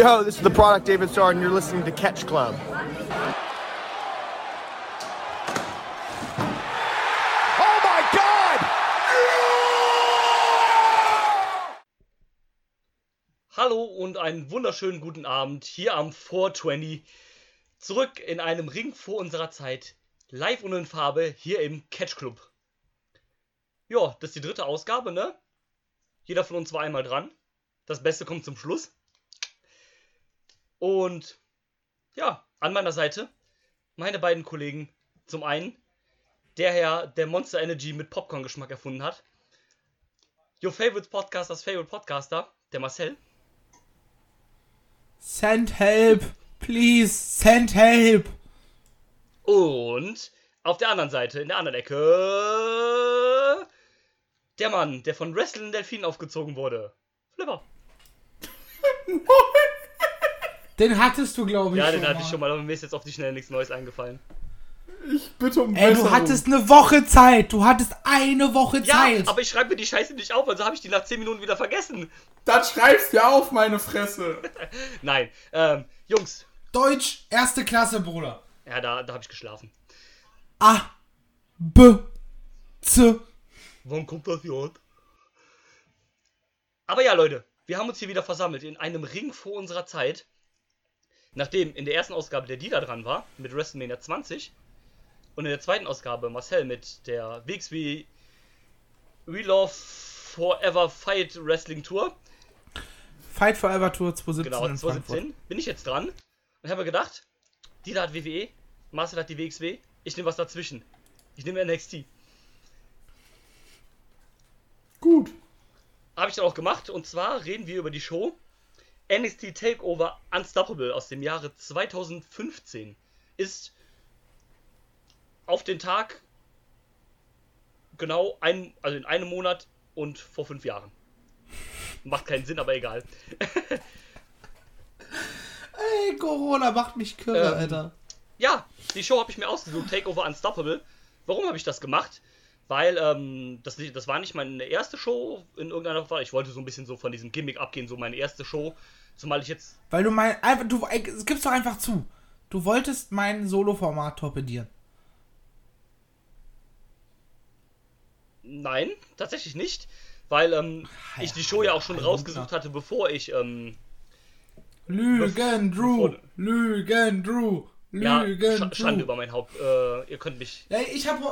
Yo, this is the product David Starr, and you're listening to Catch Club. Oh my God! Hallo und einen wunderschönen guten Abend hier am 420. Zurück in einem Ring vor unserer Zeit. Live und in Farbe hier im Catch Club. Ja, das ist die dritte Ausgabe, ne? Jeder von uns war einmal dran. Das Beste kommt zum Schluss. Und ja, an meiner Seite meine beiden Kollegen. Zum einen der Herr, der Monster Energy mit Popcorn-Geschmack erfunden hat. Your favorite Podcasters favorite Podcaster, der Marcel. Send help! Please, send help! Und auf der anderen Seite, in der anderen Ecke, der Mann, der von Wrestling Delfin aufgezogen wurde. Flipper. Den hattest du, glaube ich. Ja, den schon hatte mal. ich schon mal, aber mir ist jetzt auf die Schnelle nichts Neues eingefallen. Ich bitte um Ey, du hattest eine Woche Zeit. Du hattest eine Woche Ja, Zeit. aber ich schreibe mir die Scheiße nicht auf, also habe ich die nach 10 Minuten wieder vergessen. Dann schreibst du auf meine Fresse. Nein, ähm, Jungs, Deutsch, erste Klasse, Bruder. ja, da, da habe ich geschlafen. A, B, C. Wann kommt das J? Aber ja, Leute, wir haben uns hier wieder versammelt in einem Ring vor unserer Zeit. Nachdem in der ersten Ausgabe der Dieter dran war, mit WrestleMania 20. Und in der zweiten Ausgabe Marcel mit der WXW We Love Forever Fight Wrestling Tour. Fight Forever Tour 2017 Genau, in Frankfurt. 2017. Bin ich jetzt dran. Und habe gedacht, Dieter hat WWE, Marcel hat die WXW, ich nehme was dazwischen. Ich nehme NXT. Gut. Habe ich dann auch gemacht. Und zwar reden wir über die Show NXT Takeover Unstoppable aus dem Jahre 2015. Ist auf den Tag genau ein, also in einem Monat und vor fünf Jahren. Macht keinen Sinn, aber egal. Ey, Corona macht mich kirre, Ähm, Alter. Ja, die Show habe ich mir ausgesucht, Takeover Unstoppable. Warum habe ich das gemacht? Weil ähm, das, das war nicht meine erste Show in irgendeiner Form. Ich wollte so ein bisschen so von diesem Gimmick abgehen, so meine erste Show. Zumal ich jetzt Weil du mein. Einfach, du. ey, Gib's doch einfach zu. Du wolltest mein Solo-Format torpedieren. Nein, tatsächlich nicht. Weil ähm, Ah, ich die ja, Show ja auch schon rausgesucht hatte, bevor ich. Ähm, Lügen, Drew! Lügen, Drew! ja, Lügen, Sch Schande über mein Haupt. Äh, ihr könnt mich. Ja, ich habe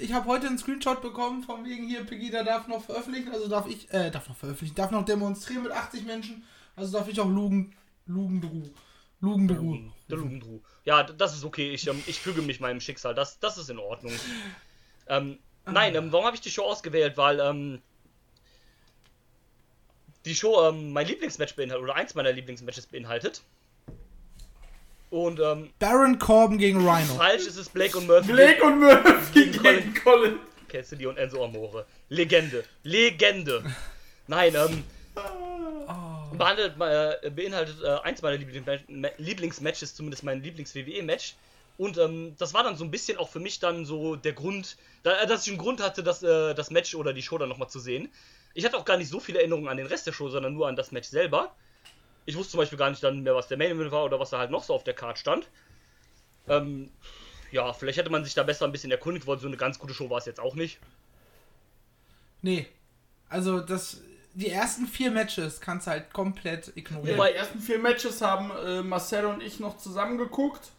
ich hab heute einen Screenshot bekommen von wegen hier, Pegida darf noch veröffentlichen, also darf ich, äh, darf noch veröffentlichen, darf noch demonstrieren mit 80 Menschen, also darf ich auch Lugen, Lugendru, Lugendru. Der Lugendru. Ja, das ist okay. Ich, ähm, ich füge mich meinem Schicksal. Das, das ist in Ordnung. Ähm, nein, ähm, warum habe ich die Show ausgewählt? Weil ähm, die Show ähm, mein Lieblingsmatch beinhaltet, oder eins meiner Lieblingsmatches beinhaltet. Und ähm, Baron Corbin gegen Rhino. falsch ist es Blake und Murphy. Blake und Murphy Gegen Colin. gegen Colin. Cassidy und Enzo Amore. Legende. Legende. Nein, ähm. Behandelt, äh, beinhaltet äh, eins meiner Lieblingsma- Ma- Lieblingsmatches, zumindest mein Lieblings-WWE-Match. Und ähm, das war dann so ein bisschen auch für mich dann so der Grund, da, äh, dass ich einen Grund hatte, das, äh, das Match oder die Show dann nochmal zu sehen. Ich hatte auch gar nicht so viele Erinnerungen an den Rest der Show, sondern nur an das Match selber. Ich wusste zum Beispiel gar nicht dann mehr, was der Main Event war oder was da halt noch so auf der Card stand. Ähm, ja, vielleicht hätte man sich da besser ein bisschen erkundigt, weil so eine ganz gute Show war es jetzt auch nicht. Nee, also das, die ersten vier Matches kannst du halt komplett ignorieren. Wobei- Die ersten vier Matches haben äh, Marcel und ich noch zusammen geguckt.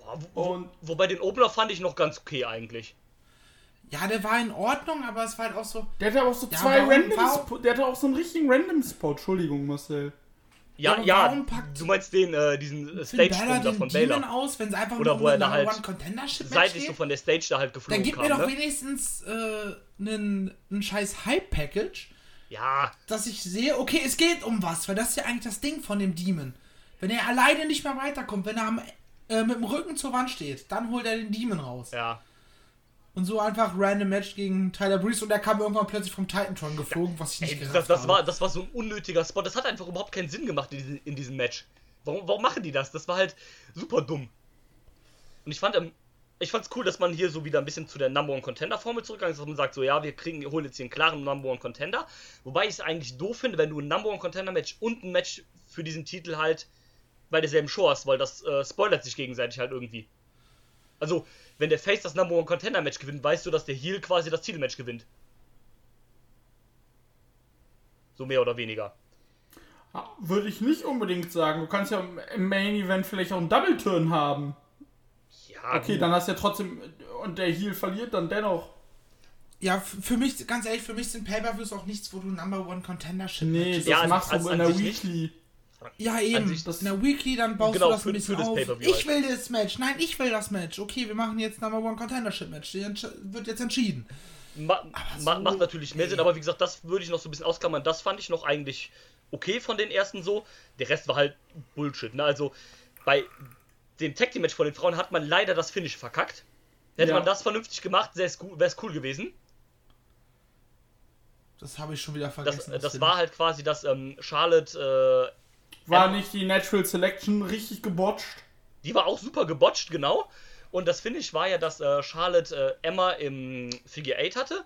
Boah, wo, Und- wobei den Opener fand ich noch ganz okay eigentlich. Ja, der war in Ordnung, aber es war halt auch so, Der hatte auch so Ja, zwei Random Spot. Der hatte auch so einen richtigen Random Spot. Entschuldigung, Marcel. Ja, ja, warum packt du meinst den, äh, diesen äh, Balor Stage-Sprung da den von Demon Baylor. aus, wenn sie einfach Oder nur wo er da halt One Contendership Match Seitlich so von der Stage da halt Dann geflogen gib mir kam, doch ne? wenigstens äh, einen, einen scheiß Hype-Package, Ja, dass ich sehe, okay, es geht um was, weil das ist ja eigentlich das Ding von dem Demon. Wenn er alleine nicht mehr weiterkommt, wenn er am, äh, mit dem Rücken zur Wand steht, dann holt er den Demon raus. ja. Und so einfach random Match gegen Tyler Breeze und er kam irgendwann plötzlich vom Titantron geflogen, was ich nicht Ey, gerafft das, das, habe. war, das war so ein unnötiger Spot. Das hat einfach überhaupt keinen Sinn gemacht in, diesem- in diesem Match. Warum, warum machen die das? Das war halt super dumm. Und ich fand, ich fand's cool, dass man hier so wieder ein bisschen zu der Number One Contender Formel zurückgegangen ist, dass man sagt, so ja, wir kriegen, holen jetzt hier einen klaren Number One Contender. Wobei ich es eigentlich doof finde, wenn du ein Number One Contender Match und ein Match für diesen Titel halt bei derselben Show hast, weil das äh, spoilert sich gegenseitig halt irgendwie. Also, wenn der Face das Number One Contender Match gewinnt, weißt du, dass der Heel quasi das Titelmatch gewinnt. So mehr oder weniger. Würde ich nicht unbedingt sagen. Du kannst ja im Main Event vielleicht auch einen Double Turn haben. Ja, Okay, dann hast du ja trotzdem. Und der Heel verliert dann dennoch. Ja, für mich, ganz ehrlich, für mich sind Pay-Per-Views auch nichts, wo du Number One Contender Shit Nee, das Ja, an- machst du an- in der. Weekly. Ja, eben. das- in der Weekly, dann baust Genau, du das für- ein bisschen für das auf. Ich halt. will das Match. Nein, ich will das Match. Okay, wir machen jetzt Number One Contendership Match. Wird jetzt entschieden. Ma ma so- macht natürlich mehr Sinn, nee. aber wie gesagt, das würde ich noch so ein bisschen ausklammern. Das fand ich noch eigentlich okay von den ersten so. Der Rest war halt Bullshit. Ne? Also bei dem Tag Team Match von den Frauen hat man leider das Finish verkackt. Hätte Ja. man das vernünftig gemacht, wäre es cool, gewesen. Das habe ich schon wieder Das, vergessen. das Film. war halt quasi, dass ähm, Charlotte, äh, War nicht die Natural Selection richtig gebotcht? die war auch super gebotcht, genau. Und das Finish war ja, dass äh, Charlotte äh, Emma im Figure 8 hatte.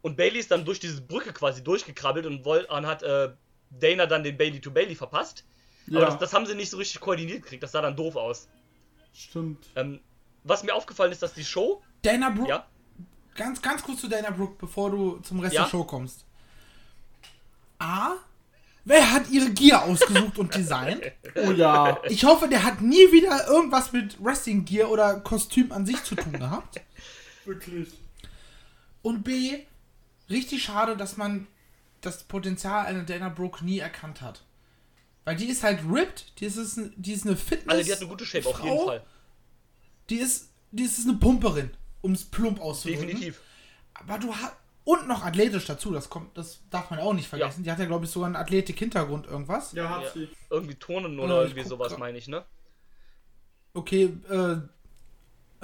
Und Bailey ist dann durch diese Brücke quasi durchgekrabbelt und, woll- und hat äh, Dana dann den Bailey to Bailey verpasst. Ja, Aber das, das haben sie nicht so richtig koordiniert gekriegt, das sah dann doof aus. stimmt. Ähm, was mir aufgefallen ist, dass die Show, Dana Brooke, ja, ganz, ganz kurz zu Dana Brooke, bevor du zum Rest Ja? der Show kommst. A. Wer hat ihre Gear ausgesucht und designt? Oh ja. Ich hoffe, der hat nie wieder irgendwas mit Wrestling Gear oder Kostüm an sich zu tun gehabt. Wirklich. Und B. Richtig schade, dass man das Potenzial einer Dana Brooke nie erkannt hat. Weil die ist halt ripped, die ist, die ist eine Fitness. also die hat eine gute Shape auf jeden Frau. Fall. Die ist, die ist eine Pumperin, um es plump auszudrücken. Definitiv. Aber du hast. Und noch athletisch dazu, das kommt, das darf man auch nicht vergessen. Die hat ja, glaube ich, sogar einen Athletik-Hintergrund irgendwas. Ja, hat Ja. sie. Irgendwie Turnen Ja, oder ich irgendwie sowas, grad. meine ich, ne? Okay, äh,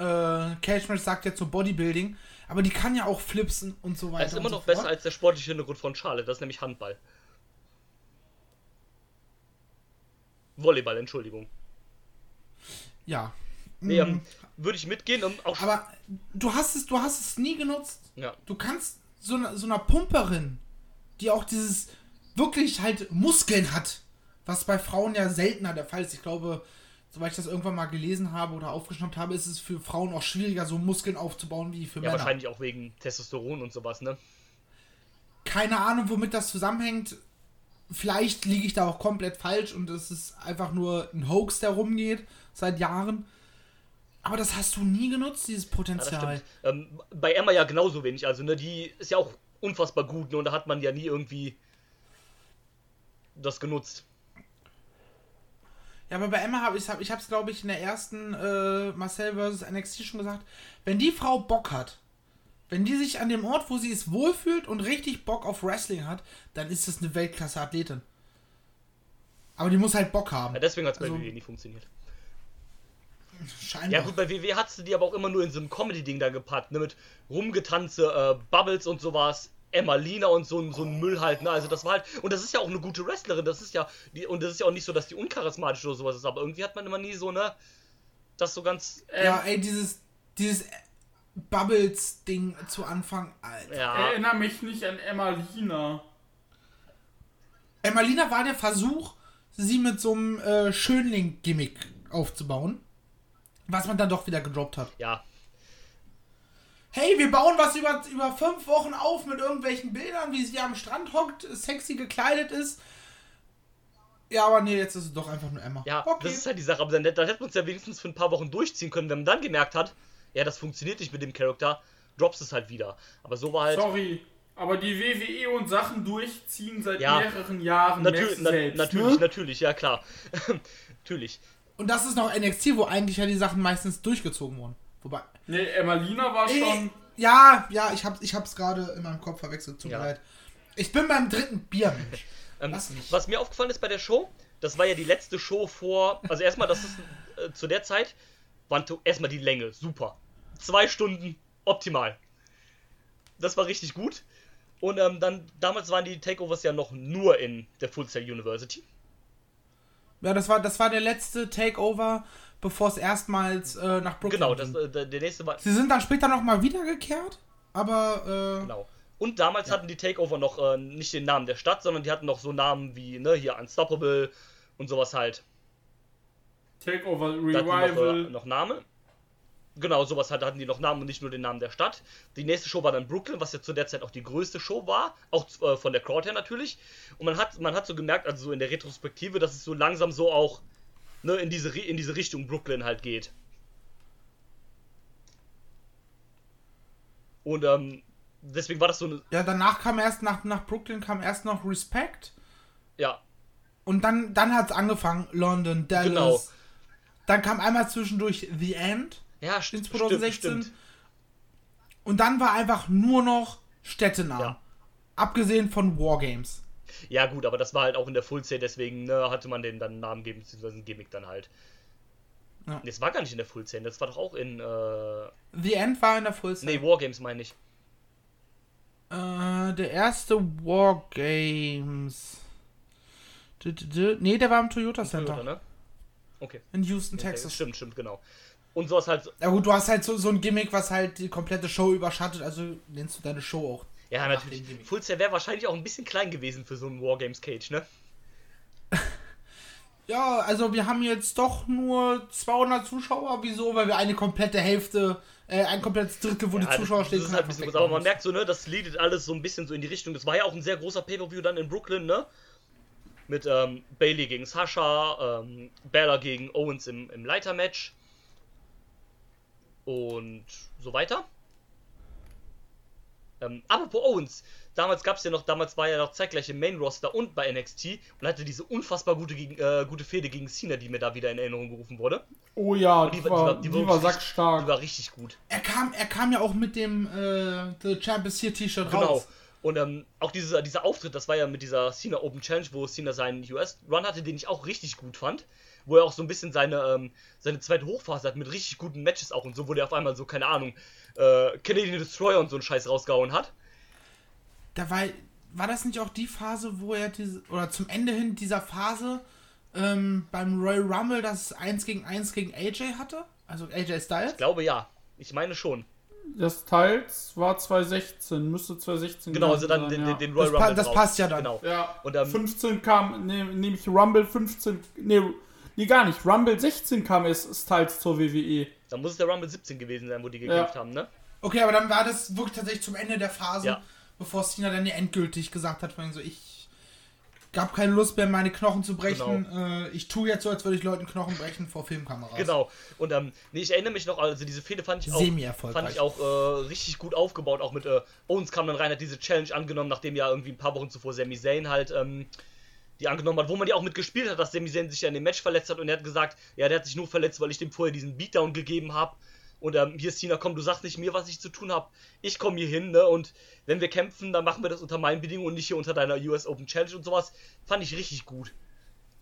äh, Match sagt jetzt so Bodybuilding, aber die kann ja auch flipsen und so weiter. Das ist immer noch so besser als der sportliche Hintergrund von Charlotte, das ist nämlich Handball. Volleyball, Entschuldigung. Ja. Nee, ähm, würde ich mitgehen, um auch Aber du hast es, du hast es nie genutzt. ja. Du kannst so, einer- so einer Pumperin, die auch dieses wirklich halt Muskeln hat, was bei Frauen ja seltener der Fall ist. Ich glaube, soweit ich das irgendwann mal gelesen habe oder aufgeschnappt habe, ist es für Frauen auch schwieriger, so Muskeln aufzubauen wie für Ja, Männer. wahrscheinlich auch wegen Testosteron und sowas, ne? Keine Ahnung, womit das zusammenhängt. Vielleicht liege ich da auch komplett falsch und es ist einfach nur ein Hoax, der rumgeht seit Jahren. Aber das hast du nie genutzt, dieses Ja, Potenzial. stimmt. Ähm, bei Emma ja genauso wenig, also ne, die ist ja auch unfassbar gut, ne, und da hat man ja nie irgendwie das genutzt. Ja, aber bei Emma habe ich hab, ich glaube ich in der ersten äh, Marcel vs NXT schon gesagt, wenn die Frau Bock hat, wenn die sich an dem Ort, wo sie es wohlfühlt und richtig Bock auf Wrestling hat, dann ist das eine Weltklasse Athletin. Aber die muss halt Bock haben. Ja, deswegen hat es bei Also- WWE nie funktioniert. Scheinbar. Ja gut, bei WWE hattest du die aber auch immer nur in so ein Comedy-Ding da gepackt, ne, mit Rumgetanze, äh, Bubbles und sowas. Emma Lina und so, ein- so ein Müll halt, ne? Also das war halt. Und das ist ja auch eine gute Wrestlerin, das ist ja. Die, und das ist ja auch nicht so, dass die uncharismatisch oder sowas ist, aber irgendwie hat man immer nie so, ne? Das so ganz. ja, ey, dieses, dieses Bubbles-Ding zu Anfang, Alter. Ja. Erinnere mich nicht an Emma Lina. Emmalina war der Versuch, sie mit so einem äh, Schönling-Gimmick aufzubauen. Was man dann doch wieder gedroppt hat. Ja. Hey, wir bauen was über, über fünf Wochen auf mit irgendwelchen Bildern, wie sie am Strand hockt, sexy gekleidet ist. Ja, aber nee, jetzt ist es doch einfach nur Emma. Ja, okay. das ist halt die Sache. Aber dann, dann hätte man es ja wenigstens für ein paar Wochen durchziehen können, wenn man dann gemerkt hat, ja, das funktioniert nicht mit dem Charakter, droppst es halt wieder. Aber so war halt. Sorry. Aber die WWE und Sachen durchziehen seit Ja. mehreren Jahren. Natür na selbst, natürlich, ne? natürlich, ja klar. natürlich. Und das ist noch NXT, wo eigentlich ja die Sachen meistens durchgezogen wurden. Wobei. Nee, Emma Lina war schon. ja, ja, ich hab's, ich hab's gerade in meinem Kopf verwechselt, tut Ja. mir leid. Ich bin beim dritten Bier, Mensch. Ähm, Lass mich. was mir aufgefallen ist bei der Show, das war ja die letzte Show vor. Also erstmal, das ist äh, zu der Zeit, waren erstmal die Länge, super. Zwei Stunden, optimal. Das war richtig gut. Und ähm, dann, damals waren die Takeovers ja noch nur in der Full Sail University. Ja, das war, das war der letzte Takeover, bevor es erstmals äh, nach Brooklyn Genau, ging. das, äh, der der nächste war. Sie sind dann später nochmal wiedergekehrt, aber äh, Genau. Und damals hatten die Takeover noch äh, nicht den Namen der Stadt, sondern die hatten noch so Namen wie, ne, hier Unstoppable und sowas halt. Takeover die Revival. noch, äh, noch Namen. Genau, sowas halt, hatten die noch Namen und nicht nur den Namen der Stadt. Die nächste Show war dann Brooklyn, was ja zu der Zeit auch die größte Show war, auch äh, von der Crowd her natürlich. Und man hat, man hat so gemerkt, also so in der Retrospektive, dass es so langsam so auch ne, in, diese, in diese Richtung Brooklyn halt geht. Und ähm, deswegen war das so eine, Ja, danach kam erst, nach, nach Brooklyn kam erst noch Respect. ja, Und dann, dann hat es angefangen, London, Dallas. Genau. Dann kam einmal zwischendurch The End ja, stimmt, 2016. Stimmt, stimmt. Und dann war einfach nur noch Städtenamen. Ja. Abgesehen von Wargames. Ja, gut, aber das war halt auch in der Full Set, deswegen ne, hatte man dem dann einen Namen gegeben, beziehungsweise ein Gimmick dann halt. Ja. Nee, Das war gar nicht in der Full Set, das war doch auch in. Äh, The End war in der Full Set. nee, Wargames meine ich. Äh, der erste Wargames. Nee, der war im Toyota Center. Toyota, ne? Okay. In Houston, Okay, Texas. Stimmt, stimmt, genau. Und sowas halt. Ja gut, du hast halt so, so ein Gimmick, was halt die komplette Show überschattet, also nennst du deine Show auch. Ja, natürlich. Set wäre wahrscheinlich auch ein bisschen klein gewesen für so einen Wargames Cage, ne? Ja, also wir haben jetzt doch nur 200 Zuschauer. Wieso? Weil wir eine komplette Hälfte, äh, ein komplettes Drittel, wo Ja, die Zuschauer das, stehen, das ist halt ein bisschen groß, aber man merkt so, ne, das leadet alles so ein bisschen so in die Richtung. Das war ja auch ein sehr großer Pay-Per-View dann in Brooklyn, ne? Mit ähm, Bailey gegen Sasha, ähm, Bella gegen Owens im, im Leitermatch. Und so weiter. Ähm, apropos Owens, damals gab es ja noch, damals war ja noch zeitgleich im Main Roster und bei NXT und hatte diese unfassbar gute, äh, gute Fehde gegen Cena, die mir da wieder in Erinnerung gerufen wurde. Oh ja, Die die, war- war, die die war- die war sackstark. Die war richtig gut. Er kam, er kam ja auch mit dem äh, The Champions Here T-Shirt Genau. raus. Und ähm, auch dieser, dieser Auftritt, das war ja mit dieser Cena Open Challenge, wo Cena seinen US-Run hatte, den ich auch richtig gut fand. Wo er auch so ein bisschen seine, ähm, seine zweite Hochphase hat mit richtig guten Matches auch und so, wo der auf einmal so, keine Ahnung, äh, Canadian Destroyer und so einen Scheiß rausgehauen hat. Da war, war das nicht auch die Phase, wo er diese, oder zum Ende hin dieser Phase ähm, beim Royal Rumble das 1 gegen 1 gegen AJ hatte? Also AJ Styles? Ich glaube ja. Ich meine schon. Das Teils war 2016, müsste 2016 Genau, also gewesen dann sein, den, ja. den, den Royal Das pa- Rumble. das drauf. passt ja dann. Genau. Ja, Und, ähm, 15 kam, ne, nehme ich Rumble 15, nee, nee, gar nicht, Rumble 16 kam es Styles zur. WWE. Dann muss es der Rumble 17 gewesen sein, wo die gekämpft Ja. haben, ne? Okay, aber dann war das wirklich tatsächlich zum Ende der Phase, Ja. bevor Cena dann ja endgültig gesagt hat, von ihm so, ich gab keine Lust mehr, meine Knochen zu brechen. Äh, ich tue jetzt so, als würde ich Leuten Knochen brechen vor Filmkameras. Genau. Und ähm, nee, ich erinnere mich noch, also diese Fehde fand ich auch, fand ich auch äh, richtig gut aufgebaut. Auch mit äh, Owens kam dann rein, hat diese Challenge angenommen, nachdem ja irgendwie ein paar Wochen zuvor Sami Zayn halt ähm, die angenommen hat, wo man ja auch mit gespielt hat, dass Sami Zayn sich ja in dem Match verletzt hat und er hat gesagt, ja, der hat sich nur verletzt, weil ich dem vorher diesen Beatdown gegeben habe. Und ähm, hier ist Cena, komm, du sagst nicht mir, was ich zu tun habe. Ich komme hier hin, ne? Und wenn wir kämpfen, dann machen wir das unter meinen Bedingungen und nicht hier unter deiner US Open Challenge und sowas. Fand ich richtig gut.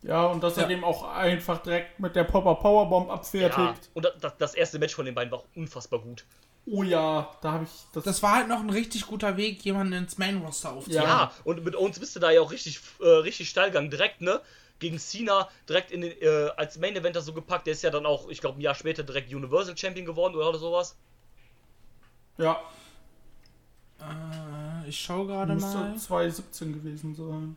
Ja, und dass Ja. er dem auch einfach direkt mit der Popper Powerbomb abfertigt. Ja. Und das, das erste Match von den beiden war auch unfassbar gut. Oh ja, da habe ich das. Das war halt noch ein richtig guter Weg, jemanden ins Main-Roster aufzunehmen. Ja, Ja. und mit uns bist du da ja auch richtig, äh, richtig steil gegangen. Direkt, ne? Gegen Cena, direkt in den, äh, als Main Eventer so gepackt. Der ist ja dann auch, ich glaube, ein Jahr später direkt Universal Champion geworden oder sowas. ja, Äh, ich schaue gerade müsste mal. 2017 gewesen sein.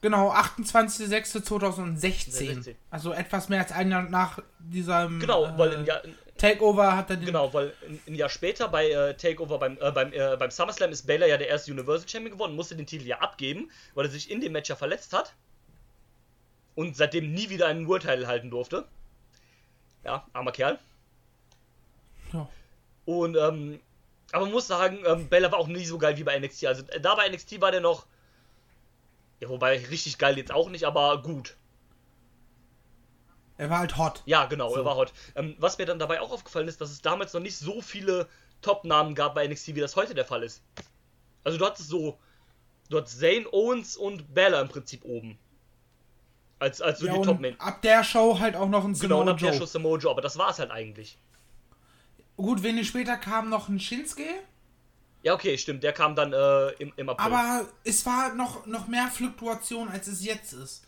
Genau, 28.06.2016. 16. Also etwas mehr als ein Jahr nach diesem Genau, äh, weil ein Jahr, Takeover hat er den. genau, weil ein, Jahr später bei äh, Takeover beim, äh, beim, äh, beim SummerSlam ist Baylor ja der erste Universal Champion geworden, musste den Titel ja abgeben, weil er sich in dem Match ja verletzt hat. Und seitdem nie wieder einen World Title halten durfte. Ja, armer Kerl. Ja. Und, ähm, aber man muss sagen, ähm, Bella war auch nie so geil wie bei NXT. Also äh, da bei NXT war der noch. Ja, wobei richtig geil jetzt auch nicht, aber gut. Er war halt hot. Ja, genau, So. er war hot. Ähm, was mir dann dabei auch aufgefallen ist, dass es damals noch nicht so viele Top-Namen gab bei NXT, wie das heute der Fall ist. Also du hattest so. Du hattest Zane, Owens und Bella im Prinzip oben. Als, als so ja, die Top-Men. ab der Show halt auch noch ein Genau, Samoa und ab der. Show Samoa Joe, aber das war es halt eigentlich. Gut, wenig später kam noch ein Shinsuke, Ja, okay, stimmt, der kam dann äh, im, im April. aber es war noch, noch mehr Fluktuation, als es jetzt ist.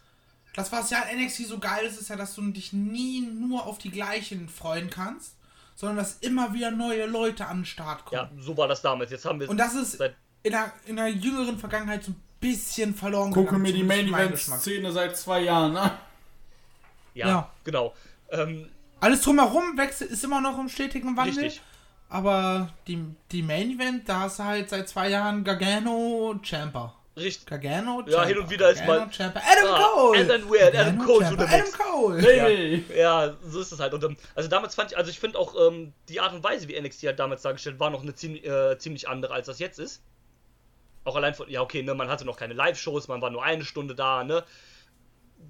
Das, was ja an NXT so geil ist, ist ja, dass du dich nie nur auf die gleichen freuen kannst, sondern dass immer wieder neue Leute an den Start kommen. Ja, so war das damals. Jetzt haben wir Und das ist seit in der, in der jüngeren Vergangenheit so ein bisschen verloren Gucke mir die Main Event. Szene seit zwei Jahren an. ja, Ja. genau. Ähm, Alles drumherum wechselt, ist immer noch im stetigen Wandel. richtig. Aber die, die Main Event, da ist halt seit zwei Jahren Gargano Champa. Richtig. Gargano Ja, hin und wieder ist mal-. Adam Ah, Cole! Adam Weird, Adam Cole Ciampa, Adam. Cole! Hey! Ja, so ist es halt. Und, ähm, also damals fand ich, also ich finde auch ähm, die Art und Weise, wie NXT halt damals dargestellt war, noch eine ziemlich, äh, ziemlich andere, als das jetzt ist. Auch allein von, ja okay, ne, man hatte noch keine Live-Shows, man war nur eine Stunde da, ne.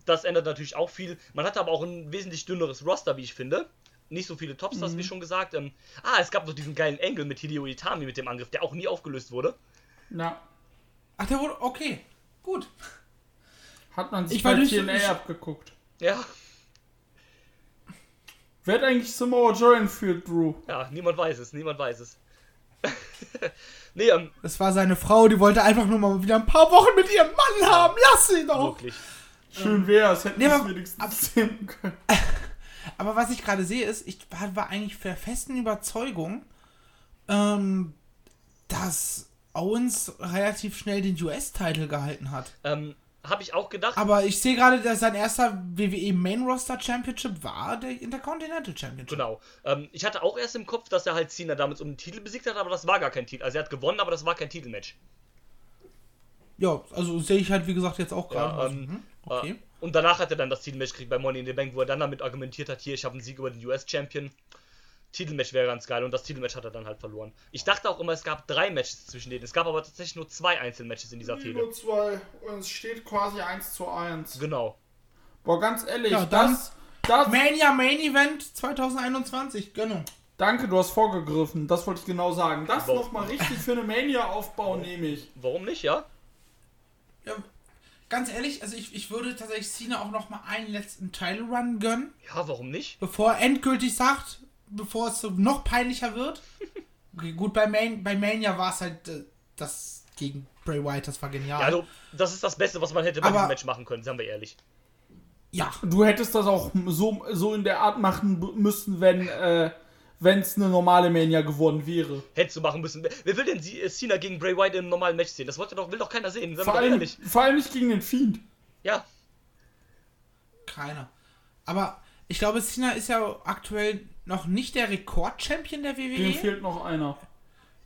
Das ändert natürlich auch viel. Man hatte aber auch ein wesentlich dünneres Roster, wie ich finde. Nicht so viele Topstars, wie schon gesagt. Ähm, ah, es gab noch diesen geilen Angle mit Hideo Itami mit dem Angriff, der auch nie aufgelöst wurde. Na, Ach, der wurde. Okay. Gut. hat man sich Ich bei durch- TNA ich- abgeguckt. Ja, Wer hat eigentlich Samoa Joe entführt, Drew? ja, niemand weiß es, niemand weiß es. nee, ähm, Das war seine Frau, die wollte einfach nur mal wieder ein paar Wochen mit ihrem Mann haben. Lass sie doch! wirklich. Schön wär's, hätten Nee, wir es aber- wenigstens sehen können. Aber was ich gerade sehe, ist, ich war, war eigentlich der festen Überzeugung, ähm, dass Owens relativ schnell den US-Titel gehalten hat. Ähm, habe ich auch gedacht. Aber ich sehe gerade, dass sein erster WWE Main Roster Championship war der Intercontinental Championship. Genau. Ähm, ich hatte auch erst im Kopf, dass er halt Cena damals um den Titel besiegt hat, aber das war gar kein Titel. Also er hat gewonnen, aber das war kein Titelmatch. Ja, also sehe ich halt, wie gesagt, jetzt auch gerade. Ja, Also, ähm, hm, okay. Äh, und danach hat er dann das Titelmatch gekriegt bei Money in the Bank, wo er dann damit argumentiert hat, hier, ich habe einen Sieg über den US-Champion. Titelmatch wäre ganz geil und das Titelmatch hat er dann halt verloren. Ich dachte auch immer, es gab drei Matches zwischen denen. Es gab aber tatsächlich nur zwei Einzelmatches in dieser Fehde. Nur zwei und es steht quasi 1 zu 1. Genau. Boah, ganz ehrlich, Ja, dann- das, das, Mania Main Event 2021, Gönnung. danke, du hast vorgegriffen, das wollte ich genau sagen. Das Warum? nochmal richtig für eine Mania aufbauen, nehme ich. Warum nicht, ja? Ja, ganz ehrlich, also ich, ich würde tatsächlich Cena auch noch mal einen letzten Title Run gönnen, Ja, warum nicht? bevor er endgültig sagt, bevor es so noch peinlicher wird. Okay, gut, bei, Main, bei Mania war es halt äh, das gegen Bray Wyatt, das war genial. Ja, also, das ist das Beste, was man hätte bei Aber- diesem Match machen können, seien wir ehrlich. ja. Du hättest das auch so, so in der Art machen müssen, wenn äh, es eine normale Mania geworden wäre. Hättest du machen müssen. Wer will denn äh, Cena gegen Bray Wyatt im normalen Match sehen? Das wollte doch, will doch keiner sehen, Vor allem, ehrlich. vor allem nicht gegen den Fiend. Ja, Keiner. Aber ich glaube, Cena ist ja aktuell noch nicht der Rekord-Champion der Dem WWE. fehlt noch einer.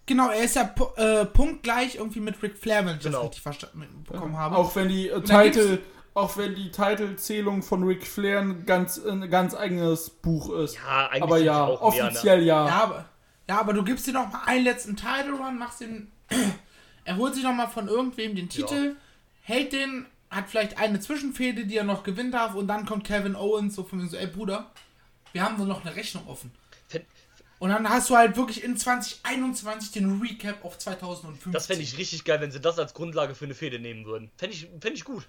Genau, er ist ja äh, punktgleich irgendwie mit Ric Flair, wenn ich Genau. das richtig verstanden bekommen habe. Auch wenn die äh, Titel, auch wenn die Titelzählung von Ric Flair ein ganz, ein ganz eigenes Buch ist. Ja, eigentlich Aber ja, auch mehr, ne? offiziell ja. Ja, aber, ja, aber du gibst dir noch mal einen letzten Title Run, machst den. er holt sich noch mal von irgendwem den Titel, hält den, hat vielleicht eine Zwischenfehde, die er noch gewinnen darf, und dann kommt Kevin Owens so von mir so, ey Bruder, wir haben so noch eine Rechnung offen. Und dann hast du halt wirklich in 2021 den Recap auf 2015. Das fände ich richtig geil, wenn sie das als Grundlage für eine Fehde nehmen würden. Fände ich, fänd ich gut.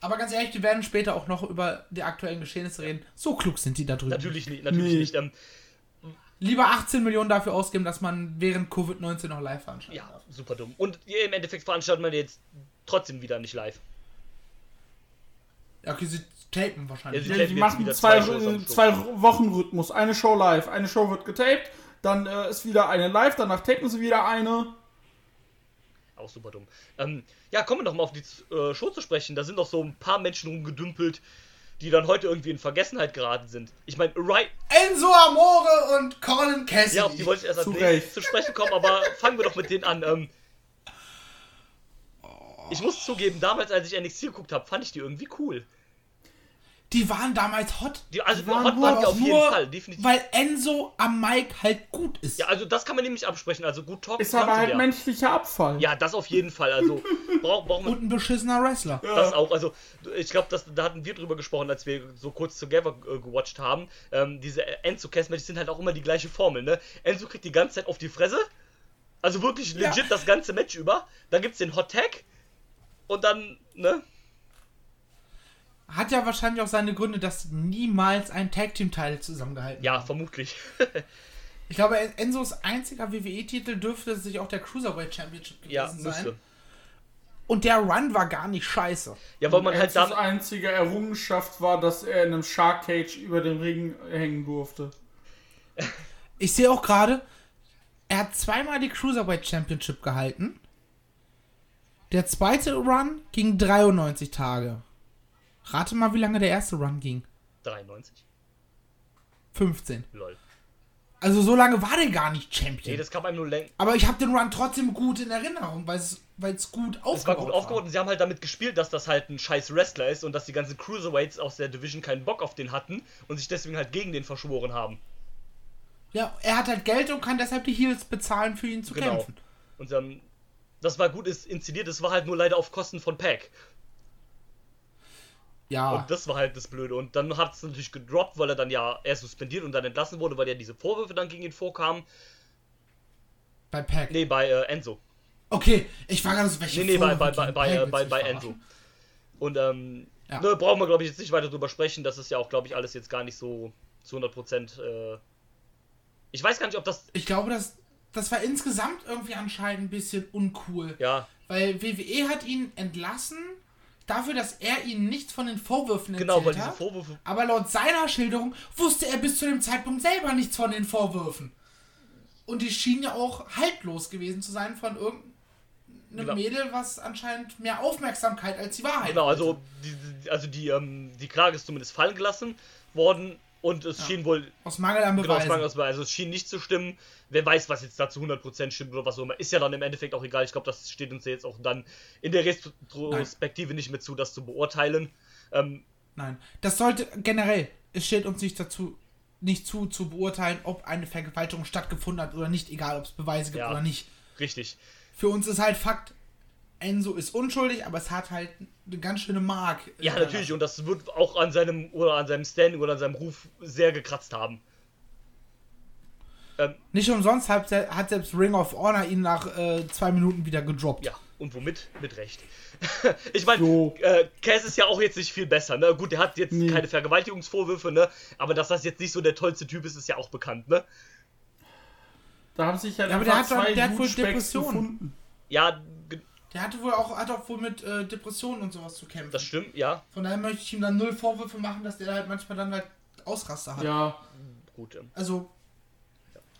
Aber ganz ehrlich, wir werden später auch noch über die aktuellen Geschehnisse reden. So klug sind die da drüben. Natürlich nicht, natürlich Nee. nicht. Ähm, Lieber 18 Millionen dafür ausgeben, dass man während Covid-19 noch live veranstaltet. ja, super dumm. Und im Endeffekt veranstalten wir jetzt trotzdem wieder nicht live. Ja, okay, sie tapen wahrscheinlich. Ja, Ja, tapen die jetzt machen zwei, zwei zwei Wochen Rhythmus. Eine Show live, eine Show wird getaped, dann äh, ist wieder eine live, danach tapen sie wieder eine. Auch super dumm. Ähm, ja, kommen wir doch mal auf die äh, Show zu sprechen. Da sind doch so ein paar Menschen rumgedümpelt, die dann heute irgendwie in Vergessenheit geraten sind. Ich meine, right, Enzo Amore und Colin Cassidy. ja, auf die wollte ich erst Zu zu sprechen kommen, aber fangen wir doch mit denen an. Ähm, ich muss zugeben, damals, als ich NXT geguckt habe, fand ich die irgendwie cool. Die waren damals hot. Die, also Die waren hot nur waren die auf jeden Fall, definitiv. Weil Enzo am Mic halt gut ist. Ja, also das kann man nämlich absprechen. Also gut talk Ist aber halt der. menschlicher Abfall. Ja, das auf jeden Fall. Also braucht braucht man Und ein beschissener Wrestler. das auch. Also ich glaube, da hatten wir drüber gesprochen, als wir so kurz together äh, gewatcht haben. Ähm, diese Enzo Matches sind halt auch immer die gleiche Formel. Ne? Enzo kriegt die ganze Zeit auf die Fresse. Also wirklich Ja. legit das ganze Match über. Dann gibt's den Hot Tag und dann ne Hat ja wahrscheinlich auch seine Gründe, dass niemals ein Tag Team Teil zusammengehalten ja vermutlich. Ich glaube, Enzos einziger WWE-Titel dürfte sich auch der Cruiserweight Championship gewesen ja sein. müsste. Und der Run war gar nicht scheiße. Ja, weil man halt Enzos damit einzige Errungenschaft war, dass er in einem Shark Cage über den Ring hängen durfte. Ich sehe auch gerade, er hat zweimal die Cruiserweight Championship gehalten. Der zweite Run ging 93 Tage. Rate mal, wie lange der erste Run ging. 93. 15. Lol. Also so lange war der gar nicht Champion. Nee, das kam einem nur länger. Aber ich habe den Run trotzdem gut in Erinnerung, weil es weil es gut aufgebaut Es war gut aufgebaut und sie haben halt damit gespielt, dass das halt ein scheiß Wrestler ist und dass die ganzen Cruiserweights aus der Division keinen Bock auf den hatten und sich deswegen halt gegen den verschworen haben. Ja, er hat halt Geld und kann deshalb die Heels bezahlen, für ihn zu Genau. kämpfen. Und ähm, das war gut ist inszeniert, das war halt nur leider auf Kosten von Pack. Ja, Und das war halt das Blöde. Und dann hat es natürlich gedroppt, weil er dann ja erst suspendiert und dann entlassen wurde, weil ja diese Vorwürfe dann gegen ihn vorkamen. bei Pack. Nee, bei äh, Enzo. Okay, ich war gerade so, welche Nee, nee, bei, bei, Vorwürfe bei, bei, Pack äh, bei, bei Enzo. Und ähm, Ja. ne, brauchen wir glaube ich jetzt nicht weiter drüber sprechen. Das ist ja auch, glaube ich, alles jetzt gar nicht so zu 100%. Äh, ich weiß gar nicht, ob das. Ich glaube, das, das war insgesamt irgendwie anscheinend ein bisschen uncool. Ja, Weil WWE hat ihn entlassen dafür, dass er ihnen nichts von den Vorwürfen erzählt genau, weil diese hat. Vorwürfe. Aber laut seiner Schilderung wusste er bis zu dem Zeitpunkt selber nichts von den Vorwürfen. Und die schienen ja auch haltlos gewesen zu sein von irgendeinem Genau. Mädel, was anscheinend mehr Aufmerksamkeit als die Wahrheit Genau, also die- also die, ähm, die Klage ist zumindest fallen gelassen worden und es schien wohl Aus Mangel an Genau, Beweisen. das Mangel aus- also es schien nicht zu stimmen. Wer weiß, was jetzt da zu 100% stimmt oder was auch immer. Ist ja dann im Endeffekt auch egal. Ich glaube, das steht uns ja jetzt auch dann in der Retrospektive nicht mehr zu, das zu beurteilen. Ähm, Nein, das sollte generell, es steht uns nicht dazu, nicht zu, zu beurteilen, ob eine Vergewaltigung stattgefunden hat oder nicht, egal ob es Beweise gibt Ja. oder nicht. richtig. Für uns ist halt Fakt, Enzo ist unschuldig, aber es hat halt eine ganz schöne Mark. Ja, natürlich. Und das wird auch an seinem oder an seinem Standing oder an seinem Ruf sehr gekratzt haben. Ähm, Nicht umsonst hat, hat selbst Ring of Honor ihn nach äh, zwei Minuten wieder gedroppt. ja, und womit? Mit Recht. ich meine, So. äh, Cass ist ja auch jetzt nicht viel besser, ne? Gut, der hat jetzt Nee. keine Vergewaltigungsvorwürfe, ne? Aber dass das jetzt nicht so der tollste Typ ist, ist ja auch bekannt, ne? Da haben sich halt Ja, aber der hat doch- zwei der hat wohl Depressionen. gefunden. Ja, Der hatte wohl auch, hat auch wohl mit äh, Depressionen und sowas zu kämpfen. das stimmt, ja. Von daher möchte ich ihm dann null Vorwürfe machen, dass der halt manchmal dann halt Ausraster hat. Ja, Gut. Ähm, Also,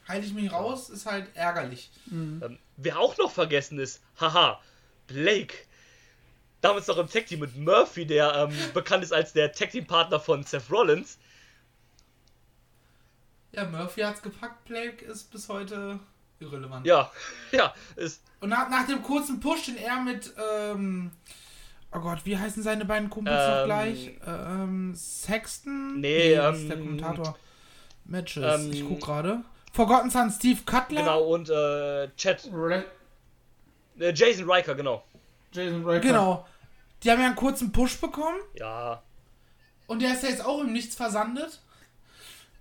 halte ich mich raus, ist halt ärgerlich. Ähm, wer auch noch vergessen ist, haha, Blake. Damals noch im Tag Team mit Murphy, der ähm, bekannt ist als der Tag Team Partner von Seth Rollins. Ja, Murphy hat's gepackt, Blake ist bis heute irrelevant. Ja, ja, ist Und nach, nach dem kurzen Push, den er mit, ähm, oh Gott, wie heißen seine beiden Kumpels noch Ähm, gleich? Ähm, Sexton? Nee, das ist ähm, der Kommentator. Matches, ähm, ich guck gerade. Forgotten Son, Steve Cutler. genau und äh, Chad, Re äh, Jason Riker, genau. Jason Riker. Genau. Die haben ja einen kurzen Push bekommen Ja, und der ist ja jetzt auch im Nichts versandet.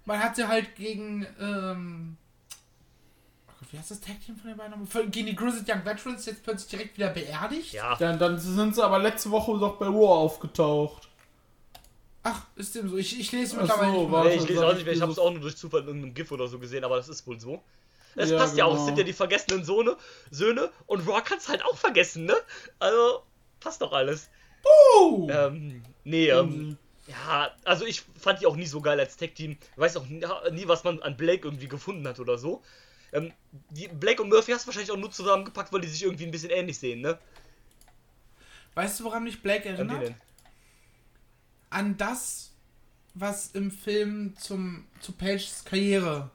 Man hat sie halt gegen, ähm, Gott, wie heißt das Tag Team von den beiden? nochmal? Gegen die Grizzled Young Veterans jetzt plötzlich direkt wieder beerdigt. ja. Dann, dann sind sie aber letzte Woche doch bei Raw aufgetaucht. Ach, ist dem so. Ich, ich lese mittlerweile so, nicht war mehr. Nee, ich lese auch ich nicht mehr, ich habe es auch nur durch Zufall in irgendeinem GIF oder so gesehen, aber das ist wohl so. Es Ja, passt ja auch, es genau. sind ja die vergessenen Sohne, Söhne und Raw kann es halt auch vergessen, ne? Also, passt doch alles. Oh! Ähm, nee, ähm, ja, also ich fand die auch nie so geil als Tech-Team. Ich weiß auch nie, was man an Blake irgendwie gefunden hat oder so. Ähm, die Blake und Murphy hast du wahrscheinlich auch nur zusammengepackt, weil die sich irgendwie ein bisschen ähnlich sehen, ne? Weißt du, woran mich Blake erinnert? An das, was im Film zum, zu Pages Karriere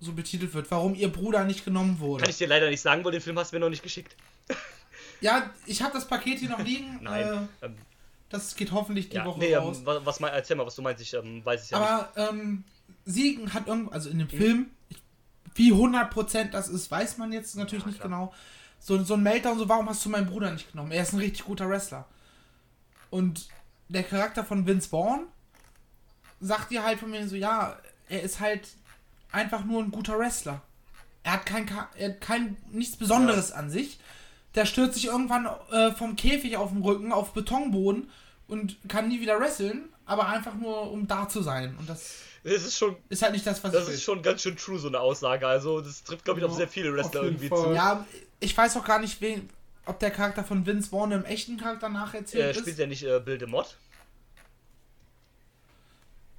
so betitelt wird. Warum ihr Bruder nicht genommen wurde. Kann ich dir leider nicht sagen, weil den Film hast du mir noch nicht geschickt. ja, ich habe das Paket hier noch liegen. Nein. Äh, Ähm, das geht hoffentlich die ja, Woche nee, raus. ähm, was, was mein, erzähl mal, was du meinst, ich ähm, weiß es ja nicht. Aber ähm, sie hat irgend, also in dem Film, ich, wie 100% das ist, weiß man jetzt natürlich Ja, nicht genau. So, so ein Meltdown, so, warum hast du meinen Bruder nicht genommen? Er ist ein richtig guter Wrestler. Und der Charakter von Vince Vaughn sagt dir halt von mir so, ja, er ist halt einfach nur ein guter Wrestler. Er hat kein, er hat kein nichts Besonderes an sich. Der stürzt sich irgendwann äh, vom Käfig auf den Rücken auf Betonboden und kann nie wieder wresteln, aber einfach nur um da zu sein. Und das ist schon, ist halt nicht das, was das ist schon ganz schön true, so eine Aussage. Also, das trifft, glaube ich, auf Ja, sehr viele Wrestler auf irgendwie Fall. zu. Ja, ich weiß auch gar nicht, wen, ob der Charakter von Vince Vaughn im echten Charakter Er nacherzählt spielt ist. ja nicht äh, Bill de Mott.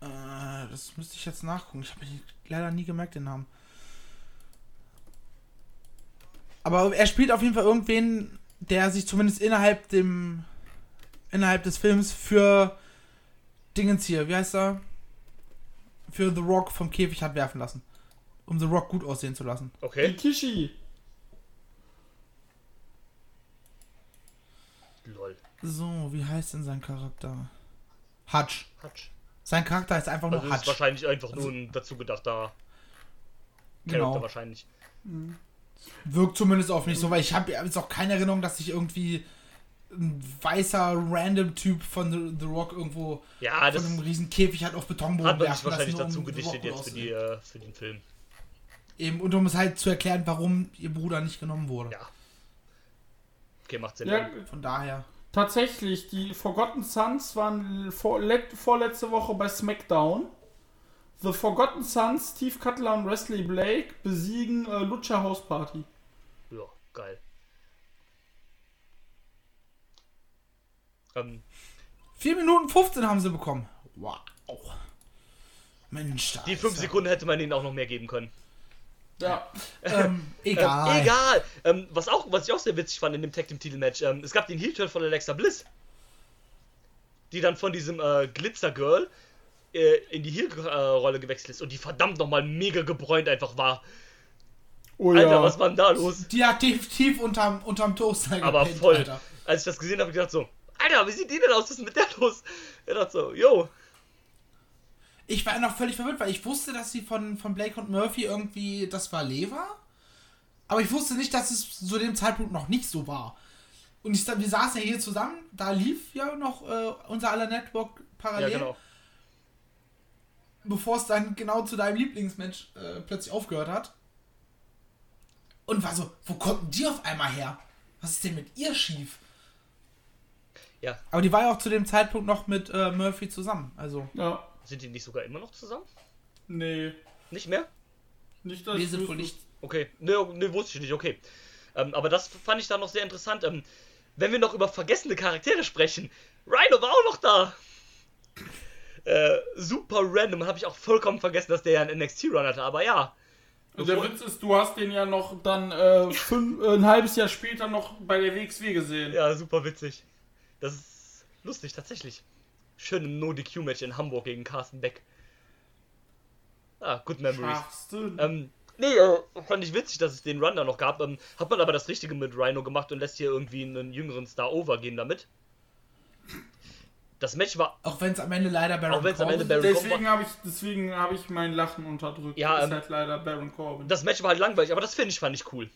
Äh, Äh, das müsste ich jetzt nachgucken. Ich habe leider nie gemerkt, den Namen. Aber er spielt auf jeden Fall irgendwen, der sich zumindest innerhalb dem innerhalb des Films für Dingens hier, wie heißt er? Für The Rock vom Käfig hat werfen lassen. Um The Rock gut aussehen zu lassen. Okay. Kishi. Lol. So, wie heißt denn sein Charakter? Hutch. Hutch. Sein Charakter ist einfach nur Also ist Hutch. wahrscheinlich einfach nur ein dazu gedachter Charakter Genau. wahrscheinlich. Wirkt zumindest auf mich so, weil ich habe jetzt auch keine Erinnerung, dass ich irgendwie ein weißer random Typ von The, Rock irgendwo Ja, das von einem riesen Käfig hat auf Betonboden hat man sich werfen wahrscheinlich dazu gedichtet jetzt für, die, äh, für den Film. Eben, und um es halt zu erklären, warum ihr Bruder nicht genommen wurde. Ja. Okay, macht Sinn. Ja, Von daher. tatsächlich, die Forgotten Sons waren vor, let, vorletzte Woche bei SmackDown. The Forgotten Sons, Steve Cutler und Wesley Blake besiegen äh, Lucha House Party. Ja, geil. Ähm, 4 Minuten 15 haben sie bekommen. Wow. Mensch, da die ist 5 ja- Sekunden hätte man ihnen auch noch mehr geben können. Ja. Ähm, egal. Ähm, egal. Ähm, was, auch, was ich auch sehr witzig fand in dem Tag Team Titelmatch, ähm, es gab den Heel Turn von Alexa Bliss, die dann von diesem äh, Glitzer Girl äh, in die Heel äh, gewechselt ist und die verdammt nochmal mega gebräunt einfach war. Oh Alter, ja. was war denn da los? Die hat definitiv unterm, unterm Toaster Aber gepennt, voll. Alter. Als ich das gesehen habe, hab ich gedacht so, Alter, wie sieht die denn aus? Was ist mit der los? Ich dachte so, yo. Ich war noch völlig verwirrt, weil ich wusste, dass sie von, von Blake und Murphy irgendwie das Valet war. Aber ich wusste nicht, dass es zu dem Zeitpunkt noch nicht so war. Und ich, wir saßen ja hier zusammen, da lief ja noch äh, unser aller Network Ja, parallel, genau. bevor es dann genau zu deinem Lieblingsmatch äh, plötzlich aufgehört hat. Und war so, wo kommt die auf einmal her? Was ist denn mit ihr schief? Ja. Aber die war ja auch zu dem Zeitpunkt noch mit äh, Murphy zusammen. Also, Ja. Sind die nicht sogar immer noch zusammen? Nee. Nicht mehr? Nicht, dass wir sind wohl nicht Okay, ne, ne wusste ich nicht, okay. Ähm, aber das fand ich dann noch sehr interessant. Ähm, wenn wir noch über vergessene Charaktere sprechen, Rhino war auch noch da. Äh, super random, habe ich auch vollkommen vergessen, dass der ja einen NXT-Run hatte, aber ja. Und der Witz ist, du hast den ja noch dann äh, fünf, äh, ein halbes Jahr später noch bei der WXW gesehen. Ja, super witzig. Das ist lustig, tatsächlich. Schön im No-DQ-Match in Hamburg gegen Carsten Beck. Ah, good memories. Carsten. Ähm, nee, äh, fand ich witzig, dass es den Run da noch gab. Ähm, hat man aber das Richtige mit Rhino gemacht und lässt hier irgendwie einen jüngeren Star overgehen damit. Das Match war, Auch wenn es am Ende leider Baron Auch wenn's am Ende Corbin- Baron- Deswegen habe ich, deswegen hab ich mein Lachen unterdrückt. Ja, ist ähm, halt leider Baron Corbin. das Match war halt langweilig, aber das Finish fand ich cool.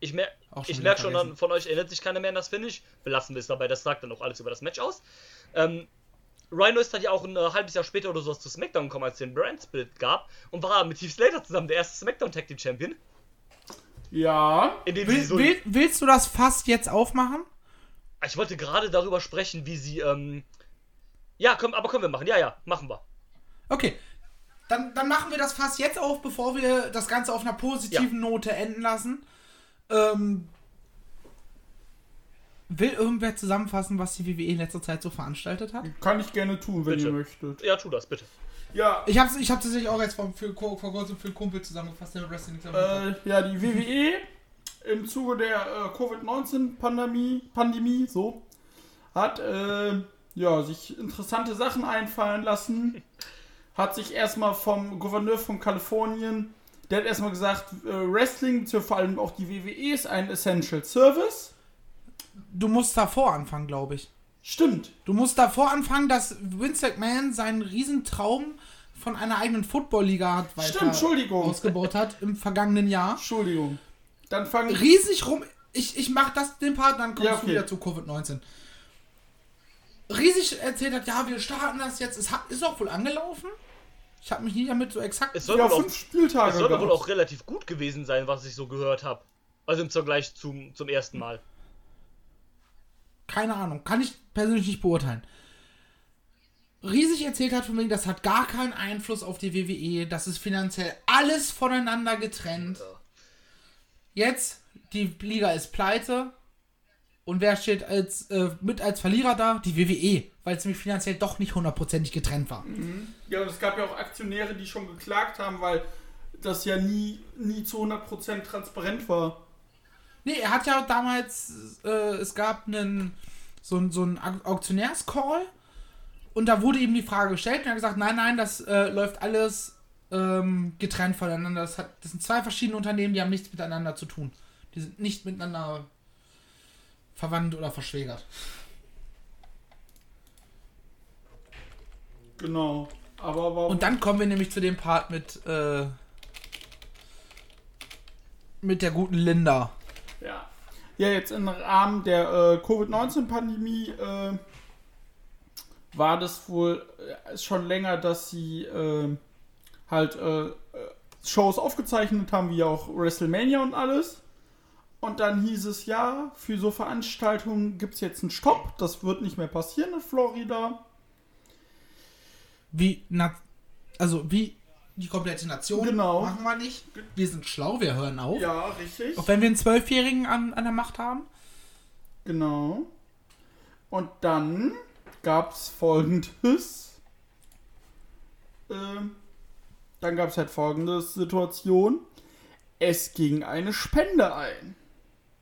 Ich, mer Auch schon ich merke schon, an, von euch erinnert sich keiner mehr an das Finish. Belassen wir es dabei, das sagt dann auch alles über das Match aus. Ähm, Rhino ist dann ja auch ein äh, halbes Jahr später oder sowas zu SmackDown gekommen, als es den Brand Split gab und war mit Heath Slater zusammen der erste SmackDown Tag Team Champion. ja. Will, so will, willst du das fast jetzt aufmachen? Ich wollte gerade darüber sprechen, wie sie, ähm. Ja, komm, aber können wir machen. Ja, ja, machen wir. Okay. Dann, dann machen wir das fast jetzt auf, bevor wir das Ganze auf einer positiven Note enden lassen. Ähm, will irgendwer zusammenfassen, was die WWE in letzter Zeit so veranstaltet hat? Kann ich gerne tun, wenn Bitte. ihr möchtet. Ja, tu das, bitte. Ja. Ich habe ich hab tatsächlich auch jetzt vor, für, vor kurzem für einen Kumpel zusammengefasst, der Wrestling. Äh, ja, die WWE im Zuge der äh, Covid-19-Pandemie, Pandemie, so, hat äh, ja, sich interessante Sachen einfallen lassen. Hat sich erstmal vom Gouverneur von Kalifornien, der hat erstmal gesagt, äh, Wrestling, vor allem auch die WWE ist ein Essential Service. Du musst davor anfangen, glaube ich. Stimmt. Du musst davor anfangen, dass Vince McMahon seinen Riesentraum von einer eigenen Football-Liga hat weiter Stimmt, Entschuldigung. ausgebaut hat im vergangenen Jahr. Entschuldigung. Dann fangen riesig rum. Ich, ich mach das den Part, dann kommst Ja, du okay. wieder zu Covid-19. Riesig erzählt hat, ja, wir starten das jetzt. Es ist auch wohl angelaufen. Ich habe mich nie damit so exakt. Es soll, ja, wohl, fünf auch, Spieltage. es soll wohl auch relativ gut gewesen sein, was ich so gehört habe. Also im Vergleich zum, zum ersten Mal. keine Ahnung, kann ich persönlich nicht beurteilen. Riesig erzählt hat von wegen, das hat gar keinen Einfluss auf die WWE, das ist finanziell alles voneinander getrennt. Jetzt, die Liga ist pleite Und wer steht als, äh, mit als Verlierer da? Die WWE, weil es nämlich finanziell doch nicht hundertprozentig getrennt war. Ja, und es gab ja auch Aktionäre, die schon geklagt haben, weil das ja nie, nie zu 100% transparent war. Nee, er hat ja damals, äh, es gab einen, so, einen- so einen Au- Auktionärscall und da wurde ihm die Frage gestellt und er hat gesagt, nein, nein, das äh, läuft alles ähm, getrennt voneinander. Das, hat, das sind zwei verschiedene Unternehmen, die haben nichts miteinander zu tun. Die sind nicht miteinander verwandt oder verschwägert. Genau. Aber warum? Und dann kommen wir nämlich zu dem Part mit, äh, mit der guten Linda. Ja. Ja, jetzt im Rahmen der äh, Covid-19-Pandemie äh, war das wohl äh, schon länger, dass sie äh, halt äh, Shows aufgezeichnet haben, wie auch WrestleMania und alles. Und dann hieß es ja, für so Veranstaltungen gibt es jetzt einen Stopp. Das wird nicht mehr passieren in Florida. Wie, na, also wie die komplette Nation. Genau. Machen wir nicht. Wir sind schlau, wir hören auf. Ja, richtig. Auch wenn wir einen Zwölfjährigen an, an der Macht haben. Genau. Und dann gab es folgendes. Ähm, dann gab es halt folgende Situation. Es ging eine Spende ein.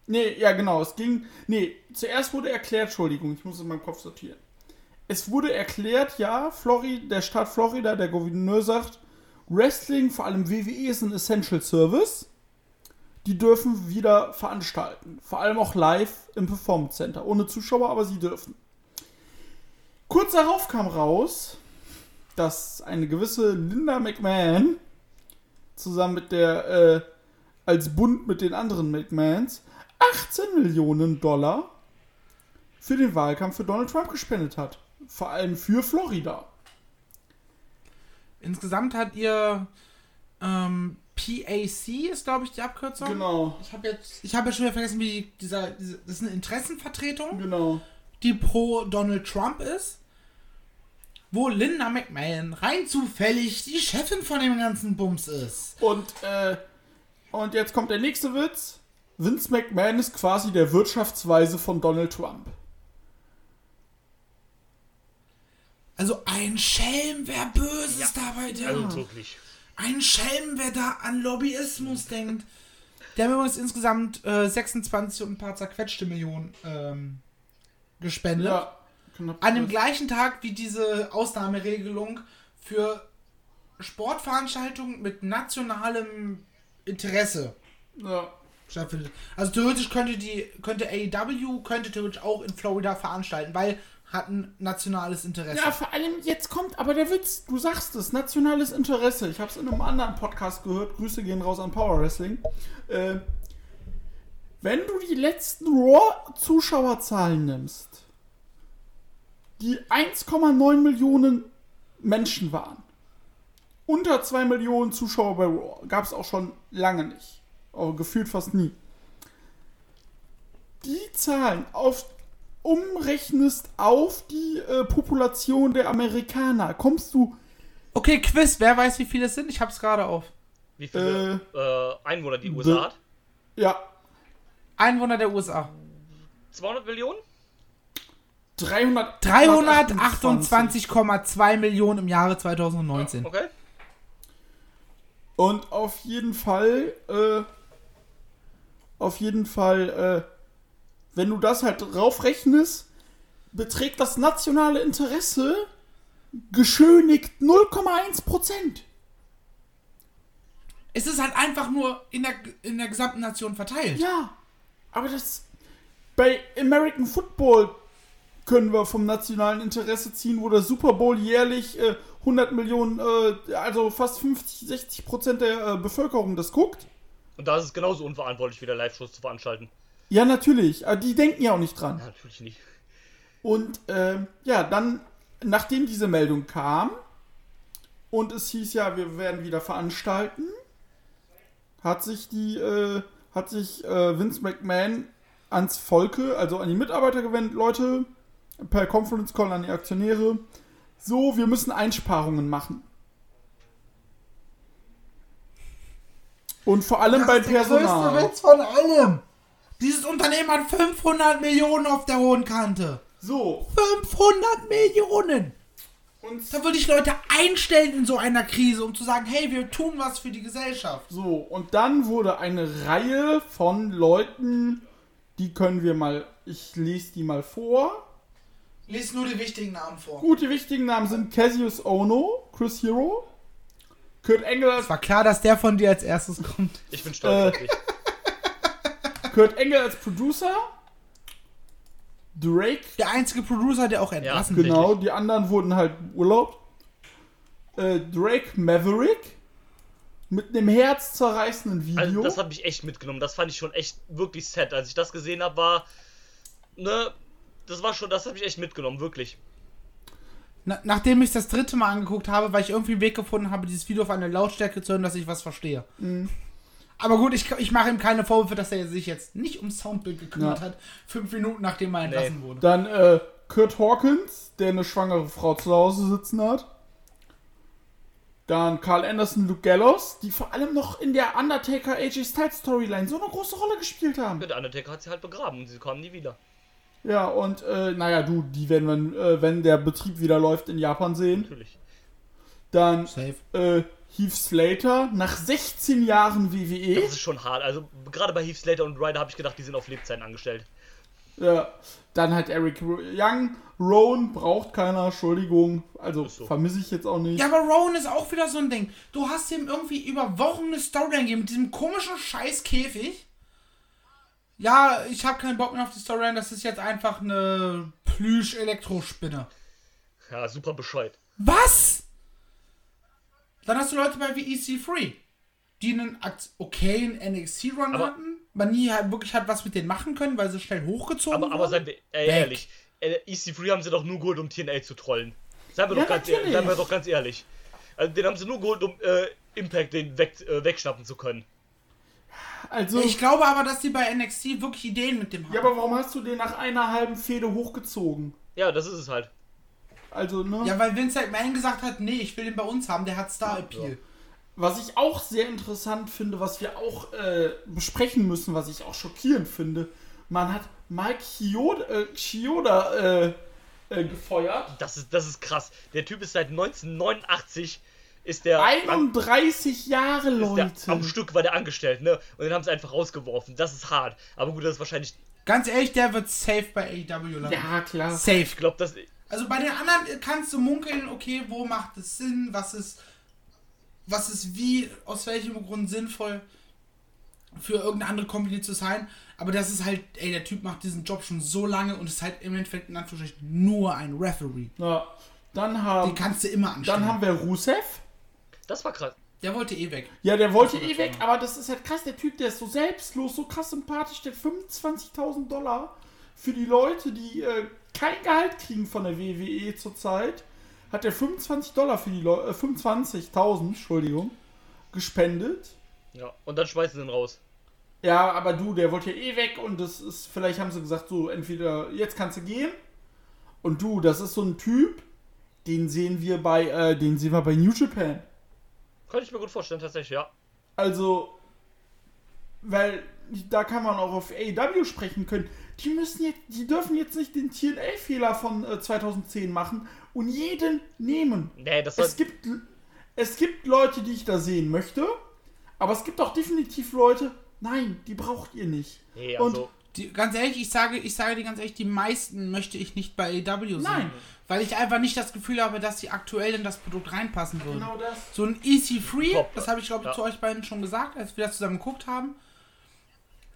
Nee, ja genau, es ging. Nee, zuerst wurde erklärt, Entschuldigung, ich muss es in meinem Kopf sortieren. Es wurde erklärt, ja, Flori, der Staat Florida, der Gouverneur sagt, Wrestling, vor allem WWE, ist ein Essential Service. Die dürfen wieder veranstalten. Vor allem auch live im Performance Center. Ohne Zuschauer, aber sie dürfen. Kurz darauf kam raus, dass eine gewisse Linda McMahon zusammen mit der, äh, als Bund mit den anderen McMahons 18 Millionen Dollar für den Wahlkampf für Donald Trump gespendet hat. Vor allem für Florida. Insgesamt hat ihr ähm, PAC ist, glaube ich, die Abkürzung. Genau, Ich habe jetzt, ich habe ja schon wieder vergessen, wie dieser, diese, das ist eine Interessenvertretung, genau. die pro Donald Trump ist, wo Linda McMahon rein zufällig die Chefin von dem ganzen Bums ist. Und, äh, und jetzt kommt der nächste Witz. Vince McMahon ist quasi der Wirtschaftsweise von Donald Trump. Also ein Schelm, wer Böses Ja. dabei denkt. Also wirklich. Ein Schelm, wer da an Lobbyismus denkt. Der hat übrigens insgesamt äh, 26 und ein paar zerquetschte Millionen ähm, gespendet. Ja. knapp An dem gleichen Tag wie diese Ausnahmeregelung für Sportveranstaltungen mit nationalem Interesse Ja. stattfindet. Also theoretisch könnte die könnte AEW könnte theoretisch auch in Florida veranstalten, weil hat ein nationales Interesse. ja, vor allem jetzt kommt aber der Witz. Du sagst es, nationales Interesse. Ich habe es in einem anderen Podcast gehört. Grüße gehen raus an Power Wrestling. Äh, wenn du die letzten Raw-Zuschauerzahlen nimmst, die 1,9 Millionen Menschen waren, unter 2 Millionen Zuschauer bei Raw, gab es auch schon lange nicht. Aber gefühlt fast nie. Die Zahlen auf umrechnest auf die äh, Population der Amerikaner, kommst du Okay, Quiz, wer weiß, wie viele es sind? Ich hab's gerade auf. Wie viele äh, Einwohner die USA hat? ja Einwohner der USA. 200 Millionen? 300 328,2 Millionen im Jahre 2019. Okay. Und auf jeden Fall, äh, auf jeden Fall, äh, wenn du das halt draufrechnest, beträgt das nationale Interesse geschönigt 0,1 Prozent. Es ist halt einfach nur in der, in der gesamten Nation verteilt. Ja, aber das bei American Football können wir vom nationalen Interesse ziehen, wo der Super Bowl jährlich äh, 100 Millionen, äh, also fast 50, 60 Prozent der äh, Bevölkerung das guckt. Und da ist es genauso unverantwortlich, wieder Live-Shows zu veranstalten. Ja, natürlich, aber die denken ja auch nicht dran. Ja, natürlich nicht. Und ähm, ja, dann, nachdem diese Meldung kam und es hieß ja, wir werden wieder veranstalten, hat sich die, äh, hat sich äh, Vince McMahon ans Volke, also an die Mitarbeiter gewendet, Leute, per Conference Call an die Aktionäre, so, wir müssen Einsparungen machen. Und vor allem bei Das ist der größte Personal. Witz von allem. Dieses Unternehmen hat 500 Millionen auf der hohen Kante. So, 500 Millionen! und Da würde ich Leute einstellen in so einer Krise, um zu sagen, hey, wir tun was für die Gesellschaft. So, und dann wurde eine Reihe von Leuten, die können wir mal, ich lese die mal vor. Lies nur die wichtigen Namen vor. Gut, die wichtigen Namen sind Cassius Ono, Chris Hero, Kurt Engel Es war klar, dass der von dir als erstes kommt. Ich bin stolz Äh. auf dich. Kurt Engel als Producer, Drake, Der einzige Producer, der auch entlassen Ja. wird. genau, die anderen wurden halt urlaubt. Äh, Drake Maverick mit einem herzzerreißenden Video. Also, das hat mich echt mitgenommen. Das fand ich schon echt wirklich sad. Als ich das gesehen habe, war. Ne. Das war schon, das hat mich echt mitgenommen, wirklich. Na, nachdem ich es das dritte Mal angeguckt habe, weil ich irgendwie einen Weg gefunden habe, dieses Video auf eine Lautstärke zu hören, dass ich was verstehe. Mhm. Aber gut, ich, ich mache ihm keine Vorwürfe, dass er sich jetzt nicht ums Soundbild gekümmert Ja. hat, fünf Minuten nachdem er entlassen Nee. wurde. Dann äh, Kurt Hawkins, der eine schwangere Frau zu Hause sitzen hat. Dann Carl Anderson, Luke Gallows, die vor allem noch in der Undertaker AJ Styles Storyline so eine große Rolle gespielt haben. Der Undertaker hat sie halt begraben und sie kamen nie wieder. Ja, und äh, naja, du, die werden wir, äh, wenn der Betrieb wieder läuft, in Japan sehen. Natürlich. Dann Safe. äh, Heath Slater, nach 16 Jahren WWE. Das ist schon hart. Also, gerade bei Heath Slater und Ryder habe ich gedacht, die sind auf Lebzeiten angestellt. Ja, dann halt Eric Young. Rowan braucht keiner, Entschuldigung. Also so. vermisse ich jetzt auch nicht. Ja, aber Rowan ist auch wieder so ein Ding. Du hast ihm irgendwie über Wochen eine Storyline gegeben mit diesem komischen Scheiß-Käfig. Ja, ich habe keinen Bock mehr auf die Storyline, das ist jetzt einfach eine Plüsch-Elektrospinne. Ja, super bescheuert. Was? Dann hast du Leute bei wie EC3, die einen okayen NXT-Run Aber- hatten, man nie halt wirklich hat was mit denen machen können, weil sie schnell hochgezogen Aber, aber wurden. seien wir ehrlich. Äh, EC3 haben sie doch nur geholt, um TNA zu trollen. Seien wir, Ja, doch, ganz, seien wir doch ganz ehrlich. Also, den haben sie nur geholt, um äh, Impact den weg, äh, wegschnappen zu können. Also, Ich glaube aber, dass die bei NXT wirklich Ideen mit dem haben. ja, aber warum hast du den nach einer halben Fehde hochgezogen? Ja, das ist es halt. Also, ne? Ja, weil Vince McMahon gesagt hat, nee, ich will den bei uns haben, der hat Star-Appeal. Was ich auch sehr interessant finde, was wir auch äh, besprechen müssen, was ich auch schockierend finde, man hat Mike Chioda, äh, Chioda äh, äh, gefeuert. Das ist, das ist krass. Der Typ ist seit 1989 ist der, 31 Jahre, ist der Leute. am Stück war der angestellt, ne? Und den haben sie einfach rausgeworfen. Das ist hart. Aber gut, das ist wahrscheinlich. Ganz ehrlich, der wird safe bei AEW landen. ja, klar. Safe. Ich glaube, das. Also bei den anderen kannst du munkeln, okay, wo macht es Sinn, was ist, was ist wie, aus welchem Grund sinnvoll für irgendeine andere Company zu sein. Aber das ist halt, ey, der Typ macht diesen Job schon so lange und ist halt im Endeffekt in Anführungsstrichen nur ein Referee. Ja, dann Den haben, kannst du immer anstellen. dann haben wir Rusev. Das war krass. der wollte eh weg. Ja, der wollte eh weg, aber das ist halt krass. Der Typ, der ist so selbstlos, so krass sympathisch. Der hat 25.000 Dollar für die Leute, die äh, kein Gehalt kriegen von der WWE zurzeit. Hat er 25 Dollar für die Leute, äh, 25.000, Entschuldigung, gespendet. Ja. Und dann schmeißen sie ihn raus. Ja, aber du, der wollte ja eh weg und das ist, vielleicht haben sie gesagt, so, entweder jetzt kannst du gehen. Und du, das ist so ein Typ, den sehen wir bei, äh, den sehen wir bei New Japan. Könnte ich mir gut vorstellen, tatsächlich, ja. Also, weil da kann man auch auf AEW sprechen können. Die müssen jetzt, die dürfen jetzt nicht den TNA-Fehler von äh, 2010 machen und jeden nehmen. Nee, das soll. Es gibt, es gibt Leute, die ich da sehen möchte, aber es gibt auch definitiv Leute, nein, die braucht ihr nicht. Nee, und also. Die, ganz ehrlich, ich sage, ich sage dir ganz ehrlich, die meisten möchte ich nicht bei AEW sehen. Nein. Weil ich einfach nicht das Gefühl habe, dass sie aktuell in das Produkt reinpassen würden. genau das. So ein EC3, Top. das habe ich glaube ich Ja. zu euch beiden schon gesagt, als wir das zusammen geguckt haben.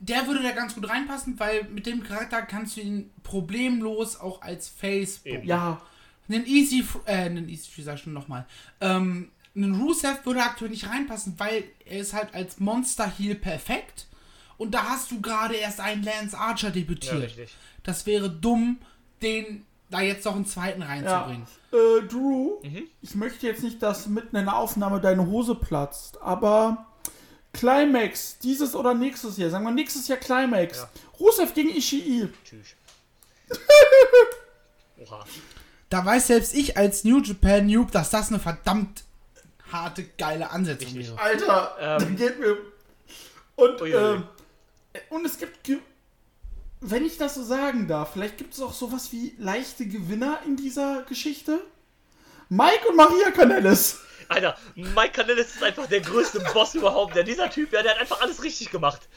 Der würde da ganz gut reinpassen, weil mit dem Charakter kannst du ihn problemlos auch als Face. Eben. Ja, Einen Easy, äh, einen Easy, sag ich schon nochmal. Ähm, einen Rusev würde aktuell nicht reinpassen, weil er ist halt als Monster Heal perfekt. Und da hast du gerade erst einen Lance Archer Ja, debütiert. richtig. das wäre dumm, den da jetzt noch einen zweiten ja. reinzubringen. Äh, Drew, Mhm. ich möchte jetzt nicht, dass mitten in der Aufnahme deine Hose platzt, aber Climax, dieses oder nächstes Jahr, sagen wir nächstes Jahr Climax. Ja. Rusev gegen Ishii. Tschüss. Oha. Da weiß selbst ich als New Japan Noob, dass das eine verdammt harte, geile Ansetzung wäre. Alter, Ähm. geht mir. Und, ähm, und es gibt wenn ich das so sagen darf, vielleicht gibt es auch sowas wie leichte Gewinner in dieser Geschichte. Mike und Maria Canellis. Alter, Mike Canellis ist einfach der größte Boss überhaupt. Der, dieser Typ, ja, der hat einfach alles richtig gemacht.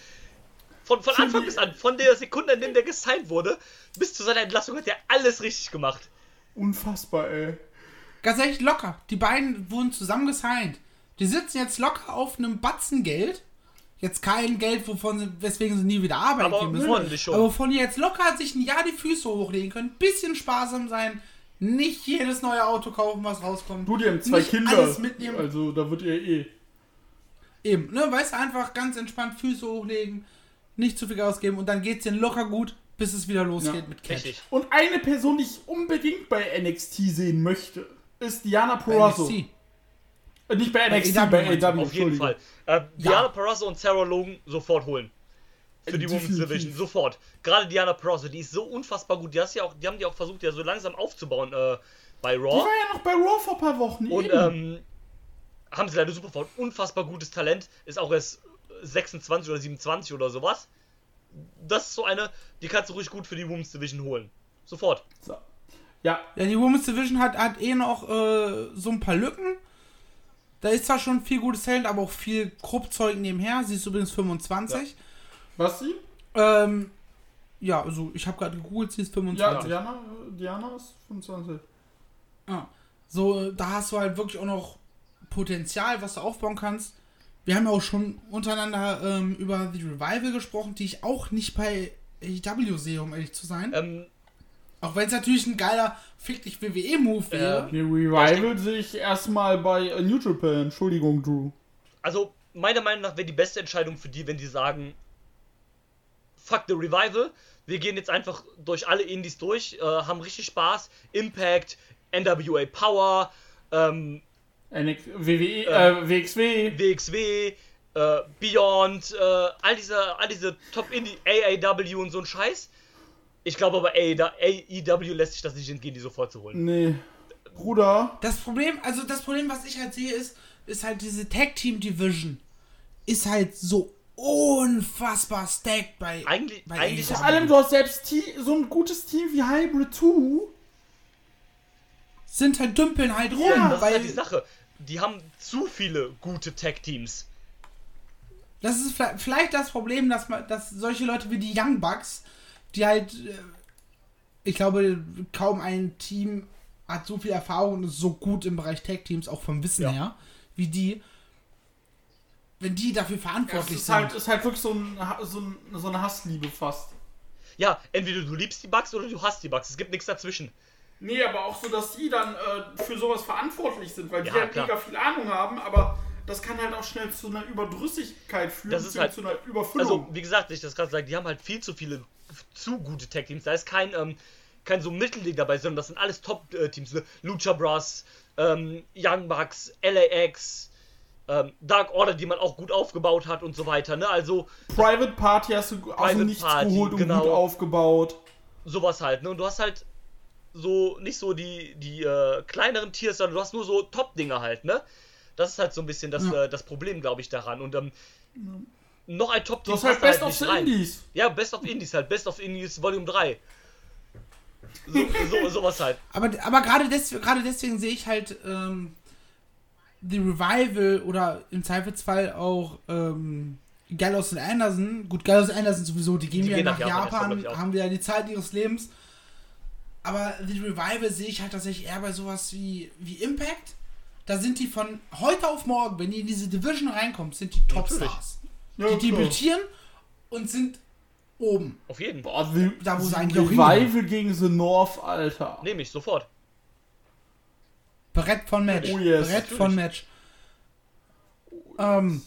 Von, von Anfang bis an, von der Sekunde, in der der gesigned wurde, bis zu seiner Entlassung hat er alles richtig gemacht. Unfassbar, ey. Ganz ehrlich, locker. Die beiden wurden zusammen gesigned. Die sitzen jetzt locker auf einem Batzen Geld. Jetzt kein Geld, wovon sie, weswegen sie nie wieder arbeiten Aber müssen. schon. Aber wovon die jetzt locker sich ein Jahr die Füße hochlegen können, bisschen sparsam sein, nicht jedes neue Auto kaufen, was rauskommt. Du, die haben zwei nicht Kinder. Alles mitnehmen. Also, da wird ihr eh. Eben, ne, weißt du, einfach ganz entspannt Füße hochlegen, nicht zu viel ausgeben und dann geht's denen locker gut, bis es wieder losgeht Ja, mit Catch. Richtig. Und eine Person, die ich unbedingt bei NXT sehen möchte, ist Diana Purrazzo. NXT. Äh, Nicht bei NXT, bei du? Auf jeden Fall. Äh, Diana Perazzo und Sarah Logan sofort holen. Für die Women's. Division, sofort. Gerade Diana Perazzo, die ist so unfassbar gut. Die, hast ja auch, die haben die auch versucht, ja so langsam aufzubauen äh, bei Die Raw. war ja noch bei Raw vor ein paar Wochen. Und ähm, haben sie leider super verhauen. Unfassbar gutes Talent. Ist auch erst 26 oder 27 oder sowas. Das ist so eine, die kannst du ruhig gut für die Women's Division holen. Sofort. so. Ja, Ja, die Women's Division hat, hat eh noch äh, so ein paar Lücken. Da ist zwar schon viel gutes Talent, aber auch viel Kruppzeug nebenher. Sie ist übrigens 25. was sie? Ähm, ja, also ich habe gerade gegoogelt, sie ist Ja, 25. Diana, Diana ist 25. Ah. So, da hast du halt wirklich auch noch Potenzial, was du aufbauen kannst. Wir haben ja auch schon untereinander ähm, über The Revival gesprochen, die ich auch nicht bei AEW sehe, um ehrlich zu sein. Ähm, Auch wenn es natürlich ein geiler Fick dich WWE-Move wäre. Die Revival sehe ich erstmal bei äh, New Japan. Entschuldigung, Drew. also, meiner Meinung nach wäre die beste Entscheidung für die, wenn die sagen, fuck the Revival, wir gehen jetzt einfach durch alle Indies durch, äh, haben richtig Spaß, Impact, NWA Power, ähm, NX WWE, Äh, äh, WXW. WXW, äh, Beyond, äh, all diese, all diese Top Indie, AAW und so ein Scheiß. Ich glaube aber AEW lässt sich das nicht entgehen, die sofort zu holen. Nee. Bruder. Das Problem, also das Problem, was ich halt sehe, ist, ist halt diese Tag Team Division ist halt so unfassbar stacked bei. Eigentlich- bei eigentlich. Vor allem, du hast selbst Te- so ein gutes Team wie Hybrid 2. sind halt dümpeln halt rum, Ja, Das ist weil halt die Sache. Die haben zu viele gute Tag-Teams. das ist vielleicht- vielleicht das Problem, dass man, dass solche Leute wie die Young Bucks, die halt, äh, ich glaube, kaum ein Team hat so viel Erfahrung und ist so gut im Bereich Tag Teams, auch vom Wissen Ja. her, wie die. Wenn die dafür verantwortlich ist sind. halt, ist halt wirklich so, ein, so, ein, so eine Hassliebe fast. Ja, entweder du liebst die Bugs oder du hasst die Bugs. Es gibt nichts dazwischen. Nee, aber auch so, dass die dann äh, für sowas verantwortlich sind, weil die Ja, halt klar. mega viel Ahnung haben, aber das kann halt auch schnell zu einer Überdrüssigkeit führen, Das ist beziehungsweise halt- zu einer Überfüllung. Also, wie gesagt, ich das gerade sage, die haben halt viel zu viele zu gute Tag-Teams. Da ist kein, ähm, kein so Mittelding dabei, sondern das sind alles Top-Teams. Lucha Bros, ähm, Young Bucks, LAX, ähm, Dark Order, die man auch gut aufgebaut hat und so weiter. Ne? Also, Private Party hast du aus Private dem Nichts Party, geholt und genau. gut aufgebaut. sowas halt. Ne? Und du hast halt so, nicht so die, die äh, kleineren Tiers, sondern du hast nur so Top-Dinger halt, ne? Das ist halt so ein bisschen das, Ja. äh, das Problem, glaube ich, daran. Und ähm, noch ein Top-Team Das ist halt passt Best of nicht rein. Indies. Ja, Best of Indies halt. Best of Indies Volume 3. So, so, sowas halt. Aber, aber gerade des, deswegen sehe ich halt ähm, The Revival oder im Zweifelsfall auch ähm, Gallows und Anderson. Gut, Gallows und Anderson sowieso, die gehen Die wieder gehen nach nach Japan, Japan, glaub haben wieder die Zeit ihres Lebens. Aber The Revival sehe ich halt tatsächlich eher bei sowas wie, wie Impact. Da sind die von heute auf morgen, wenn die in diese Division reinkommen, sind die Topstars. Ja, Die klar. debütieren und sind oben. Auf jeden. The, Da, wo sie the eigentlich Revival gegen The North, Alter. Nehme ich sofort. Brett von Match. Oh yes, Brett natürlich. von Match. Ähm,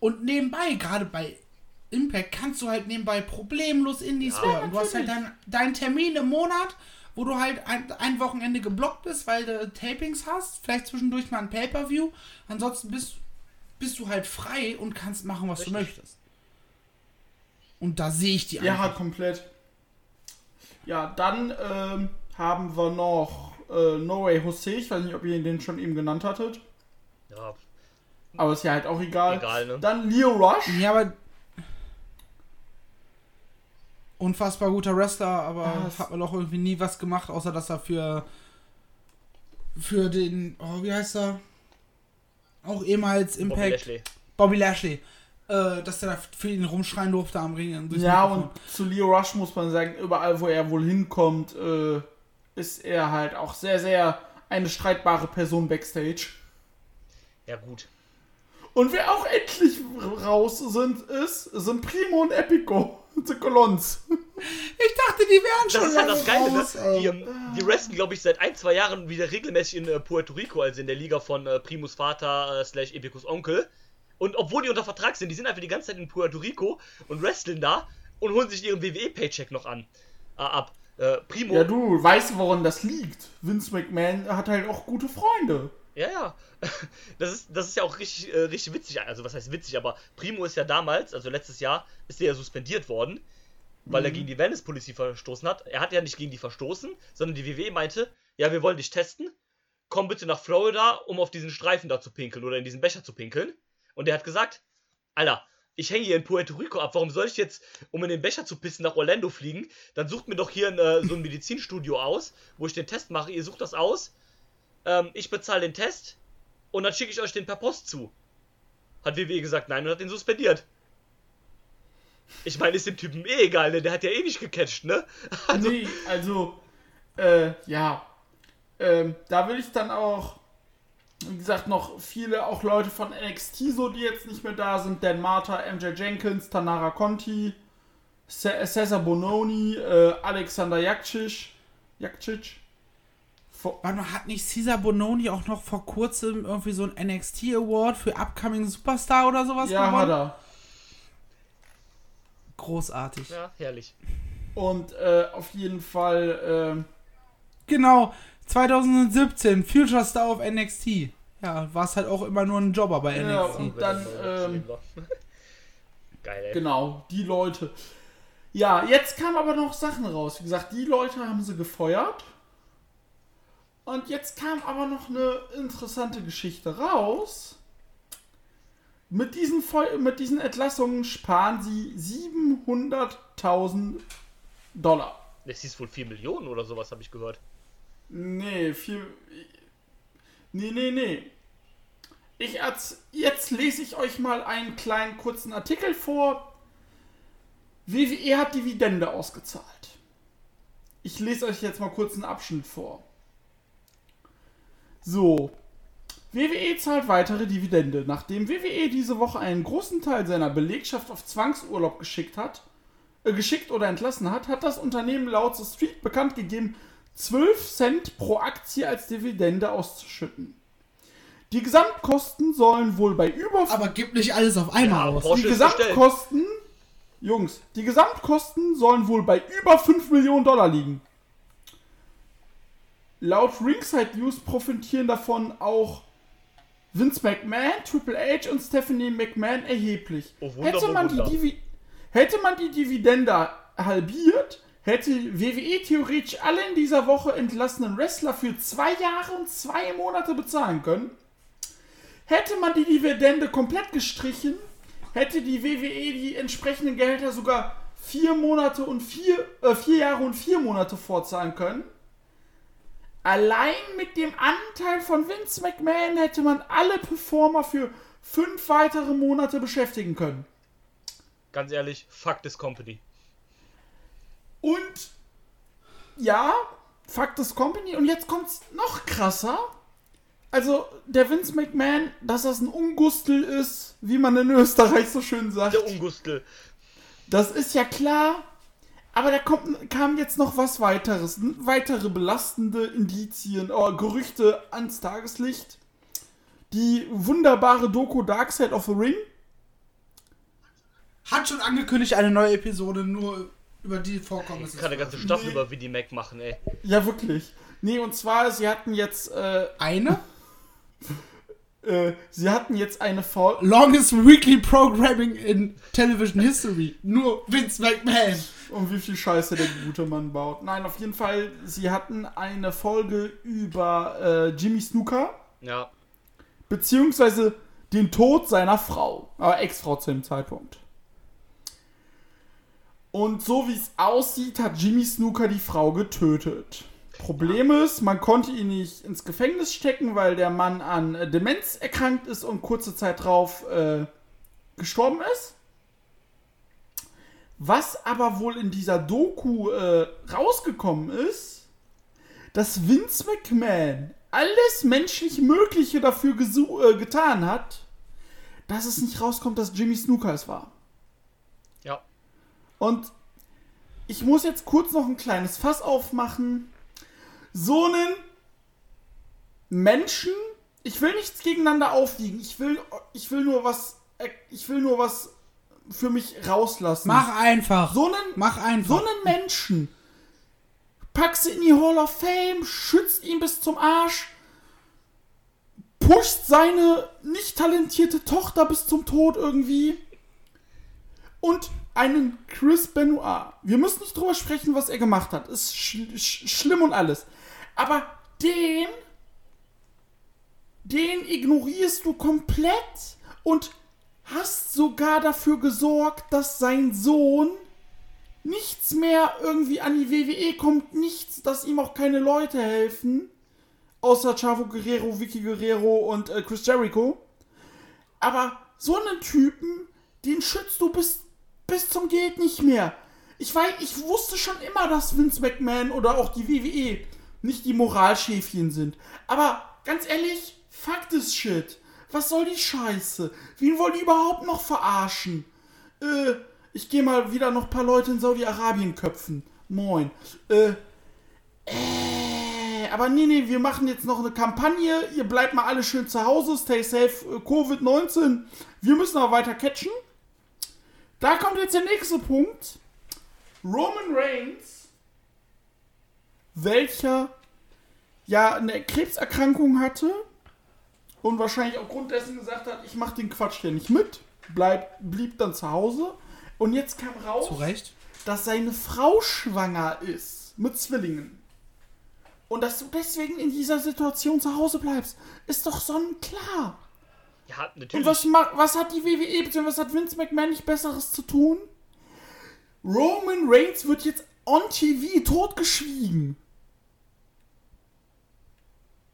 und nebenbei, gerade bei Impact, kannst du halt nebenbei problemlos Indies Ja, werden. Du hast halt deinen dein Termin im Monat, wo du halt ein, ein Wochenende geblockt bist, weil du Tapings hast. Vielleicht zwischendurch mal ein Pay-Per-View. Ansonsten bist, bist du halt frei und kannst machen, was du Richtig. möchtest. Und da sehe ich die Ja, einfach. komplett. Ja, dann ähm, haben wir noch äh, No Way Jose. Ich weiß nicht, ob ihr den schon eben genannt hattet. Ja, Aber ist ja halt auch egal. Egal, ne? Dann Leo Rush. Ja, aber unfassbar guter Wrestler, aber Ah, hat man doch irgendwie nie was gemacht, außer dass er für für den, oh, wie heißt er? Auch ehemals Bobby Impact Lashley. Bobby Lashley, äh, dass der da für ihn rumschreien durfte am Ring. Ja, Mikrofon. und zu Leo Rush muss man sagen, überall, wo er wohl hinkommt, äh, ist er halt auch sehr, sehr eine streitbare Person backstage. Ja, gut. Und wer auch endlich raus sind, ist, sind Primo und Epico. The Colons. Ich dachte, die wären Das schon ist halt das Geile, raus, ne? Die, ähm, die wrestlen, glaube ich, seit ein, zwei Jahren wieder regelmäßig in äh, Puerto Rico, also in der Liga von äh, Primus Vater äh, slash Epicus Onkel. Und obwohl die unter Vertrag sind, die sind einfach die ganze Zeit in Puerto Rico und wresteln da und holen sich ihren WWE-Paycheck noch an. Äh, ab. Äh, Primo. Ja, du weißt, woran das liegt. Vince McMahon hat halt auch gute Freunde. Ja, ja. Das ist, das ist ja auch richtig, äh, richtig witzig. Also, was heißt witzig, aber Primo ist ja damals, also letztes Jahr, ist der ja suspendiert worden, weil er gegen die Venice Policy verstoßen hat. Er hat ja nicht gegen die verstoßen, sondern die WWE meinte, ja, wir wollen dich testen. Komm bitte nach Florida, um auf diesen Streifen da zu pinkeln oder in diesen Becher zu pinkeln. Und der hat gesagt, Alter, ich hänge hier in Puerto Rico ab. Warum soll ich jetzt, um in den Becher zu pissen, nach Orlando fliegen? Dann sucht mir doch hier ein, äh, so ein Medizinstudio aus, wo ich den Test mache. Ihr sucht das aus. Ähm, ich bezahle den Test und dann schicke ich euch den per Post zu. Hat WWE gesagt nein und hat den suspendiert. Ich meine, ist dem Typen eh egal, ne? Der hat ja eh nicht gecatcht, ne? Also, Nee, also, äh, ja. Ähm, da will ich dann auch, wie gesagt, noch viele, auch Leute von NXT so, die jetzt nicht mehr da sind. Dan Marta, MJ Jenkins, Tanara Conti, Ce- Cesar Bononi, äh, Alexander Jakcic. Jakcic. Mal, hat nicht Caesar Bononi auch noch vor kurzem irgendwie so ein NXT Award für Upcoming Superstar oder sowas Ja, hat er. Großartig. ja, herrlich. Und äh, auf jeden Fall, ähm, Genau, 2017, Future Star auf NXT. Ja, war es halt auch immer nur ein Jobber bei Ja, NXT. und dann, ähm. Geil, ey. Genau, die Leute. Ja, jetzt kamen aber noch Sachen raus. Wie gesagt, die Leute haben sie gefeuert. Und jetzt kam aber noch eine interessante Geschichte raus. Mit diesen, Feu mit diesen Entlassungen sparen sie 700.000 Dollar. Das hieß wohl 4 Millionen oder sowas, habe ich gehört. Nee, viel. Nee, nee, nee. Ich erz- jetzt lese ich euch mal einen kleinen kurzen Artikel vor. WWE hat Dividende ausgezahlt. Ich lese euch jetzt mal kurz einen Abschnitt vor. So. WWE zahlt weitere Dividende. Nachdem WWE diese Woche einen großen Teil seiner Belegschaft auf Zwangsurlaub geschickt hat, äh, geschickt oder entlassen hat, hat das Unternehmen laut The Street bekannt gegeben, 12 Cent pro Aktie als Dividende auszuschütten. Die Gesamtkosten sollen wohl bei über Aber gib nicht alles auf einmal Ja, aus. Porsche die ist bestellt. Gesamtkosten, Jungs, die Gesamtkosten sollen wohl bei über 5 Millionen Dollar liegen. Laut Ringside News profitieren davon auch Vince McMahon, Triple H und Stephanie McMahon erheblich. Oh, Wunder, hätte, oh, man die Wunder. Divi hätte man die Dividende halbiert, hätte WWE theoretisch alle in dieser Woche entlassenen Wrestler für zwei Jahre und zwei Monate bezahlen können. Hätte man die Dividende komplett gestrichen, hätte die WWE die entsprechenden Gehälter sogar vier Monate und vier, äh, vier Jahre und vier Monate vorzahlen können. Allein mit dem Anteil von Vince McMahon hätte man alle Performer für fünf weitere Monate beschäftigen können. Ganz ehrlich, fuck this company. Und ja, Fakt ist Company. Und jetzt kommt's noch krasser. Also, der Vince McMahon, dass das ein Ungustel ist, wie man in Österreich so schön sagt. Der Ungustel. Das ist ja klar. Aber da kommt, kam jetzt noch was weiteres. Weitere belastende Indizien, oh, Gerüchte ans Tageslicht. Die wunderbare Doku Dark Side of the Ring. Hat schon angekündigt, eine neue Episode nur über die Vorkommnisse. Ich kann eine ganze Staffel Nee. über Vinnie Mac machen, ey. Ja, wirklich. Nee, und zwar, sie hatten jetzt, äh, Eine? äh, sie hatten jetzt eine Folge. Longest Weekly Programming in Television History. Nur Vince McMahon. Und wie viel Scheiße der gute Mann baut. Nein, auf jeden Fall, sie hatten eine Folge über äh, Jimmy Snooker, Ja. beziehungsweise den Tod seiner Frau, aber Ex-Frau zu dem Zeitpunkt. Und so wie es aussieht, hat Jimmy Snooker die Frau getötet. Problem ist, man konnte ihn nicht ins Gefängnis stecken, weil der Mann an äh, Demenz erkrankt ist und kurze Zeit drauf äh, gestorben ist. Was aber wohl in dieser Doku äh, rausgekommen ist, dass Vince McMahon alles menschlich Mögliche dafür äh, getan hat, dass es nicht rauskommt, dass Jimmy Snooker es war. Und ich muss jetzt kurz noch ein kleines Fass aufmachen. So einen Menschen, ich will nichts gegeneinander aufwiegen. Ich will, ich will nur was, ich will nur was für mich rauslassen. Mach einfach. so einen, Mach einfach. so einen Menschen packst du in die Hall of Fame, schützt ihn bis zum Arsch, pusht seine nicht talentierte Tochter bis zum Tod irgendwie und einen Chris Benoit. Wir müssen nicht drüber sprechen, was er gemacht hat. Ist sch sch schlimm und alles. Aber den, den ignorierst du komplett und hast sogar dafür gesorgt, dass sein Sohn nichts mehr irgendwie an die WWE kommt, nichts, dass ihm auch keine Leute helfen. Außer Chavo Guerrero, Vicky Guerrero und äh, Chris Jericho. Aber so einen Typen, den schützt du bis, bis zum Geht nicht mehr. Ich weiß, ich wusste schon immer, dass Vince McMahon oder auch die WWE nicht die Moralschäfchen sind. Aber ganz ehrlich, fuck this shit. Was soll die Scheiße? Wen wollen die überhaupt noch verarschen? Äh, ich gehe mal wieder noch ein paar Leute in Saudi-Arabien köpfen. Moin. Äh, äh, aber nee, nee, wir machen jetzt noch eine Kampagne. Ihr bleibt mal alle schön zu Hause. Stay safe. äh, Covid-19. Wir müssen aber weiter catchen. Da kommt jetzt der nächste Punkt. Roman Reigns, welcher ja eine Krebserkrankung hatte und wahrscheinlich aufgrund dessen gesagt hat, ich mache den Quatsch hier nicht mit, bleib, blieb dann zu Hause. Und jetzt kam raus, dass seine Frau schwanger ist mit Zwillingen. Und dass du deswegen in dieser Situation zu Hause bleibst, ist doch sonnenklar. Ja, Und natürlich. was, ma- was hat die WWE bzw. was hat Vince McMahon nicht Besseres zu tun? Roman Reigns wird jetzt on TV totgeschwiegen.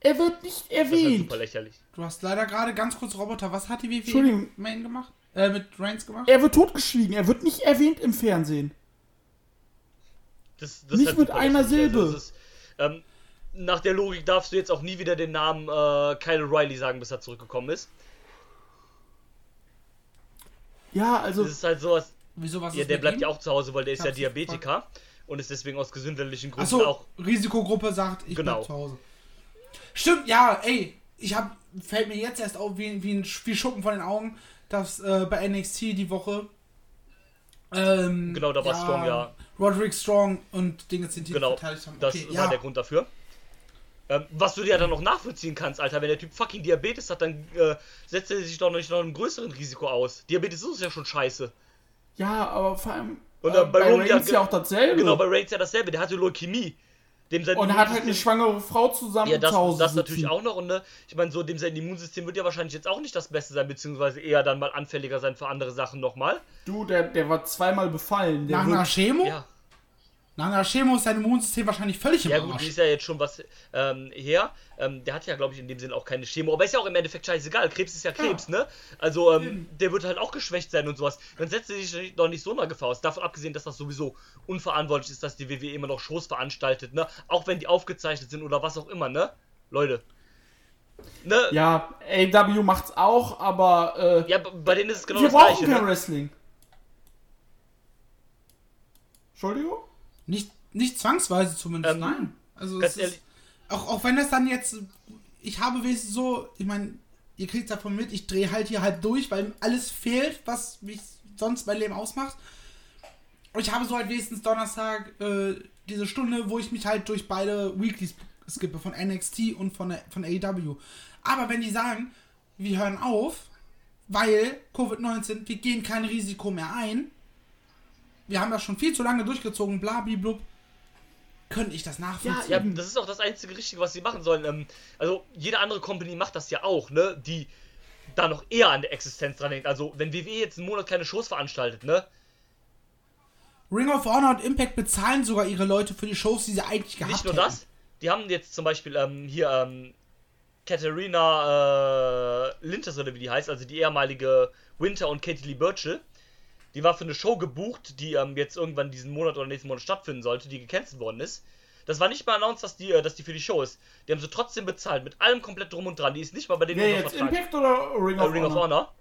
Er wird nicht das ist halt erwähnt. super lächerlich. Du hast leider gerade ganz kurz Roboter. Was hat die WWE Main gemacht? Äh, mit Reigns gemacht? Er wird totgeschwiegen. Er wird nicht erwähnt im Fernsehen. Das, das Nicht halt mit einer lächerlich. Silbe. das ist, ähm, nach der Logik darfst du jetzt auch nie wieder den Namen äh, Kyle Riley sagen, bis er zurückgekommen ist. Ja, also Das ist halt sowas. Wieso was Ja, der mit bleibt ihm? ja auch zu Hause, weil der ist ja Diabetiker und ist deswegen aus gesundheitlichen Gründen Achso, auch. Risikogruppe sagt, ich Genau. bleib zu Hause. Stimmt, ja, ey, ich hab, fällt mir jetzt erst auf, wie, wie ein wie Schuppen von den Augen, dass äh, bei NXT die Woche ähm, Genau, da war Strong, ja. Roderick Strong und Dinge sind die Genau, verteidigt haben. das okay, war ja. der Grund dafür. Ähm, was du dir ja dann noch nachvollziehen kannst, Alter, wenn der Typ fucking Diabetes hat, dann äh, setzt er sich doch noch nicht noch einem größeren Risiko aus. Diabetes ist ja schon scheiße. ja, aber vor allem Und äh, dann bei bei Roman ja- ja auch dasselbe. Genau, bei Reigns ja dasselbe, der hatte Leukämie. Dem sein und er hat halt eine Immunsystem- schwangere Frau zusammen Ja, das, zu Hause das sitzen. natürlich auch noch. Und ne, ich meine, so dem sein Immunsystem wird ja wahrscheinlich jetzt auch nicht das Beste sein, beziehungsweise eher dann mal anfälliger sein für andere Sachen nochmal. Du, der, der war zweimal befallen. Der Nach wird- einer Chemo? Ja. Nach einer Chemo ist dein Immunsystem wahrscheinlich völlig im Ja gut, Arsch. die ist ja jetzt schon was ähm, her. Ähm, der hat ja, glaube ich, in dem Sinn auch keine Chemo. Aber ist ja auch im Endeffekt scheißegal. Krebs ist ja Krebs, ne? Also, ähm, der wird halt auch geschwächt sein und sowas. Dann setzt er sich doch nicht so einer Gefahr aus. Davon abgesehen, dass das sowieso unverantwortlich ist, dass die WWE immer noch Shows veranstaltet, ne? Auch wenn die aufgezeichnet sind oder was auch immer, ne? Leute. Ne? Ja, Ja, AW macht's auch, aber äh, b- bei denen ist es genau wir das brauchen gleiche, kein ne? Wrestling. Entschuldigung? Nicht, nicht zwangsweise zumindest, Ähm, nein. Also ist, auch, auch wenn das dann jetzt, ich habe wenigstens so, ich meine, ihr kriegt davon mit, ich drehe halt hier halt durch, weil alles fehlt, was mich sonst mein Leben ausmacht. Und ich habe so halt wenigstens Donnerstag äh, diese Stunde, wo ich mich halt durch beide Weeklies skippe, von NXT und von, der, von AEW. Aber wenn die sagen, wir hören auf, weil Covid-19, wir gehen kein Risiko mehr ein, wir haben das schon viel zu lange durchgezogen, blablablub, könnte ich das nachvollziehen. Ja, das ist auch das einzige Richtige, was sie machen sollen. Ähm, also, jede andere Company macht das ja auch, ne? Die da noch eher an der Existenz dran denkt. Also, wenn WWE jetzt einen Monat keine Shows veranstaltet, ne? Ring of Honor und Impact bezahlen sogar ihre Leute für die Shows, die sie eigentlich gehabt Nicht nur hätten. das, die haben jetzt zum Beispiel ähm, hier ähm, Katharina äh, Linters oder wie die heißt, also die ehemalige Winter und Katie Lee Burchill. Die war für eine Show gebucht, die ähm, jetzt irgendwann diesen Monat oder nächsten Monat stattfinden sollte, die gecancelt worden ist. Das war nicht mal announced, dass die, äh, dass die für die Show ist. Die haben sie trotzdem bezahlt, mit allem komplett drum und dran. Die ist nicht mal bei denen unter jetzt. Impact oder Ring Äh, of, Ring of Honor? Honor.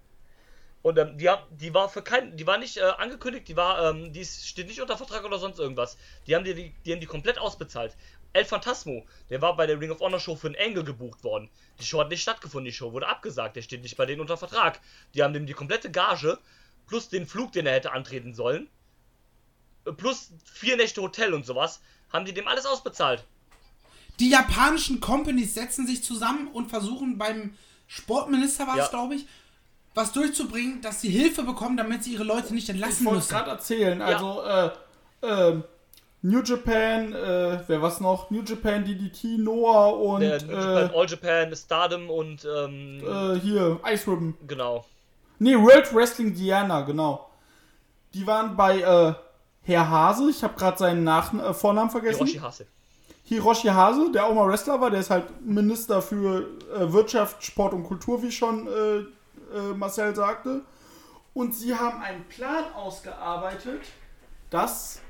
Und ähm, die, die war für kein, die war nicht äh, angekündigt, die war, ähm, die ist, steht nicht unter Vertrag oder sonst irgendwas. Die haben die, die, die haben die komplett ausbezahlt. El Phantasmo, der war bei der Ring of Honor Show für einen Engel gebucht worden. Die Show hat nicht stattgefunden, die Show wurde abgesagt, der steht nicht bei denen unter Vertrag. Die haben dem die komplette Gage plus den Flug, den er hätte antreten sollen, äh, plus vier Nächte Hotel und sowas, haben die dem alles ausbezahlt. Die japanischen Companies setzen sich zusammen und versuchen beim Sportminister war es, Ja. glaube ich, was durchzubringen, dass sie Hilfe bekommen, damit sie ihre Leute nicht Ich entlassen wollte es müssen. gerade erzählen. Also, äh, äh, New Japan, äh, wer was noch? New Japan, DDT, Noah und Der New Japan, äh, All Japan, Stardom und ähm, äh, hier, Ice Ribbon. genau. Nee, World Wrestling Diana, genau. Die waren bei äh, Herr Hase, ich habe gerade seinen Nach äh, Vornamen vergessen. Hiroshi Hase. Hiroshi Hase, der auch mal Wrestler war, der ist halt Minister für äh, Wirtschaft, Sport und Kultur, wie schon äh, äh, Marcel sagte. Und sie haben einen Plan ausgearbeitet, dass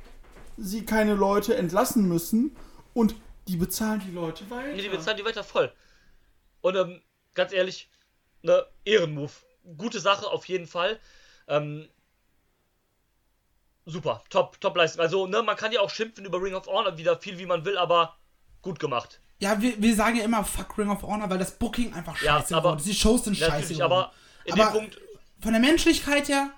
sie keine Leute entlassen müssen und die bezahlen die Leute weiter. Nee, die bezahlen die weiter voll. Und ähm, ganz ehrlich, ne, Ehrenmove. Gute Sache auf jeden Fall. Ähm, super, top, top Leistung. Also, ne, man kann ja auch schimpfen über Ring of Honor wieder viel wie man will, aber gut gemacht. Ja, wir, wir sagen ja immer Fuck Ring of Honor, weil das Booking einfach Ja, scheiße aber- geworden ist. Die Shows sind scheiße aber in Aber dem Punkt Von der Menschlichkeit her,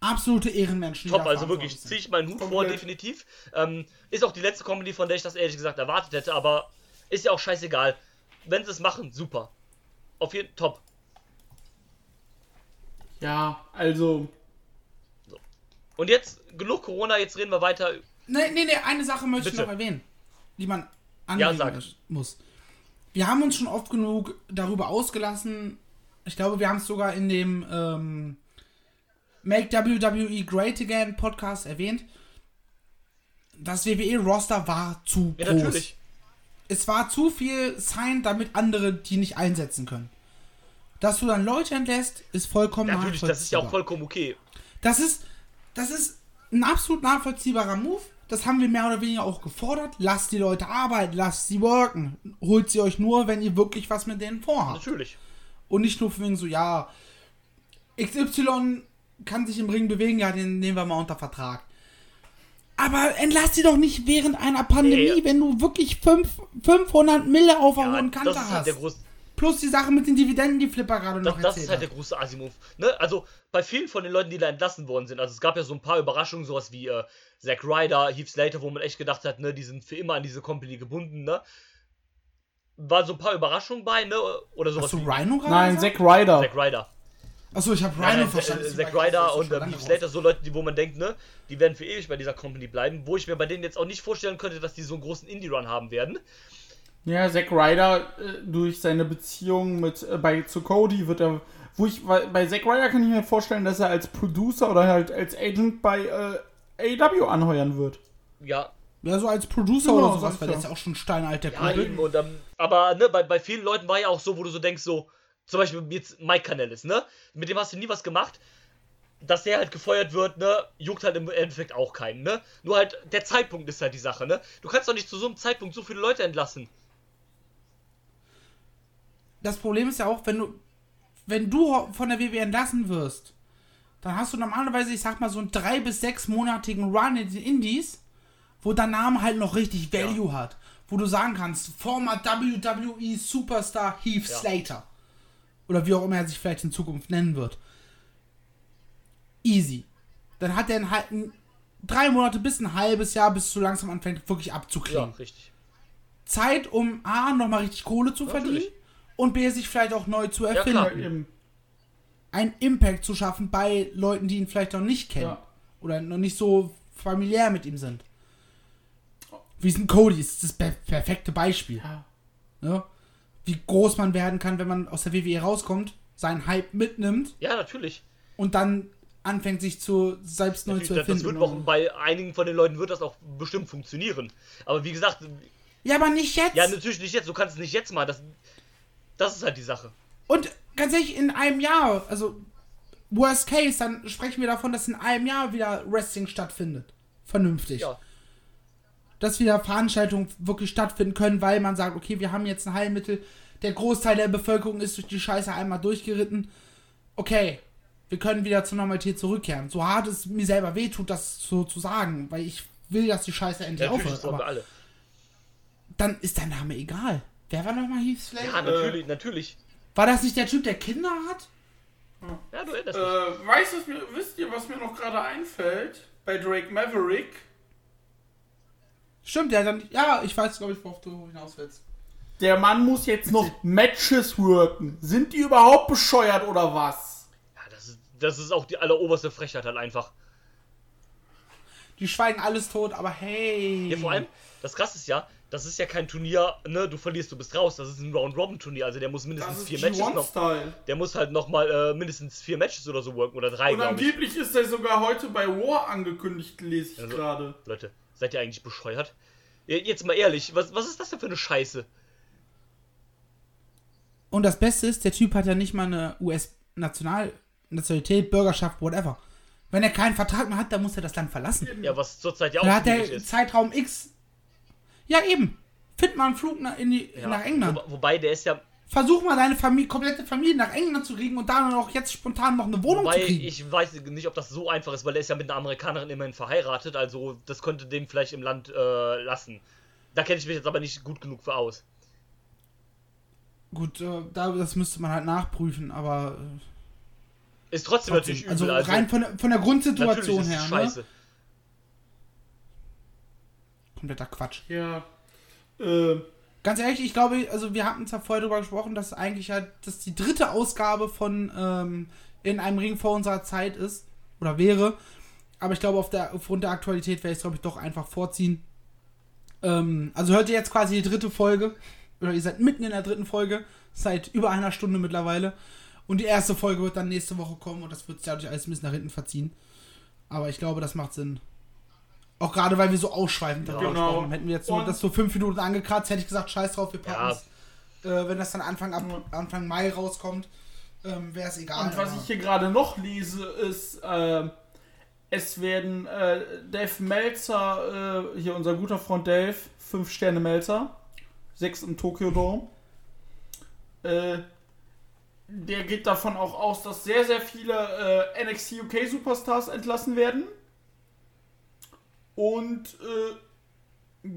absolute Ehrenmenschen. top, also wirklich, ziehe ich meinen Hut vor, Komplett. definitiv. Ähm, ist auch die letzte Comedy, von der ich das ehrlich gesagt erwartet hätte, aber ist ja auch scheißegal. Wenn sie es machen, super. Auf jeden top. Ja, also, Und jetzt genug Corona, jetzt reden wir weiter. Nee, nee, nee, eine Sache möchte Bitte. ich noch erwähnen, die man Ja, sag. muss- muss. Wir haben uns schon oft genug darüber ausgelassen. Ich glaube, wir haben es sogar in dem ähm, Make WWE Great Again Podcast erwähnt. Das WWE-Roster war zu Ja, groß. natürlich. Es war zu viel Sign, damit andere die nicht einsetzen können. Dass du dann Leute entlässt, ist vollkommen Natürlich, das ist ja auch nachvollziehbar. vollkommen okay. Das ist, das ist ein absolut nachvollziehbarer Move. Das haben wir mehr oder weniger auch gefordert. Lasst die Leute arbeiten, lasst sie worken. Holt sie euch nur, wenn ihr wirklich was mit denen vorhabt. Natürlich. Und nicht nur von wegen so, ja, XY kann sich im Ring bewegen, ja, den nehmen wir mal unter Vertrag. Aber entlass sie doch nicht während einer Pandemie, Nee. wenn du wirklich fünf, 500 Mille auf der Ja, hohen Kante das ist halt hast. der große, Plus die Sache mit den Dividenden, die Flipper gerade noch das, das ist halt der große Asimov. Ne? Also bei vielen von den Leuten, die da entlassen worden sind, also es gab ja so ein paar Überraschungen, sowas wie äh, Zack Ryder, Heath Slater, wo man echt gedacht hat, ne, die sind für immer an diese Company gebunden, ne? War so ein paar Überraschungen bei, ne? Oder sowas Hast du wie Rhino gerade nein? Zack Ryder. Zack Ryder. Achso, ich habe Rhino äh, verstanden. äh, Zack Ryder und lange Heath. Slater, so Leute, die, wo man denkt, ne, die werden für ewig bei dieser Company bleiben, wo ich mir bei denen jetzt auch nicht vorstellen könnte, dass die so einen großen Indie-Run haben werden. Ja, Zack Ryder äh, durch seine Beziehung mit äh, bei zu Cody wird er, wo ich weil, bei Zack Ryder kann ich mir vorstellen, dass er als Producer oder halt als Agent bei äh, AEW anheuern wird. Ja, Ja, so als Producer Genau, oder sowas, weil der ist ja. auch schon steinalt, der Ja, eben. Und, ähm, aber ne, bei, bei vielen Leuten war ja auch so, wo du so denkst, so, zum Beispiel jetzt Mike Canellis, ne? Mit dem hast du nie was gemacht. Dass der halt gefeuert wird, ne, juckt halt im Endeffekt auch keinen, ne? Nur halt, der Zeitpunkt ist halt die Sache, ne? Du kannst doch nicht zu so einem Zeitpunkt so viele Leute entlassen. Das Problem ist ja auch, wenn du, wenn du von der WWE entlassen wirst, dann hast du normalerweise, ich sag mal, so einen drei- bis sechsmonatigen Run in den Indies, wo dein Name halt noch richtig Value hat. Wo du sagen kannst, former WWE Superstar Heath Ja. Slater. Oder wie auch immer er sich vielleicht in Zukunft nennen wird. Easy. Dann hat er halt ein, drei Monate bis ein halbes Jahr, bis so langsam anfängt, wirklich Ja, abzukriegen. richtig. Zeit, um A, nochmal richtig Kohle zu verdienen Natürlich. Und B, sich vielleicht auch neu zu erfinden. Ja. Einen Impact zu schaffen bei Leuten, die ihn vielleicht noch nicht kennen. Ja. Oder noch nicht so familiär mit ihm sind. Wie ist ein Cody? Ist das per perfekte Beispiel. Ja. Ne? Wie groß man werden kann, wenn man aus der WWE rauskommt, seinen Hype mitnimmt Ja, natürlich. und dann anfängt, sich zu selbst neu zu Das, das erfinden. wird auch bei einigen von den Leuten wird das auch bestimmt funktionieren. Aber wie gesagt, ja, aber nicht jetzt. ja, natürlich nicht jetzt. Du kannst es nicht jetzt mal. Das, das ist halt die Sache. Und ganz ehrlich, in einem Jahr, also worst case, dann sprechen wir davon, dass in einem Jahr wieder Wrestling stattfindet. Vernünftig. Ja. Dass wieder Veranstaltungen wirklich stattfinden können, weil man sagt, okay, wir haben jetzt ein Heilmittel, der Großteil der Bevölkerung ist durch die Scheiße einmal durchgeritten. Okay, wir können wieder zur Normalität zurückkehren. So hart es mir selber wehtut, das so zu sagen, weil ich will, dass die Scheiße endlich Ja, aufhört. Aber alle. dann ist der Name egal. Wer war nochmal Heath Slater? Ja, natürlich, natürlich. War das nicht der Typ, der Kinder hat? Ja, du erinnerst Äh, dich. weißt du, wisst ihr, was mir noch gerade einfällt? Bei Drake Maverick. Stimmt, der dann. Ja, ich weiß, glaube ich, worauf du hinaus willst. Der Mann muss jetzt noch Matches worken. Sind die überhaupt bescheuert oder was? Ja, das ist, das ist auch die alleroberste Frechheit halt einfach. Die schweigen alles tot, aber hey. Ja, vor allem, das krasse ist ja, das ist ja kein Turnier, ne, du verlierst, du bist raus. Das ist ein Round-Robin-Turnier, also der muss Das mindestens ist vier Matches noch. G1-Style. Der muss halt nochmal äh, mindestens vier Matches oder so worken oder drei, Und glaube ich. angeblich ist er sogar heute bei War angekündigt, lese ich Also- gerade. Leute, seid ihr eigentlich bescheuert? Ja, Jetzt mal ehrlich, was, was ist das denn für eine Scheiße? Und das Beste ist, der Typ hat ja nicht mal eine US-Nationalität, Bürgerschaft, whatever. Wenn er keinen Vertrag mehr hat, dann muss er das Land verlassen. Ja, was zurzeit ja auch Dann hat der ist. Zeitraum X. Ja, eben. Find mal einen Flug nach, in die, Ja, nach England. wo, wobei der ist ja, Versuch mal deine Familie, komplette Familie nach England zu kriegen und dann auch jetzt spontan noch eine Wohnung wobei zu kriegen. ich weiß nicht, ob das so einfach ist, weil er ist ja mit einer Amerikanerin immerhin verheiratet, also das könnte dem vielleicht im Land äh, lassen. Da kenne ich mich jetzt aber nicht gut genug für aus. Gut, äh, da, das müsste man halt nachprüfen, aber äh, Ist trotzdem, trotzdem, natürlich also übel, also, rein von, der- von der Grundsituation her, ne? scheiße. Kompletter Quatsch. Ja. Äh, Ganz ehrlich, ich glaube, also wir hatten es ja vorher darüber gesprochen, dass eigentlich halt das die dritte Ausgabe von ähm, in einem Ring vor unserer Zeit ist oder wäre. Aber ich glaube, auf der, aufgrund der Aktualität werde ich es, glaube ich, doch einfach vorziehen. Ähm, also hört ihr jetzt quasi die dritte Folge. Oder ihr seid mitten in der dritten Folge. Seit über einer Stunde mittlerweile. Und die erste Folge wird dann nächste Woche kommen und das wird sich dadurch alles ein bisschen nach hinten verziehen. Aber ich glaube, das macht Sinn. Auch gerade, weil wir so ausschweifend darüber Genau. gesprochen haben. Hätten wir jetzt nur das so fünf Minuten angekratzt, hätte ich gesagt, scheiß drauf, wir packen Ja. es. Äh, wenn das dann Anfang, ab, Anfang Mai rauskommt, ähm, wäre es egal. und was aber- ich hier gerade noch lese, ist, äh, es werden äh, Dave Melzer, äh, hier unser guter Freund Dave, 5 Sterne Melzer, 6 im Tokyo Dome. Äh, der geht davon auch aus, dass sehr, sehr viele äh, NXT UK Superstars entlassen werden. Und äh,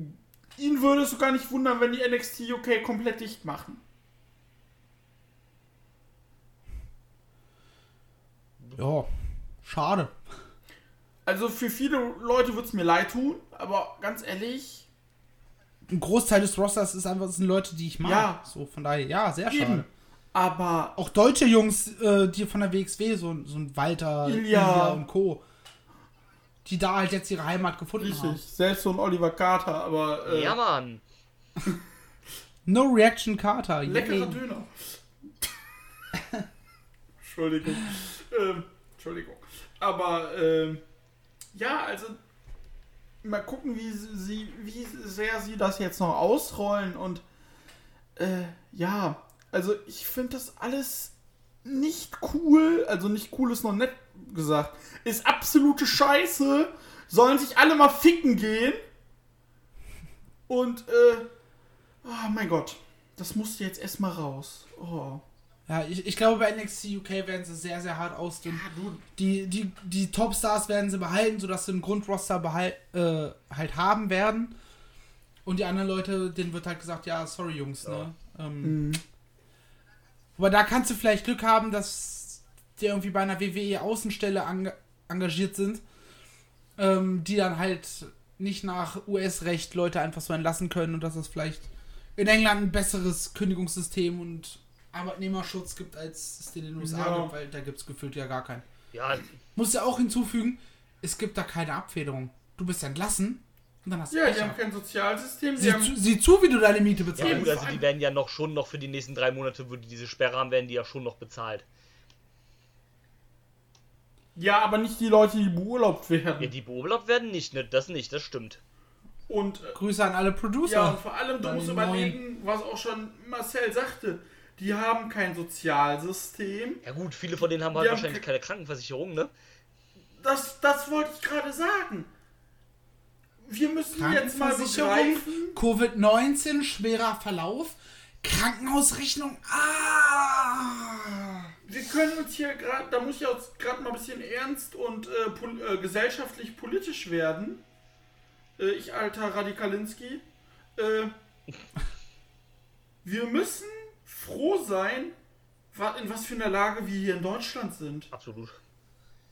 ihn würde es sogar nicht wundern, wenn die NXT UK komplett dicht machen. Ja, schade. Also für viele Leute würde es mir leid tun, aber ganz ehrlich, Ein Großteil des Rosters ist einfach, sind Leute, die ich mag. Ja. So, von daher, ja, sehr schade. eben. Aber Auch deutsche Jungs, äh, die von der WXW, so, so ein Walter, Ilja. und Co., die da halt jetzt ihre Heimat gefunden richtig, haben. selbst so ein Oliver Carter, aber äh, Ja, Mann. No Reaction Carter. leckerer yay. Döner. Entschuldigung. ähm, Entschuldigung. Aber ähm, ja, also mal gucken, wie sie, wie sehr sie das jetzt noch ausrollen und äh, ja, also ich finde das alles nicht cool, also nicht cool ist noch nett gesagt, ist absolute Scheiße, sollen sich alle mal ficken gehen und äh, oh mein Gott, das musste jetzt erstmal raus. Oh. Ja, ich, ich glaube, bei NXT UK werden sie sehr, sehr hart ausdünnen. Die, die, die Topstars werden sie behalten, sodass sie einen Grundroster behal äh, halt haben werden. Und die anderen Leute, denen wird halt gesagt, ja, sorry Jungs, ne? Ähm, Aber da kannst du vielleicht Glück haben, dass die irgendwie bei einer WWE Außenstelle ange engagiert sind, ähm, die dann halt nicht nach US-Recht Leute einfach so entlassen können und dass es vielleicht in England ein besseres Kündigungssystem und Arbeitnehmerschutz gibt, als es den in den USA Ja. gibt, weil da gibt es gefühlt ja gar keinen. Ja, Muss ja auch hinzufügen, es gibt da keine Abfederung. Du bist entlassen und dann hast du Ja, Pech die haben kein Sozialsystem, Sieh, haben zu, sieh zu, wie du deine Miete ja bezahlst. gut, also die werden ja noch schon noch für die nächsten drei Monate, wo die diese Sperre haben, werden die ja schon noch bezahlt. Ja, aber nicht die Leute, die beurlaubt werden. Ja, die beurlaubt werden nicht, ne? Das nicht, das stimmt. Und äh, Grüße an alle Producer. ja, und vor allem, du musst überlegen, was auch schon Marcel sagte. Die haben kein Sozialsystem. Ja gut, viele von denen haben halt Die haben wahrscheinlich ke- keine Krankenversicherung, ne? Das, das wollte ich gerade sagen. Wir müssen jetzt mal Krankenversicherung, begreifen. Covid-19, schwerer Verlauf, Krankenhausrechnung. Ah! Wir können uns hier gerade, da muss ich auch gerade mal ein bisschen ernst und äh, pol äh, gesellschaftlich politisch werden. Äh, ich alter Radikalinski. Äh, wir müssen froh sein, in was für einer Lage wir hier in Deutschland sind. Absolut.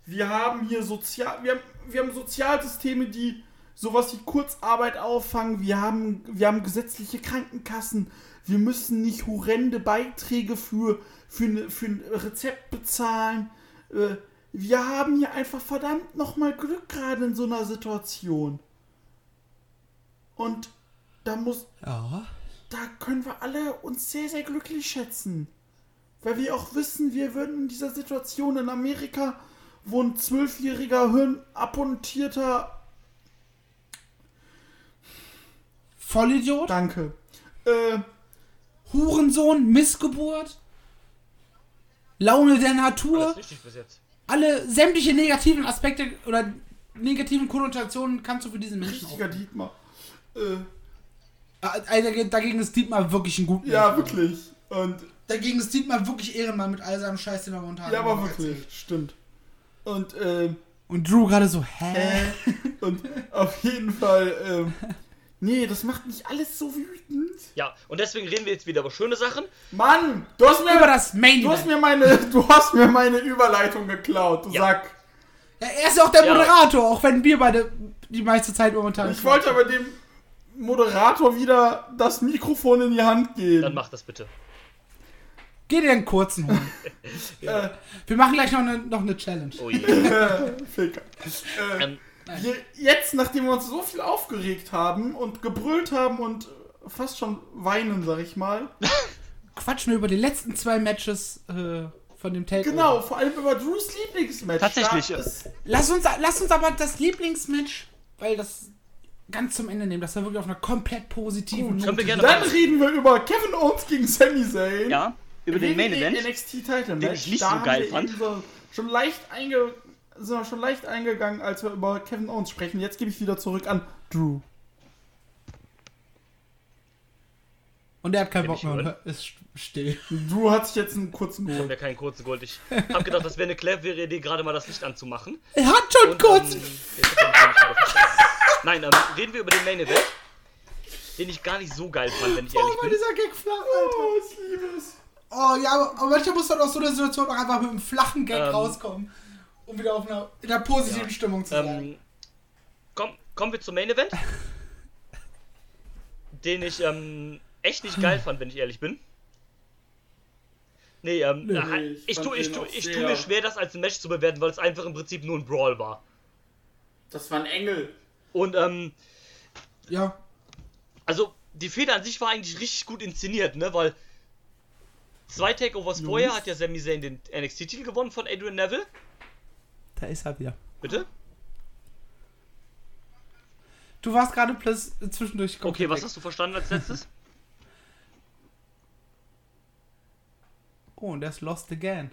Wir haben hier Sozial, wir haben, wir haben Sozialsysteme, die sowas wie Kurzarbeit auffangen. Wir haben, wir haben gesetzliche Krankenkassen. Wir müssen nicht horrende Beiträge für, für, ne, für ein Rezept bezahlen. Äh, Wir haben hier einfach verdammt nochmal Glück gerade in so einer Situation. Und da muss, Ja. da können wir alle uns sehr, sehr glücklich schätzen. Weil wir auch wissen, wir würden in dieser Situation in Amerika, wo ein zwölfjähriger hirnabmontierter, Vollidiot, danke, äh, Hurensohn, Missgeburt, Laune der Alles Natur, richtig bis jetzt. alle sämtliche negativen Aspekte oder negativen Konnotationen kannst du für diesen Menschen richtiger auch. Dietmar. Äh, Also dagegen ist Dietmar wirklich ein guter ja, wirklich. Und, Dagegen ist Dietmar wirklich Ehrenmann mit all seinem Scheiß, den er momentan ja, aber wirklich, erzählt. stimmt. Und, äh, Und Drew gerade so, hä? und auf jeden Fall, ähm, nee, das macht mich alles so wütend. Ja, und deswegen reden wir jetzt wieder über schöne Sachen. Mann, du hast mir, Über das Main du hast mir meine, du hast mir meine Überleitung geklaut, du Ja. Sack. Ja, er ist ja auch der Ja. Moderator, auch wenn wir beide die meiste Zeit momentan. Ich wollte aber dem Moderator wieder das Mikrofon in die Hand geben. Dann mach das bitte. Geh dir einen kurzen holen. Wir machen gleich noch eine, noch eine Challenge. Oh je. Ficker. Äh, ähm, wir, jetzt, nachdem wir uns so viel aufgeregt haben und gebrüllt haben und fast schon weinen, sag ich mal. Quatschen wir über die letzten zwei Matches äh, von dem Takeover. Genau, vor allem über Drews Lieblingsmatch. Tatsächlich, ja. ist- Lass uns, lass uns aber das Lieblingsmatch, weil das ganz zum Ende nehmen, das war wirklich auf einer komplett positiven wir gerne Dann mal. reden wir über Kevin Owens gegen Sami Zayn. Ja, über den Main Event. NXT Title Match. den ich nicht da so geil fand. So schon leicht einge sind wir schon leicht eingegangen, als wir über Kevin Owens sprechen. Jetzt gebe ich wieder zurück an Drew. Und er hat keinen Bock ich mehr und ist still. Drew hat sich jetzt einen kurzen Ich hab geholt. mir keinen kurzen Gold. Ich hab gedacht, das wäre eine clevere Idee, gerade mal das Licht anzumachen. Er hat schon Und, kurz. ähm. Nein, ähm, reden wir über den Main Event, den ich gar nicht so geil fand, wenn ich ehrlich Oh, war bin. dieser Gag flach, Alter. Oh, ich liebe es. Oh ja, aber, aber manchmal muss man aus so einer Situation auch einfach mit einem flachen Gag Ähm. rauskommen, um wieder auf einer, in einer positiven Ja. Stimmung zu sein. Ähm, komm, kommen wir zum Main Event, den ich ähm, echt nicht geil fand, wenn ich ehrlich bin. Nee, ähm, Nee, äh, ich ich, fand tu, tu, mir schwer, das als ein Match zu bewerten, weil es einfach im Prinzip nur ein Brawl war. Das war ein Engel. Und, ähm, ja. also, die Feder an sich war eigentlich richtig gut inszeniert, ne, weil zwei Takeovers vorher hat ja Sami Zayn den NXT-Titel gewonnen von Adrian Neville. Da ist er wieder. Bitte? Du warst gerade plus zwischendurch Okay, was weg. hast du verstanden als letztes? Oh, und der ist lost again.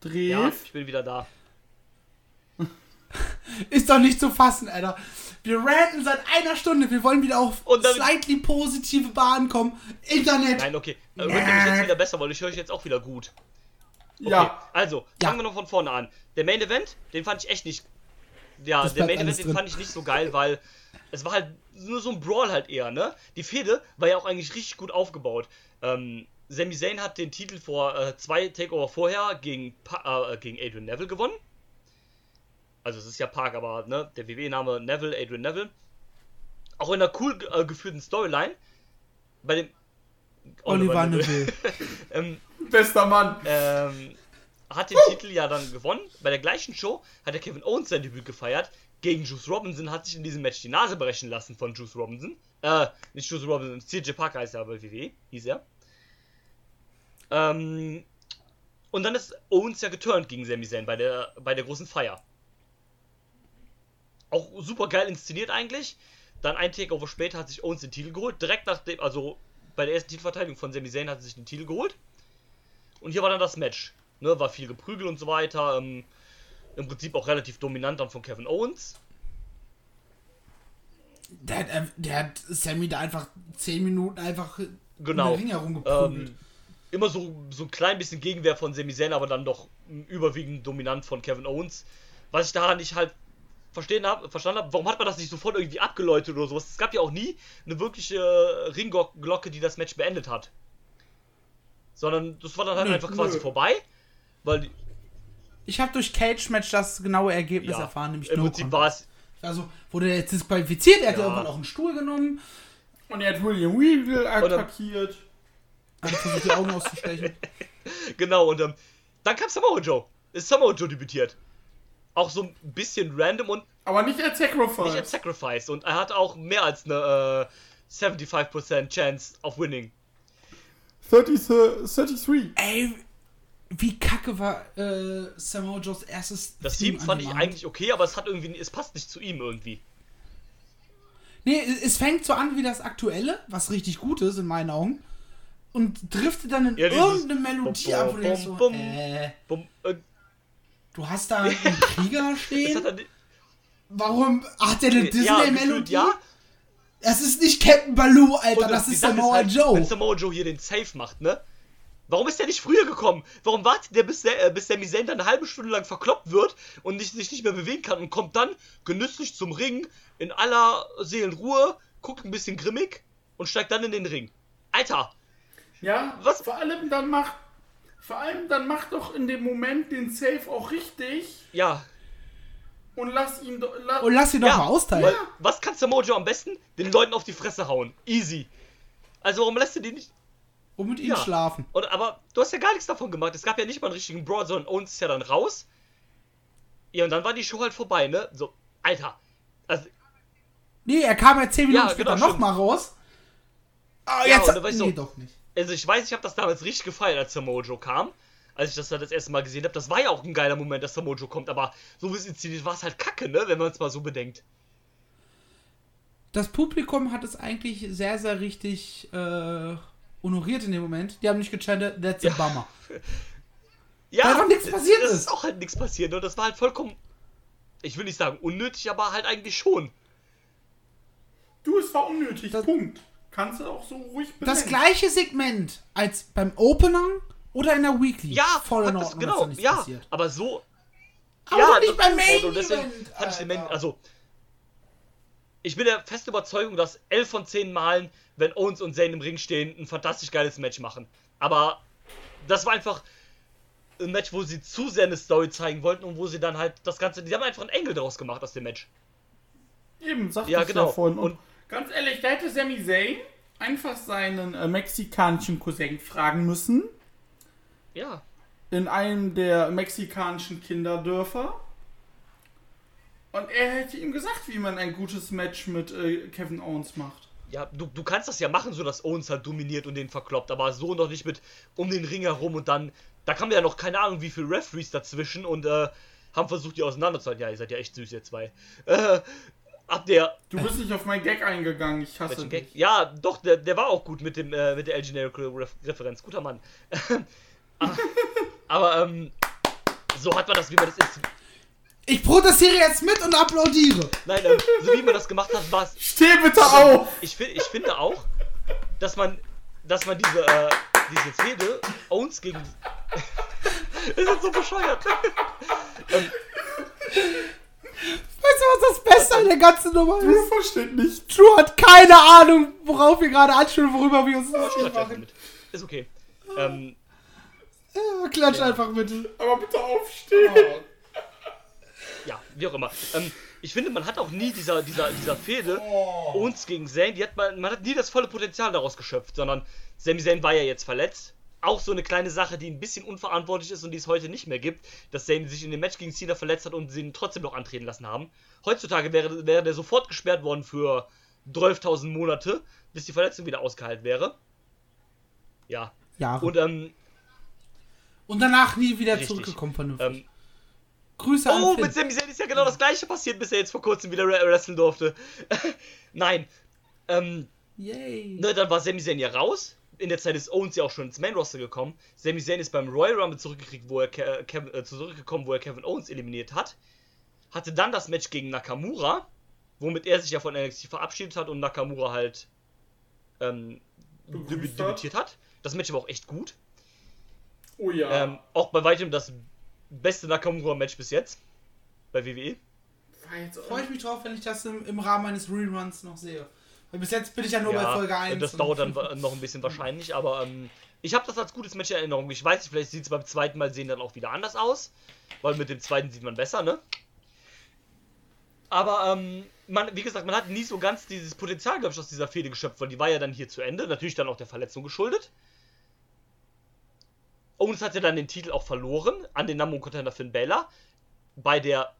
Dreh. ja, ich bin wieder da. Ist doch nicht zu fassen, Alter. Wir ranten seit einer Stunde. Wir wollen wieder auf slightly positive Bahn kommen. Internet. Nein, okay. Äh, ihr mich jetzt wieder besser, weil ich höre euch jetzt auch wieder gut. Okay, Ja. also, Ja. fangen wir noch von vorne an. Der Main Event, den fand ich echt nicht. Ja, Das der Main Event, den drin. fand ich nicht so geil, weil es war halt nur so ein Brawl halt eher, ne? Die Fehde war ja auch eigentlich richtig gut aufgebaut. Ähm, Sami Zayn hat den Titel vor äh, zwei Takeover vorher gegen, pa äh, gegen Adrian Neville gewonnen. Also es ist ja Park, aber ne, der WWE-Name Neville, Adrian Neville. Auch in einer cool äh, geführten Storyline. Bei dem Oliver Neville. ähm, Bester Mann. ähm, hat den Titel ja dann gewonnen. Bei der gleichen Show hat der Kevin Owens sein Debüt gefeiert. Gegen Juice Robinson hat sich in diesem Match die Nase brechen lassen von Juice Robinson. Äh, nicht Juice Robinson, CJ Parker heißt er bei WWE, hieß er. Ähm, und dann ist Owens ja geturnt gegen Sami Zayn bei der, bei der großen Feier. Auch super geil inszeniert eigentlich. Dann ein Takeover später hat sich Owens den Titel geholt. Direkt nach dem, also bei der ersten Titelverteidigung von Sami Zayn hat er sich den Titel geholt. Und hier war dann das Match. Ne, war viel Geprügel und so weiter. Ähm, Im Prinzip auch relativ dominant dann von Kevin Owens. Der hat, äh, der hat Sammy da einfach 10 Minuten einfach Genau. den Ring herumgeprügelt. Ähm, immer so, so ein klein bisschen Gegenwehr von Sami Zayn, aber dann doch überwiegend dominant von Kevin Owens. Was ich daran nicht halt verstehen hab, verstanden habe, warum hat man das nicht sofort irgendwie abgeläutet oder sowas? Es gab ja auch nie eine wirkliche Ringglocke, die das Match beendet hat. Sondern das war dann halt Nö, einfach quasi nö. vorbei. Weil, die- Ich habe durch Cage Match das genaue Ergebnis ja, erfahren, nämlich im No Prinzip war es, Also wurde er jetzt disqualifiziert, er hat ja irgendwann auch einen Stuhl genommen, Und er hat William Regal attackiert. hat versucht die Augen auszustechen. genau, und ähm, dann kam Samoa Joe. Ist Samoa Joe debütiert. Auch so ein bisschen random und Aber nicht als Sacrifice. nicht als Sacrifice. Und er hat auch mehr als eine äh, 75% Chance auf Winning. 30, 33. Ey, wie kacke war äh, Samoa Joes erstes Das Team Team an fand ich eigentlich okay, aber es hat irgendwie, es passt nicht zu ihm irgendwie. Nee, es fängt so an wie das aktuelle, was richtig gut ist in meinen Augen. Und driftet dann in Ja, irgendeine Melodie bum, ab, du denkst so, bum, bum. äh, Bum, äh, du hast da einen Krieger das stehen? Warum hat der eine Disney-Melodie? ja. Das ist nicht Captain Baloo, Alter, Und das die ist Samoa halt, Joe. Wenn Samoa Joe hier den Safe macht, ne? Warum ist der nicht früher gekommen? Warum wartet der, bis, der, äh, bis Sami Zayn dann eine halbe Stunde lang verkloppt wird und nicht, sich nicht mehr bewegen kann und kommt dann genüsslich zum Ring in aller Seelenruhe, guckt ein bisschen grimmig und steigt dann in den Ring. Alter, Ja, Was? Vor allem dann macht. Vor allem dann macht doch in dem Moment den Save auch richtig ja. und lass ihn doch. La Und lass ihn doch ja mal austeilen. Weil, was kann Samoa Joe am besten? Den Leuten auf die Fresse hauen. Easy. Also warum lässt du die nicht... Und mit ihm Ja. schlafen. Und, aber du hast ja gar nichts davon gemacht. Es gab ja nicht mal einen richtigen Brawl, sondern Owens ist ja dann raus. Ja, und dann war die Show halt vorbei, ne? So, Alter. Also, Nee, er kam ja 10 Minuten Ja, später genau, nochmal raus. Ah, Ja, jetzt. und du weißt nee, doch- doch nicht. Also ich weiß, ich habe das damals richtig gefeiert, als Samoa Joe kam. Als ich das dann das erste Mal gesehen habe. Das war ja auch ein geiler Moment, dass Samoa Joe kommt. Aber so wie es inszeniert war es halt kacke, ne? Wenn man es mal so bedenkt. Das Publikum hat es eigentlich sehr, sehr richtig äh, honoriert in dem Moment. Die haben nicht gechantet, that's a Ja. bummer. Ja, Weil doch nichts es- passiert es ist. ist auch halt nichts passiert. Und das war halt vollkommen... Ich will nicht sagen unnötig, aber halt eigentlich schon. Du, es war unnötig. Das- Punkt. Kannst du auch so ruhig benennen. Das gleiche Segment als beim Opener oder in der Weekly. Ja, voll in Ordnung, genau, ja, passiert. aber so. Aber ja, nicht beim Main und deswegen Event, ich den Main, also ich bin der festen Überzeugung, dass 11 von 10 Malen, wenn Owens und Zayn im Ring stehen, ein fantastisch geiles Match machen. Aber das war einfach ein Match, wo sie zu sehr eine Story zeigen wollten und wo sie dann halt das Ganze, die haben einfach einen Engel daraus gemacht aus dem Match. Eben, sagte Ja, genau. ja vorhin. Und, Und- da hätte Sami Zayn einfach seinen äh, mexikanischen Cousin fragen müssen. Ja. In einem der mexikanischen Kinderdörfer. Und er hätte ihm gesagt, wie man ein gutes Match mit äh, Kevin Owens macht. Ja, du, du kannst das ja machen, so dass Owens halt dominiert und den verkloppt, aber so noch nicht mit um den Ring herum und dann, da kamen ja noch keine Ahnung, wie viele Referees dazwischen und äh, haben versucht, die auseinanderzuhalten. Ja, ihr seid ja echt süß, ihr zwei. Äh, habt ihr Du bist nicht auf meinen Gag eingegangen, ich hasse welchen dich. Gag? Ja, doch, der, der war auch gut mit dem äh, mit der El Generico Ref Referenz. Guter Mann. aber, aber ähm, so hat man das, wie man das ist. Ich protestiere jetzt mit und applaudiere. Nein, ähm, so wie man das gemacht hat, war es Steh bitte auf! ich, find, ich finde auch, dass man, dass man diese, äh, diese Fehde Owens gegen. das ist so bescheuert. ähm, Weißt du, was das Beste an der ganzen Nummer Du ist? verstehst nicht. Drew hat keine Ahnung, worauf wir gerade anspielen, worüber wir uns lustig klatsch einfach machen. mit. Ist okay. Ähm, Ja, klatsch einfach mit. Aber bitte aufstehen. ja, wie auch immer. Ähm, ich finde, man hat auch nie dieser, dieser, dieser Fehde Oh. Owens gegen Zayn, die hat man, man hat nie das volle Potenzial daraus geschöpft, sondern Sami Zayn war ja jetzt verletzt. Auch so eine kleine Sache, die ein bisschen unverantwortlich ist und die es heute nicht mehr gibt, dass Zayn sich in dem Match gegen Cena verletzt hat und sie ihn trotzdem noch antreten lassen haben. Heutzutage wäre, wäre der sofort gesperrt worden für 12.000 Monate, bis die Verletzung wieder ausgeheilt wäre. Ja. Jahre. Und ähm, Und danach nie wieder Richtig. zurückgekommen vernünftig. Ähm, Grüße an oh, mit Sami Zayn ist ja genau das gleiche passiert, bis er jetzt vor kurzem wieder wre- wresteln durfte. Nein. Ähm, Yay. ne, dann war Sami Zayn ja raus. In der Zeit ist Owens ja auch schon ins Main Roster gekommen. Sami Zayn ist beim Royal Rumble zurückgekriegt, wo er Ke Kevin, äh, zurückgekommen, wo er Kevin Owens eliminiert hat. Hatte dann das Match gegen Nakamura, womit er sich ja von NXT verabschiedet hat und Nakamura halt ähm, hat. debütiert hat. Das Match war auch echt gut. Oh ja. Ähm, auch bei weitem das beste Nakamura-Match bis jetzt. Bei. WWE. Freue ich mich drauf, wenn ich das im, im Rahmen meines Reruns noch sehe. Weil bis jetzt bin ich ja nur bei Ja, Folge 1. Das dauert dann noch ein bisschen wahrscheinlich, aber ähm, ich habe das als gutes Match in Erinnerung. Ich weiß nicht, vielleicht sieht es beim zweiten Mal sehen dann auch wieder anders aus, weil mit dem zweiten sieht man besser, ne? Aber ähm, man, wie gesagt, man hat nie so ganz dieses Potenzial, glaube ich, aus dieser Fehde geschöpft, weil die war ja dann hier zu Ende, natürlich dann auch der Verletzung geschuldet. Owens hat ja dann den Titel auch verloren an den Number Contender Finn Balor bei der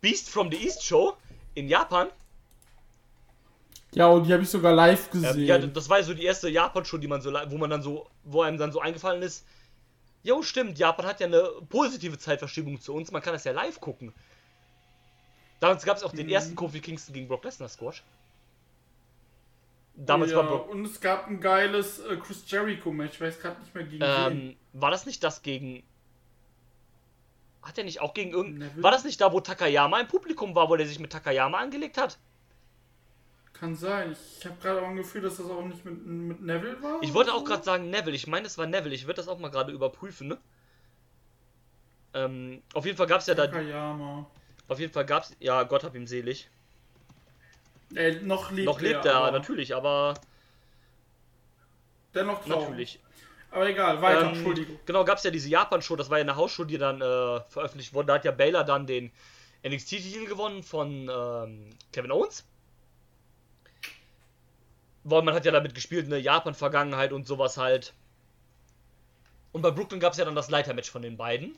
Beast from the East Show in Japan. Ja, und die habe ich sogar live gesehen. ja, das war ja so die erste Japan-Show, die man so, wo man dann so, wo einem dann so eingefallen ist, jo, stimmt, Japan hat ja eine positive Zeitverschiebung zu uns, man kann das ja live gucken. Damals gab es auch den Mhm. ersten Kofi Kingston gegen Brock Lesnar Squash. Damals oh, war ja. Brock. Und es gab ein geiles äh, Chris Jericho-Match. Ich weiß gerade nicht mehr gegen wen. Ähm, war das nicht das gegen. Hat er nicht auch gegen irgendein. Neville? War das nicht da, wo Takayama im Publikum war, wo der sich mit Takayama angelegt hat? Kann sein. Ich habe gerade auch ein Gefühl, dass das auch nicht mit, mit Neville war. Ich wollte auch gerade sagen Neville. Ich meine, es war Neville. Ich würde das auch mal gerade überprüfen, ne? Ähm, auf jeden Fall gab es ja da. Takayama. Auf jeden Fall gab es. Ja, Gott hab ihm selig. Äh, noch lebt Noch lebt er, er, aber natürlich, aber. Dennoch traurig. Natürlich. Aber egal, weiter, Ähm, Entschuldigung. Genau, gab es ja diese Japan-Show, das war ja eine Hausshow, die dann äh, veröffentlicht wurde. Da hat ja Baylor dann den NXT-Titel gewonnen von ähm, Kevin Owens. Weil man hat ja damit gespielt, eine Japan-Vergangenheit und sowas halt. Und bei Brooklyn gab es ja dann das Leitermatch von den beiden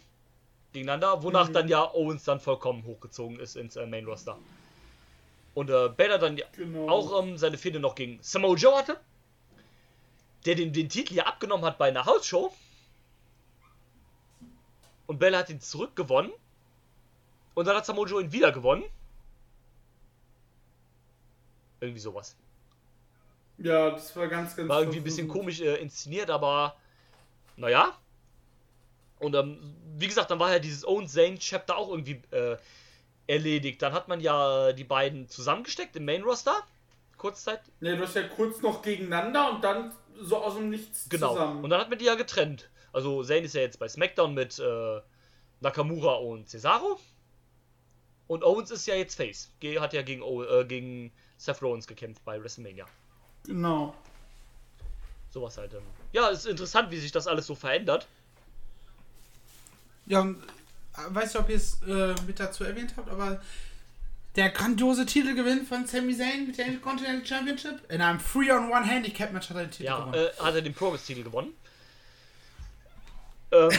gegeneinander, wonach Mhm. dann ja Owens dann vollkommen hochgezogen ist ins äh, Main-Roster. Und äh, Baylor dann ja Genau. auch ähm, seine Fehde noch gegen Samoa Joe hatte, der den, den Titel ja abgenommen hat bei einer Hausshow. Und Bella hat ihn zurückgewonnen. Und dann hat Samoa Joe ihn wieder gewonnen. Irgendwie sowas. Ja, das war ganz, ganz War irgendwie ein bisschen komisch äh, inszeniert, aber naja. Und ähm, wie gesagt, dann war ja dieses Own Zane Chapter auch irgendwie äh, erledigt. Dann hat man ja die beiden zusammengesteckt im Main Roster. Kurzzeit. Ne, du hast ja kurz noch gegeneinander und dann so aus dem Nichts Genau. zusammen. Und dann hat man die ja getrennt. Also Zane ist ja jetzt bei SmackDown mit äh, Nakamura und Cesaro. Und Owens ist ja jetzt Face. Hat ja gegen, O- äh, gegen Seth Rollins gekämpft bei WrestleMania. Genau. Sowas halt. Ähm. Ja, ist interessant, wie sich das alles so verändert. Ja, und, äh, weiß nicht, ob ihr es äh, mit dazu erwähnt habt, aber der grandiose Titelgewinn von Sami Zayn mit der Intercontinental Championship in einem 3-on-1-Handicap-Match hat er den Titel Ja, gewonnen. äh, hat er den Progress-Titel gewonnen. Ähm,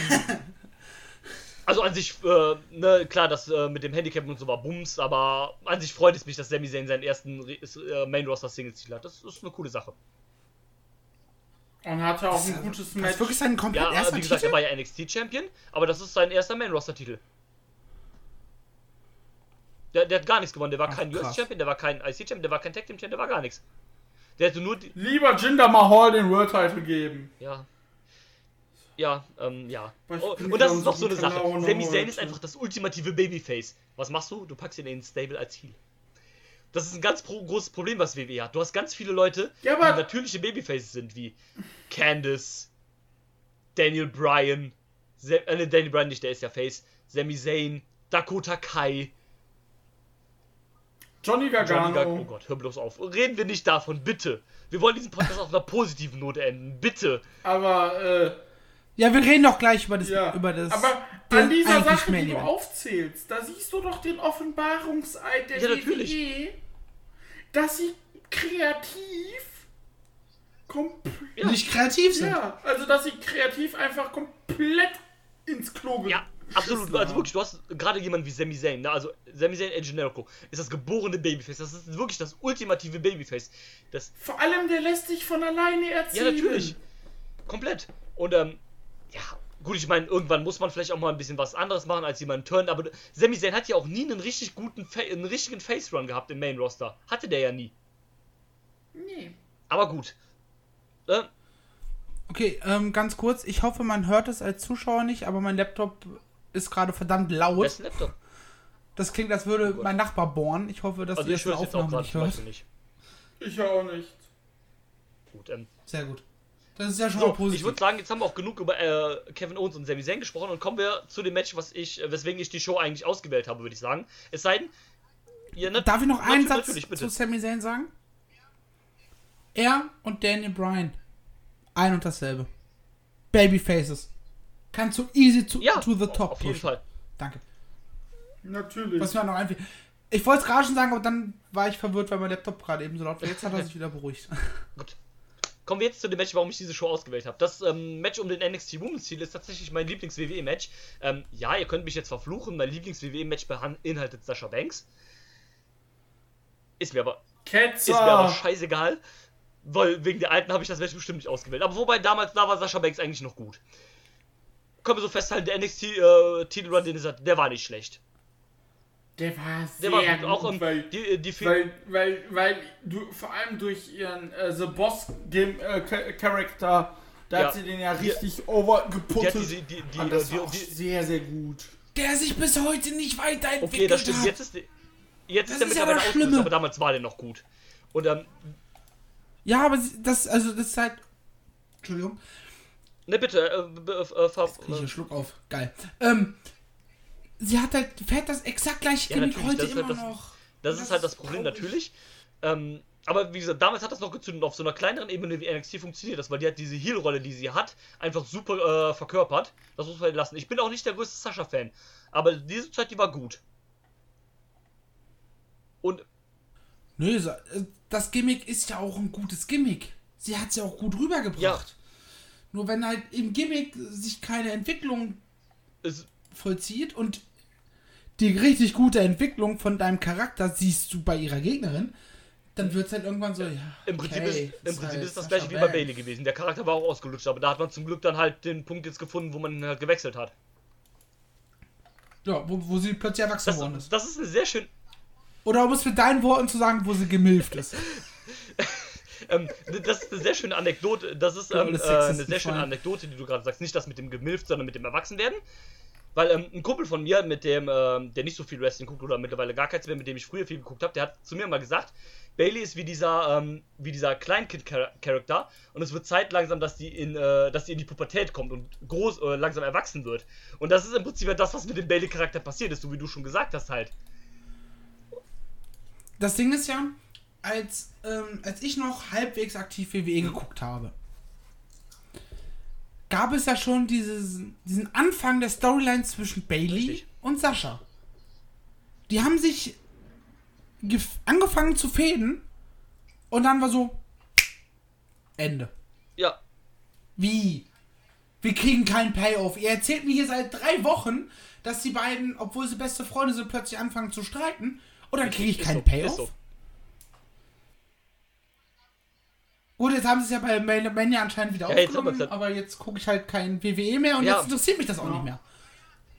also an sich, äh, ne, klar, das äh, mit dem Handicap und so war Bums, aber an sich freut es mich, dass Sami Zayn seinen ersten Re- äh, Main-Roster-Singles-Titel hat. Das ist eine coole Sache. Und hatte auch Das ein ist- gutes das Match. ist wirklich sein komplett Ja, erster wie gesagt, Titel? er war ja NXT-Champion, aber das ist sein erster Main-Roster-Titel. Der, der hat gar nichts gewonnen. Der war Ach, kein krass. US-Champion, der war kein IC-Champion, der war kein Tag-Team-Champion, der war gar nichts. Der hätte nur die. Lieber Jinder Mahal den World Title geben. Ja. Ja, ähm, ja. Oh, und das ist noch so eine Sache. Sami Zayn ist einfach das ultimative Babyface. Was machst du? Du packst ihn in den Stable als Heel. Das ist ein ganz pro großes Problem, was WWE hat. Du hast ganz viele Leute, Ja, aber- die natürliche Babyfaces sind, wie Candice, Daniel Bryan, Sa äh, ne, Daniel Bryan nicht, der ist ja Face, Sami Zayn, Dakota Kai, Johnny Johnny Gargano. Gargano. Oh Gott, hör bloß auf. Reden wir nicht davon, bitte. Wir wollen diesen Podcast auf einer positiven Note enden. Bitte. Aber, äh, Ja, wir reden doch gleich über das. ja. Über das aber an dieser Sache, die du aufzählst, da siehst du doch den Offenbarungseid der Ja, natürlich. WWE, dass sie kreativ komplett Ja. Nicht kreativ sind. Ja, also dass sie kreativ einfach komplett ins Klo ge- Ja, absolut. Also wirklich, du hast gerade jemanden wie Sami Zayn, ne? Also Sami Zayn El Generico ist das geborene Babyface. Das ist wirklich das ultimative Babyface. Das, Vor allem, der lässt sich von alleine ja, erzählen. natürlich. Komplett. Und, ähm, ja, gut, ich meine, irgendwann muss man vielleicht auch mal ein bisschen was anderes machen als jemand turn, aber Sami Zayn hat ja auch nie einen richtig guten, Fa einen richtigen Face Run gehabt im Main Roster. Hatte der ja nie. Nee. Aber gut. Äh, Okay, ähm, ganz kurz. Ich hoffe, man hört es als Zuschauer nicht, aber mein Laptop ist gerade verdammt laut. besten Laptop. Das klingt, als würde mein Nachbar bohren. Ich hoffe, dass Also ihr ich es jetzt auch nicht hört. Ich auch nicht. Gut, ähm, Sehr gut. Das ist ja schon mal So, positiv. ich würde sagen, jetzt haben wir auch genug über äh, Kevin Owens und Sami Zayn gesprochen und kommen wir zu dem Match, was ich, äh, weswegen ich die Show eigentlich ausgewählt habe, würde ich sagen. Es sei denn, ihr nat- Darf ich noch einen Satz zu Sami Zayn sagen? Er und Daniel Bryan. Ein und dasselbe. Babyfaces. Kannst du easy to, Ja, to the top auf jeden. Fall. Danke. Natürlich. Was mir noch einfiel. Ich wollte es gerade schon sagen, aber dann war ich verwirrt, weil mein Laptop gerade eben so laut war. Jetzt hat er sich wieder beruhigt. Gut. Kommen wir jetzt zu dem Match, warum ich diese Show ausgewählt habe. Das ähm, Match um den NXT Women's Titel ist tatsächlich mein Lieblings-WWE-Match. Ähm, ja, ihr könnt mich jetzt verfluchen, mein Lieblings-WWE-Match beinhaltet Sascha Banks. Ist mir aber, ist mir aber Ketzer. scheißegal. Weil wegen der alten habe ich das Match bestimmt nicht ausgewählt. Aber wobei damals, da war Sascha Banks eigentlich noch gut. Können wir so festhalten, der NXT-Titelrun, den ist er- der war nicht schlecht. Der war Der sehr war gut. Auch ähm, weil, die, die, die weil, weil, weil du vor allem durch ihren äh, The Boss Game äh, Cha- Character, da Ja. hat sie den ja Die- richtig over die hat geputtet. diese, die, die, Und das die, war auch die, sehr, sehr gut. Der sich bis heute nicht weiterentwickelt Okay, das stimmt. hat. Jetzt ist, die- jetzt Das ist der ist mittlerweile ausgelöst, Schlimme. aber damals war der noch gut. Und ähm, Ja, aber das, also das ist halt. Entschuldigung. ne bitte, äh, b- äh, ver- Krieg ich einen Schluck auf. Geil. Ähm, sie hat halt, fährt das exakt gleiche Ja, Gimmick heute das ist immer halt das- noch. Das ist halt das Problem traurig. natürlich. Ähm, aber wie gesagt, damals hat das noch gezündet. Auf so einer kleineren Ebene wie NXT funktioniert das, weil die hat diese Heel-Rolle, die sie hat, einfach super äh, verkörpert. Das muss man lassen. Ich bin auch nicht der größte Sascha-Fan, aber diese Zeit, die war gut. Und Nö, äh, das Gimmick ist ja auch ein gutes Gimmick. Sie hat es ja auch gut rübergebracht. Ja. Nur wenn halt im Gimmick sich keine Entwicklung es, vollzieht und die richtig gute Entwicklung von deinem Charakter siehst du bei ihrer Gegnerin, dann wird es halt irgendwann so, ja. im Prinzip, okay, ist, im Prinzip halt ist das gleiche wie bei. Bailey gewesen. Der Charakter war auch ausgelutscht, aber da hat man zum Glück dann halt den Punkt jetzt gefunden, wo man halt gewechselt hat. Ja, wo, wo sie plötzlich erwachsen Das, geworden ist. das ist eine sehr schön. Oder um es mit deinen Worten zu sagen, wo sie gemilft ist. Ähm, das ist eine sehr schöne Anekdote. Das ist ähm, äh, eine sehr schöne Anekdote, die du gerade sagst. Nicht das mit dem Gemilft, sondern mit dem Erwachsenwerden. Weil ähm, ein Kumpel von mir, mit dem, ähm, der nicht so viel Wrestling guckt oder mittlerweile gar keins mehr, mit dem ich früher viel geguckt habe, der hat zu mir mal gesagt, Bailey ist wie dieser, ähm, wie dieser Kleinkind-Charakter und es wird Zeit langsam, dass die in, äh, dass die in die Pubertät kommt und groß, äh, langsam erwachsen wird. Und das ist im Prinzip ja das, was mit dem Bailey-Charakter passiert ist, so wie du schon gesagt hast halt. Das Ding ist ja, als, ähm, als ich noch halbwegs aktiv WWE geguckt habe, gab es ja schon dieses, diesen Anfang der Storyline zwischen Bailey Richtig. und Sascha. Die haben sich gef- angefangen zu fäden und dann war so Ende. Ja, Wie? Wir kriegen keinen Payoff. Ihr erzählt mir hier seit drei Wochen, dass die beiden, obwohl sie beste Freunde sind, plötzlich anfangen zu streiten. Und dann kriege ich keinen Payoff. ist so. Gut, jetzt haben sie es ja bei Mania anscheinend wieder Ja, jetzt aufgenommen, wir's ja- aber jetzt gucke ich halt kein WWE mehr und Ja. jetzt interessiert mich das auch nicht mehr.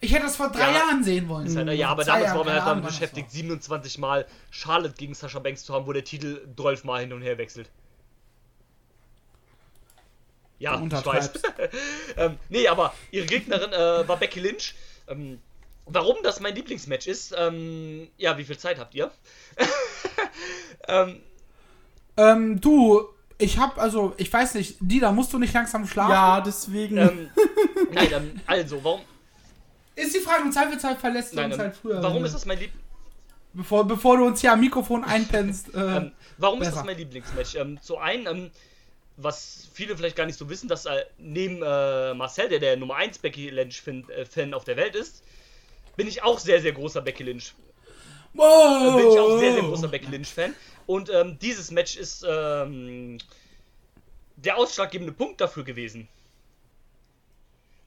Ich hätte das vor drei Ja. Jahren sehen wollen. Halt, ja, aber damals waren wir keine halt damit beschäftigt, war. 27 Mal Charlotte gegen Sascha Banks zu haben, wo der Titel 12 Mal hin und her wechselt. Ja, ich weiß. ähm, nee, aber ihre Gegnerin äh, war Becky Lynch. Ähm, warum das mein Lieblingsmatch ist, ähm, ja, wie viel Zeit habt ihr? ähm, Ähm, du, ich hab, also, ich weiß nicht, Dieter, musst du nicht langsam schlafen? Ja, deswegen. ähm, nein, ähm, also, warum, Ist die Frage, im Zweifelsfall verlässt du nein, uns ähm, halt früher. warum wenn ist du- das mein Lieb Bevor, bevor du uns hier am Mikrofon einpennst. Äh, Ähm, warum ist besser. das mein Lieblingsmatch? Ähm, zu einen, ähm, was viele vielleicht gar nicht so wissen, dass äh, neben äh, Marcel, der der Nummer 1 Becky Lynch-Fan äh, Fan auf der Welt ist, bin ich auch sehr, sehr großer Becky Lynch. wow, Bin ich auch sehr, sehr großer Becky Lynch-Fan. Und ähm, dieses Match ist ähm, der ausschlaggebende Punkt dafür gewesen.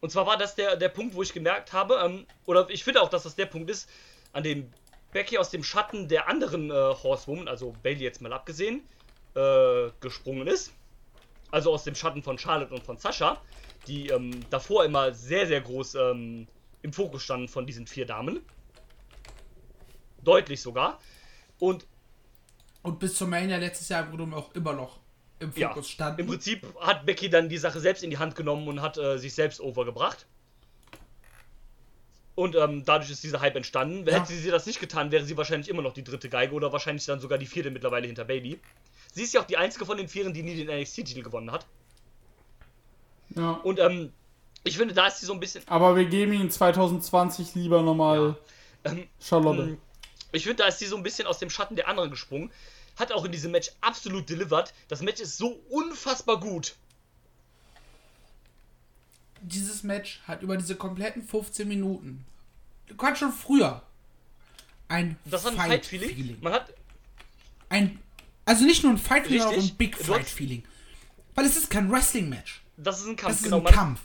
Und zwar war das der, der Punkt, wo ich gemerkt habe, ähm, oder ich finde auch, dass das der Punkt ist, an dem Becky aus dem Schatten der anderen äh, Horsewoman, also Bailey jetzt mal abgesehen, äh, gesprungen ist. Also aus dem Schatten von Charlotte und von Sascha. die ähm, davor immer sehr, sehr groß ähm, im Fokus standen von diesen vier Damen. Deutlich sogar. Und Und bis zur Mania letztes Jahr wurde auch immer noch im ja, Fokus standen. im Prinzip hat Becky dann die Sache selbst in die Hand genommen und hat äh, sich selbst overgebracht. Und ähm, dadurch ist dieser Hype entstanden. Ja. Hätte sie das nicht getan, wäre sie wahrscheinlich immer noch die dritte Geige oder wahrscheinlich dann sogar die vierte mittlerweile hinter Bailey. Sie ist ja auch die einzige von den Vieren, die nie den NXT-Titel gewonnen hat. Ja. Und ähm, ich finde, da ist sie so ein bisschen. Aber wir geben ihn 2020 lieber nochmal Ähm, Charlotte. Ich finde, da ist sie so ein bisschen aus dem Schatten der anderen gesprungen. Hat auch in diesem Match absolut delivered. Das Match ist so unfassbar gut. Dieses Match hat über diese kompletten 15 Minuten, gerade schon früher, ein Das war ein Fight-Feeling. Fight-Feeling. Man hat. ein, also nicht nur ein Fight-Feeling, sondern auch ein Big Fight-Feeling. Weil es ist kein Wrestling-Match. Das ist ein Kampf, Das ist genau. ein Kampf.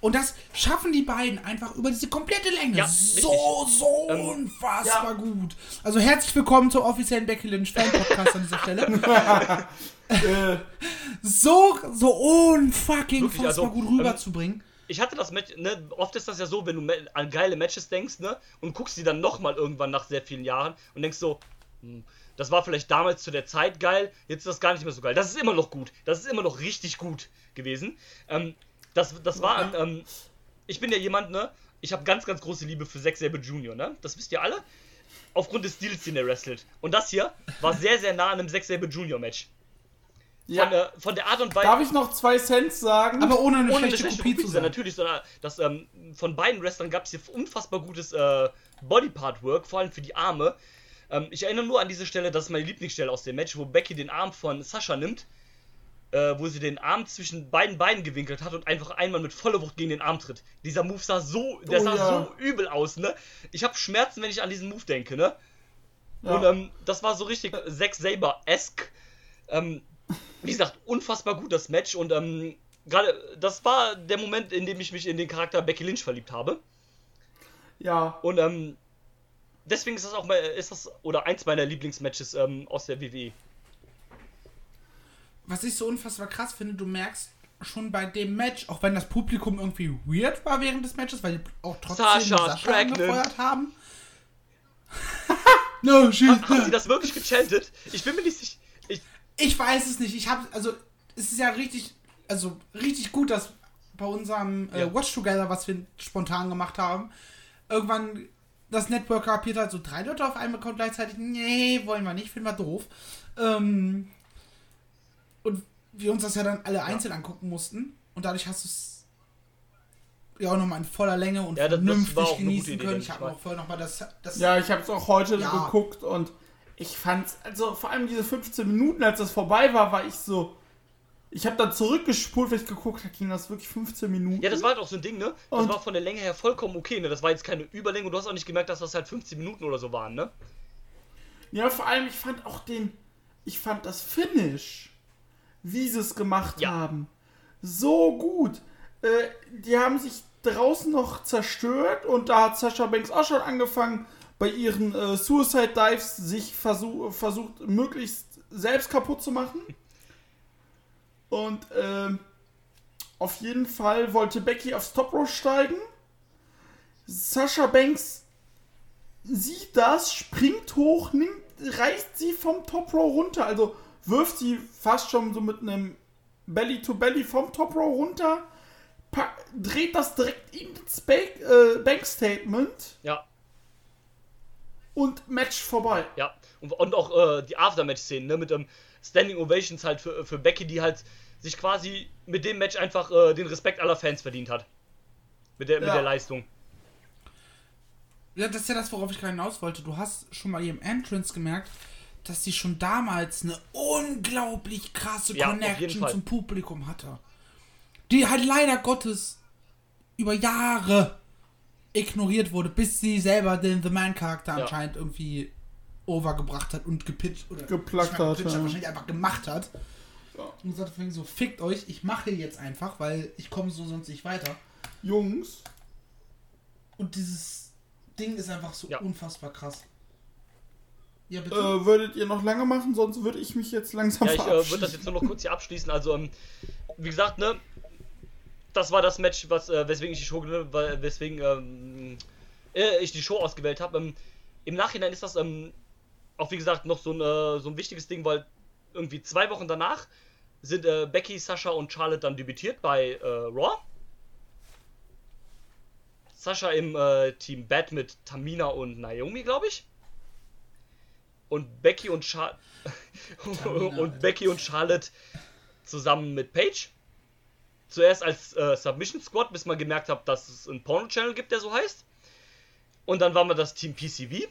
Und das schaffen die beiden einfach über diese komplette Länge. Ja, so, so Ähm, unfassbar ja. gut. Also herzlich willkommen zum offiziellen Becky Lynch Fan Podcast an dieser Stelle. äh, so, so unfucking Wirklich, also, gut ähm, rüberzubringen. ich hatte das Match, ne, oft ist das ja so, wenn du an geile Matches denkst, ne, und guckst die dann nochmal irgendwann nach sehr vielen Jahren und denkst so, hm, das war vielleicht damals zu der Zeit geil, jetzt ist das gar nicht mehr so geil. Das ist immer noch gut. Das ist immer noch richtig gut gewesen. Ähm, das, das war, ähm, ich bin ja jemand, ne, ich habe ganz, ganz große Liebe für Zack Sabre Jr., ne, das wisst ihr alle. Aufgrund des Stils, den er wrestelt. Und das hier war sehr, sehr nah an einem Zack Sabre Jr. Match. Von, ja. äh, von der Art und Weise. Darf ich noch zwei Cent sagen? Aber ohne eine ohne eine schlechte schlechte Kopie Kopie zu sein. natürlich, sondern das, ähm, von beiden Wrestlern gab es hier unfassbar gutes äh, Bodypart-Work, vor allem für die Arme. Ähm, ich erinnere nur an diese Stelle, das ist meine Lieblingsstelle aus dem Match, wo Becky den Arm von Sascha nimmt, äh, wo sie den Arm zwischen beiden Beinen gewinkelt hat und einfach einmal mit voller Wucht gegen den Arm tritt. Dieser Move sah so, der Oh sah ja. so übel aus, ne? Ich habe Schmerzen, wenn ich an diesen Move denke, ne? Ja. Und ähm, das war so richtig Zack Saber-esque. Ähm, wie gesagt, unfassbar gut das Match und ähm, gerade das war der Moment, in dem ich mich in den Charakter Becky Lynch verliebt habe. ja. Und ähm, deswegen ist das auch mal, ist das oder eins meiner Lieblingsmatches ähm, aus der WWE. Was ich so unfassbar krass finde, du merkst schon bei dem Match, auch wenn das Publikum irgendwie weird war während des Matches, weil die auch trotzdem Sascha, Sascha angefeuert haben. no shit. Haben sie das wirklich gechantet? Ich bin mir nicht sicher. Ich, Ich weiß es nicht. Ich habe also es ist ja richtig also richtig gut, dass bei unserem äh, Ja. Watch Together, was wir spontan gemacht haben, irgendwann das Network kapiert hat, so drei Leute auf einem Account gleichzeitig, nee, wollen wir nicht, finden wir doof. Ähm, und wir uns das ja dann alle einzeln angucken mussten und dadurch hast du es ja auch nochmal in voller Länge und Ja, das- das vernünftig gute genießen Idee, können. Ich habe auch vorher nochmal das, das Ja, ich habe es auch heute Ja. geguckt und ich fand's, also vor allem diese 15 Minuten, als das vorbei war, war ich so. Ich habe dann zurückgespult, weil ich geguckt habe, ging das wirklich 15 Minuten? ja, das war halt auch so ein Ding, ne? Das Und- war von der Länge her vollkommen okay, ne? Das war jetzt keine Überlänge und du hast auch nicht gemerkt, dass das halt 15 Minuten oder so waren, ne? Ja, vor allem, ich fand auch den. Ich fand das Finish, wie sie es gemacht Ja. haben, so gut. Äh, die haben sich draußen noch zerstört und da hat Sascha Banks auch schon angefangen, bei ihren äh, Suicide Dives sich versuch, versucht, möglichst selbst kaputt zu machen. Und ähm, auf jeden Fall wollte Becky aufs Top Row steigen. Sascha Banks sieht das, springt hoch, nimmt, reißt sie vom Top Row runter, also wirft sie fast schon so mit einem Belly to Belly vom Top Row runter, dreht das direkt ins Bank, äh, Bank Statement Ja, und Match vorbei. ja. Und, und auch äh, die Aftermatch-Szenen, ne? Mit ähm, Standing Ovations halt für, für Becky, die halt sich quasi mit dem Match einfach äh, den Respekt aller Fans verdient hat. Mit der, mit Ja. der Leistung. Ja, das ist ja das, worauf ich gerade hinaus wollte. Du hast schon mal ihrem Entrance gemerkt, dass sie schon damals eine unglaublich krasse Ja, Connection zum Publikum hatte. Die halt leider Gottes über Jahre ignoriert wurde, bis sie selber den The Man-Charakter Ja. anscheinend irgendwie overgebracht hat und gepitcht oder mal hat, gepitcht, ja. wahrscheinlich einfach gemacht hat. Ja. Und gesagt hat so, fickt euch, ich mache jetzt einfach, weil ich komme so sonst nicht weiter. Jungs, Und dieses Ding ist einfach so Ja. unfassbar krass. Ja, bitte. äh, würdet ihr noch lange machen, sonst würde ich mich jetzt langsam Ja, ich äh, verabschieden. würde das jetzt nur noch kurz hier abschließen. Also, ähm, wie gesagt, ne, das war das Match, was, äh, weswegen ich die Show, weswegen ähm, äh, ich die Show ausgewählt habe. Ähm, Im Nachhinein ist das ähm, auch wie gesagt noch so ein, äh, so ein wichtiges Ding, weil irgendwie zwei Wochen danach sind äh, Becky, Sascha und Charlotte dann debütiert bei äh, Raw. Sascha im äh, Team Bad mit Tamina und Naomi, glaube ich. Und Becky und Char und Becky und Charlotte zusammen mit Paige. Zuerst als äh, Submission Squad, bis man gemerkt hat, dass es einen Porno-Channel gibt, der so heißt. Und dann waren wir das Team PCV.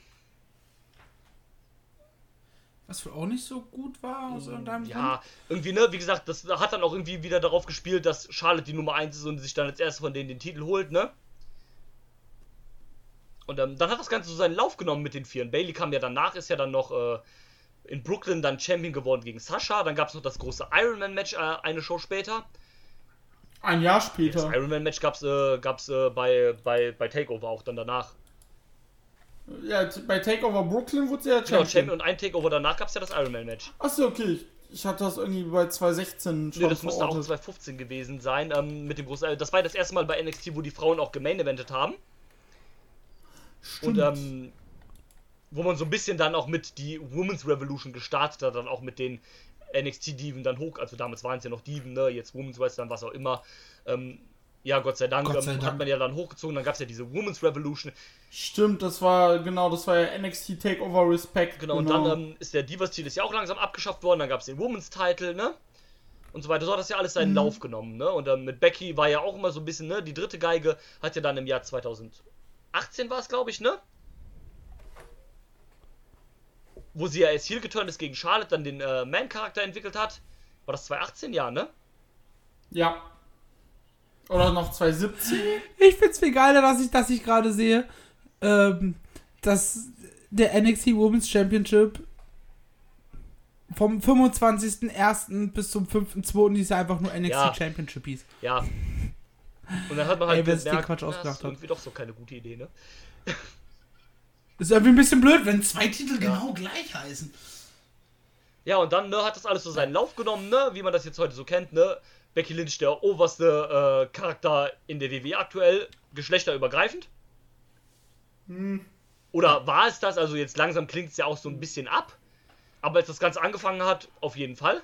Was wohl auch nicht so gut war aus irgendeinem Grund. Ja, irgendwie, ne, wie gesagt, das hat dann auch irgendwie wieder darauf gespielt, dass Charlotte die Nummer 1 ist und sich dann als erstes von denen den Titel holt, ne? Und ähm, dann hat das Ganze so seinen Lauf genommen mit den Vieren. Bailey kam ja danach, ist ja dann noch äh, in Brooklyn dann Champion geworden gegen Sascha. Dann gab es noch das große Ironman-Match äh, eine Show später. Ein Jahr Das später. Ironman-Match gab's, äh, gab's äh, bei, bei, bei Takeover auch dann danach. Ja, bei Takeover Brooklyn wurde sie ja Genau, Champion. Champion und ein Takeover danach gab's ja das Ironman-Match. Achso, okay. Ich, hatte das irgendwie bei 2016 schon Nee, das müsste auch verortet. 2015 gewesen sein. Ähm, mit dem großen, äh, das war das erste Mal bei NXT, wo die Frauen auch gemain eventet haben. Und ähm, wo man so ein bisschen dann auch mit die Women's Revolution gestartet hat, dann auch mit den NXT-Diven dann hoch, also damals waren es ja noch Diven, ne, jetzt Women's Wrestling, was auch immer. Ähm, ja, Gott sei Dank, Gott sei ähm, Dank. hat man ja dann hochgezogen, dann gab es ja diese Women's Revolution, Stimmt, das war, genau, das war ja NXT Takeover Respect. genau, und dann ähm, ist der Divas-Titel ja auch langsam abgeschafft worden, dann gab es den Women's-Title, ne, und so weiter, so hat das ja alles seinen Lauf genommen, ne, und ähm, mit Becky war ja auch immer so ein bisschen, ne, die dritte Geige, hat ja dann im Jahr 2018 war es, glaube ich, ne, wo sie ja als Heel geturnt ist gegen Charlotte, dann den äh, Man-Charakter entwickelt hat. War das 2018? Ja, ne? Ja. Oder noch 2017? Ich find's viel geiler, dass ich, dass ich gerade sehe, ähm, dass der NXT Women's Championship vom 25.01. bis zum 5.2. dieses Jahr einfach nur NXT Ja. Championship hieß. Ja. Und dann hat man halt Ey, gemerkt, Quatsch ausgedacht ist hat. irgendwie doch so keine gute Idee, ne? Ist irgendwie ein bisschen blöd, wenn zwei Titel genau gleich heißen. Ja, und dann ne, hat das alles so seinen Lauf genommen, ne? Wie man das jetzt heute so kennt, ne? Becky Lynch, der oberste äh, Charakter in der WWE aktuell, geschlechterübergreifend. Hm. Oder war es das? Also jetzt langsam klingt es ja auch so ein bisschen ab. Aber als das Ganze angefangen hat, auf jeden Fall.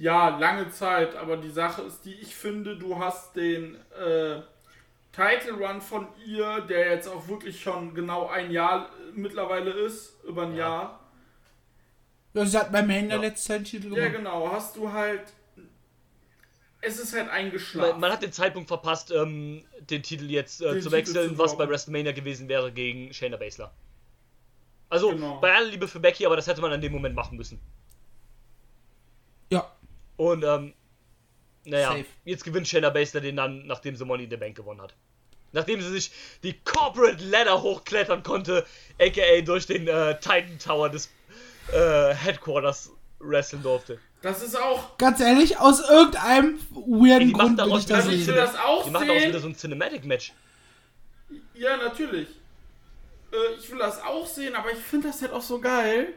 Ja, lange Zeit, aber die Sache ist die, ich finde, du hast den äh, Title Run von ihr, der jetzt auch wirklich schon genau ein Jahr mittlerweile ist, über ein Jahr. Ja, sie hat bei Main der Ja. letzte Zeit Titel Ja, genau, hast du halt. Es ist halt eingeschlafen. Man, man hat den Zeitpunkt verpasst, ähm, den Titel jetzt äh, Den zu Titel wechseln, zu was bei. WrestleMania gewesen wäre gegen Shayna Baszler. Also, Genau. bei aller Liebe für Becky, aber das hätte man in dem Moment machen müssen. Ja. Und, ähm, naja, Safe. jetzt gewinnt Shayna Baszler den dann, nachdem sie Money in the Bank gewonnen hat. Nachdem sie sich die Corporate Ladder hochklettern konnte, aka durch den äh, Titan Tower des äh, Headquarters wresteln durfte. das ist auch. Ganz ehrlich, aus irgendeinem weirden Die macht Grund will ich das Also sehen. das auch Die machen daraus wieder sehen. so ein Cinematic-Match. Ja, natürlich. Äh, ich will das auch sehen, aber ich finde das halt auch so geil.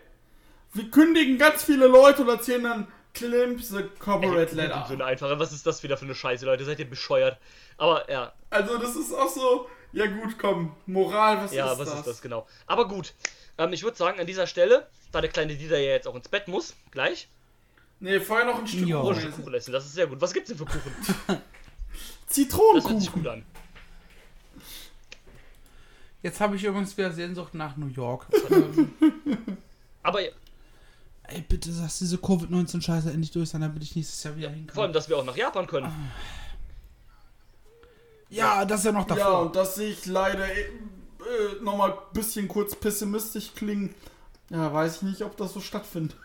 Wir kündigen ganz viele Leute und erzählen dann Climb the Corporate So Ladder. eine einfache. Was ist das wieder für eine Scheiße, Leute? Seid ihr bescheuert? Aber ja, Also das ist auch so, ja gut, komm, Moral, was ja, ist was das? ist das genau? Aber gut, ähm, ich würde sagen, an dieser Stelle, da der kleine Dieter ja jetzt auch ins Bett muss, gleich, Nee, vorher noch ein Stück Ja. oh, Kuchen essen. Kuchen essen. Das ist sehr gut. Was gibt's denn für Kuchen? Das hört sich Zitronenkuchen. gut an. Jetzt habe ich übrigens wieder Sehnsucht nach New York. Aber ey, bitte lass diese Covid-19-Scheiße endlich durch sein, damit ich nächstes Jahr wieder vor hinkomme. allem, dass wir auch nach Japan können. Ja, das ist ja noch Ja, davor. und das sehe ich leider äh, nochmal ein bisschen kurz pessimistisch klingen. Ja, weiß ich nicht, ob das so stattfindet.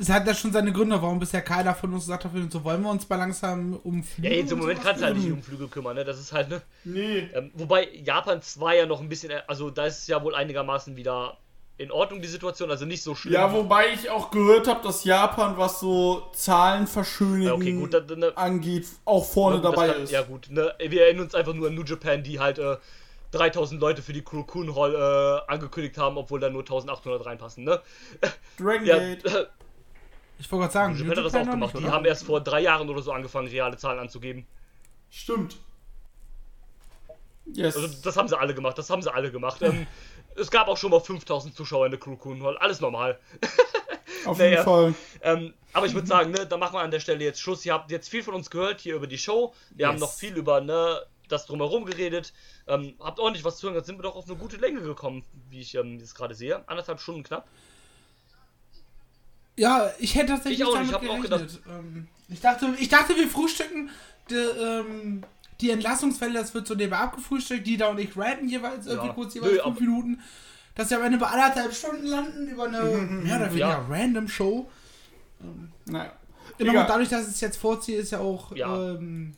Es hat ja schon seine Gründe, warum bisher keiner von uns gesagt hat, so wollen wir uns mal langsam um Ja, Flüge jetzt im Moment kannst du halt nicht um Flügel kümmern, ne? Das ist halt, ne? Nee. Ähm, wobei Japan 2 ja noch ein bisschen, äh, also da ist es ja wohl einigermaßen wieder in Ordnung, die Situation, also nicht so schlimm. Ja, wobei ich auch gehört habe, dass Japan, was so Zahlenverschönigen Ja, okay, gut, dann, dann, ne, angeht, auch vorne Das dabei kann- ist. Ja gut, ne, wir erinnern uns einfach nur an New Japan, die halt äh, 3000 Leute für die Kurokun Hall äh, angekündigt haben, obwohl da nur 1800 reinpassen, ne? Dragon Ja, Gate. äh, Ich wollte gerade sagen, Japan hat das auch gemacht. nicht, Die haben erst vor drei Jahren oder so angefangen, reale Zahlen anzugeben. Stimmt. Yes. Also das haben sie alle gemacht, das haben sie alle gemacht. Ähm, es gab auch schon mal 5000 Zuschauer in der Crew Kun, alles normal. Auf naja. jeden Fall. Ähm, aber ich würde sagen, ne, da machen wir an der Stelle jetzt Schluss. Ihr habt jetzt viel von uns gehört hier über die Show. Wir haben Yes. noch viel über ne, das drumherum geredet. Ähm, habt ordentlich was zu hören. Jetzt sind wir doch auf eine gute Länge gekommen, wie ich ähm, jetzt gerade sehe. Anderthalb Stunden knapp. Ja, ich hätte tatsächlich Ich auch nicht, ich gerechnet. Ähm, ich, dachte, ich dachte, wir frühstücken die, ähm, die Entlassungsfälle, das wird so nebenbei abgefrühstückt, die da und ich ranten jeweils irgendwie Ja. kurz jeweils Nö, fünf Minuten, dass wir am Ende bei anderthalb Stunden landen über eine mehr oder weniger Ja. random Show. Naja. Genau, dadurch, dass ich es jetzt vorziehe, ist ja auch. Ähm,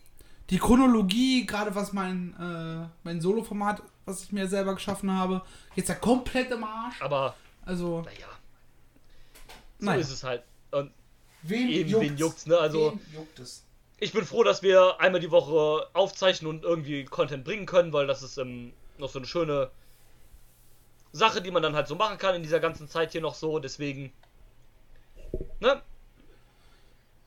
die Chronologie, gerade was mein, äh, mein Solo-Format, was ich mir selber geschaffen habe, jetzt ja komplett im Arsch. Aber Also, naja, so Nein. ist es halt. Und wen eben, wen juckt's, ne? Also, Wen juckt es? Ich bin froh, dass wir einmal die Woche aufzeichnen und irgendwie Content bringen können, weil das ist ähm, noch so eine schöne Sache, die man dann halt so machen kann in dieser ganzen Zeit hier noch so. Deswegen, ne?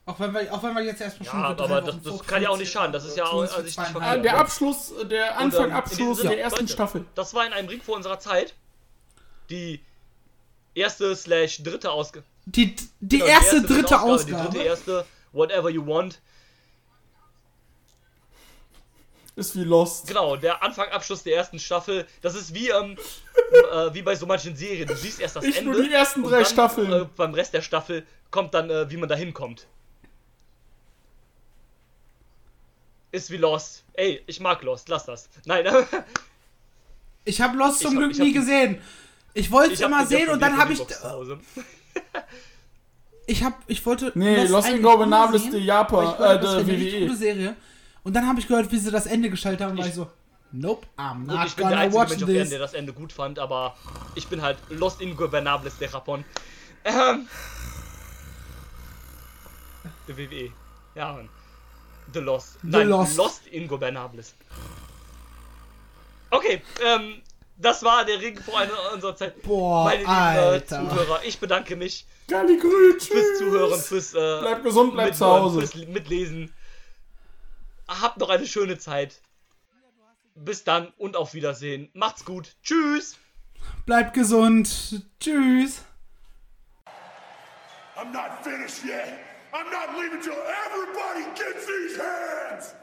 Auch wenn wir, auch wenn wir jetzt erstmal Ja, schon drei aber das- Wochen das kann ja auch nicht 15 schaden, das ist ja auch an sich nicht verkehrt. der Abschluss, der Und, ähm, Anfang, in Abschluss der ersten Leute, Staffel. Das war in einem Ring vor unserer Zeit. Die erste slash dritte Ausgabe. Die, die Genau, erste, dritte Die Ausgabe. dritte, erste, whatever you want. Ist wie Lost. Genau, der Anfang, Abschluss der ersten Staffel. Das ist wie, ähm, äh, wie bei so manchen Serien. Du siehst erst das Ich Ende. nur die ersten und drei dann, Staffeln. Äh, beim Rest der Staffel kommt dann, äh, wie man da hinkommt. Ist wie Lost. Ey, ich mag Lost, lass das. Nein, Ich habe Lost zum Ich hab- Glück hab nie die- gesehen. Ich wollte es hab immer die sehen und dann habe ich. Ich habe, ich wollte. Nee, Lost Lost Ingobernables de sehen, Japan, äh, hab, eine richtig WWE. gute Serie. Und dann habe ich gehört, wie sie das Ende gestaltet haben, war Ich- ich so, nope, I'm Und not ich bin der einzige Mensch auf der das Ende gut fand, aber ich bin halt Lost Ingobernables der Rapon. Ähm. Der WWE. Ja, Mann. The Lost. Nein, Lost. Lost Ingobernables. Okay, ähm, das war der Ring vor einer unserer Zeit. Boah, Meine lieben äh, Alter. Zuhörer, ich bedanke mich Galli Grün, fürs. Zuhören, fürs äh, Bleib gesund, bleib zu Hause. fürs Mitlesen. Habt noch eine schöne Zeit. Bis dann und auf Wiedersehen. Macht's gut. Tschüss. Bleibt gesund. Tschüss. I'm not finished yet. I'm not leaving till everybody gets these hands.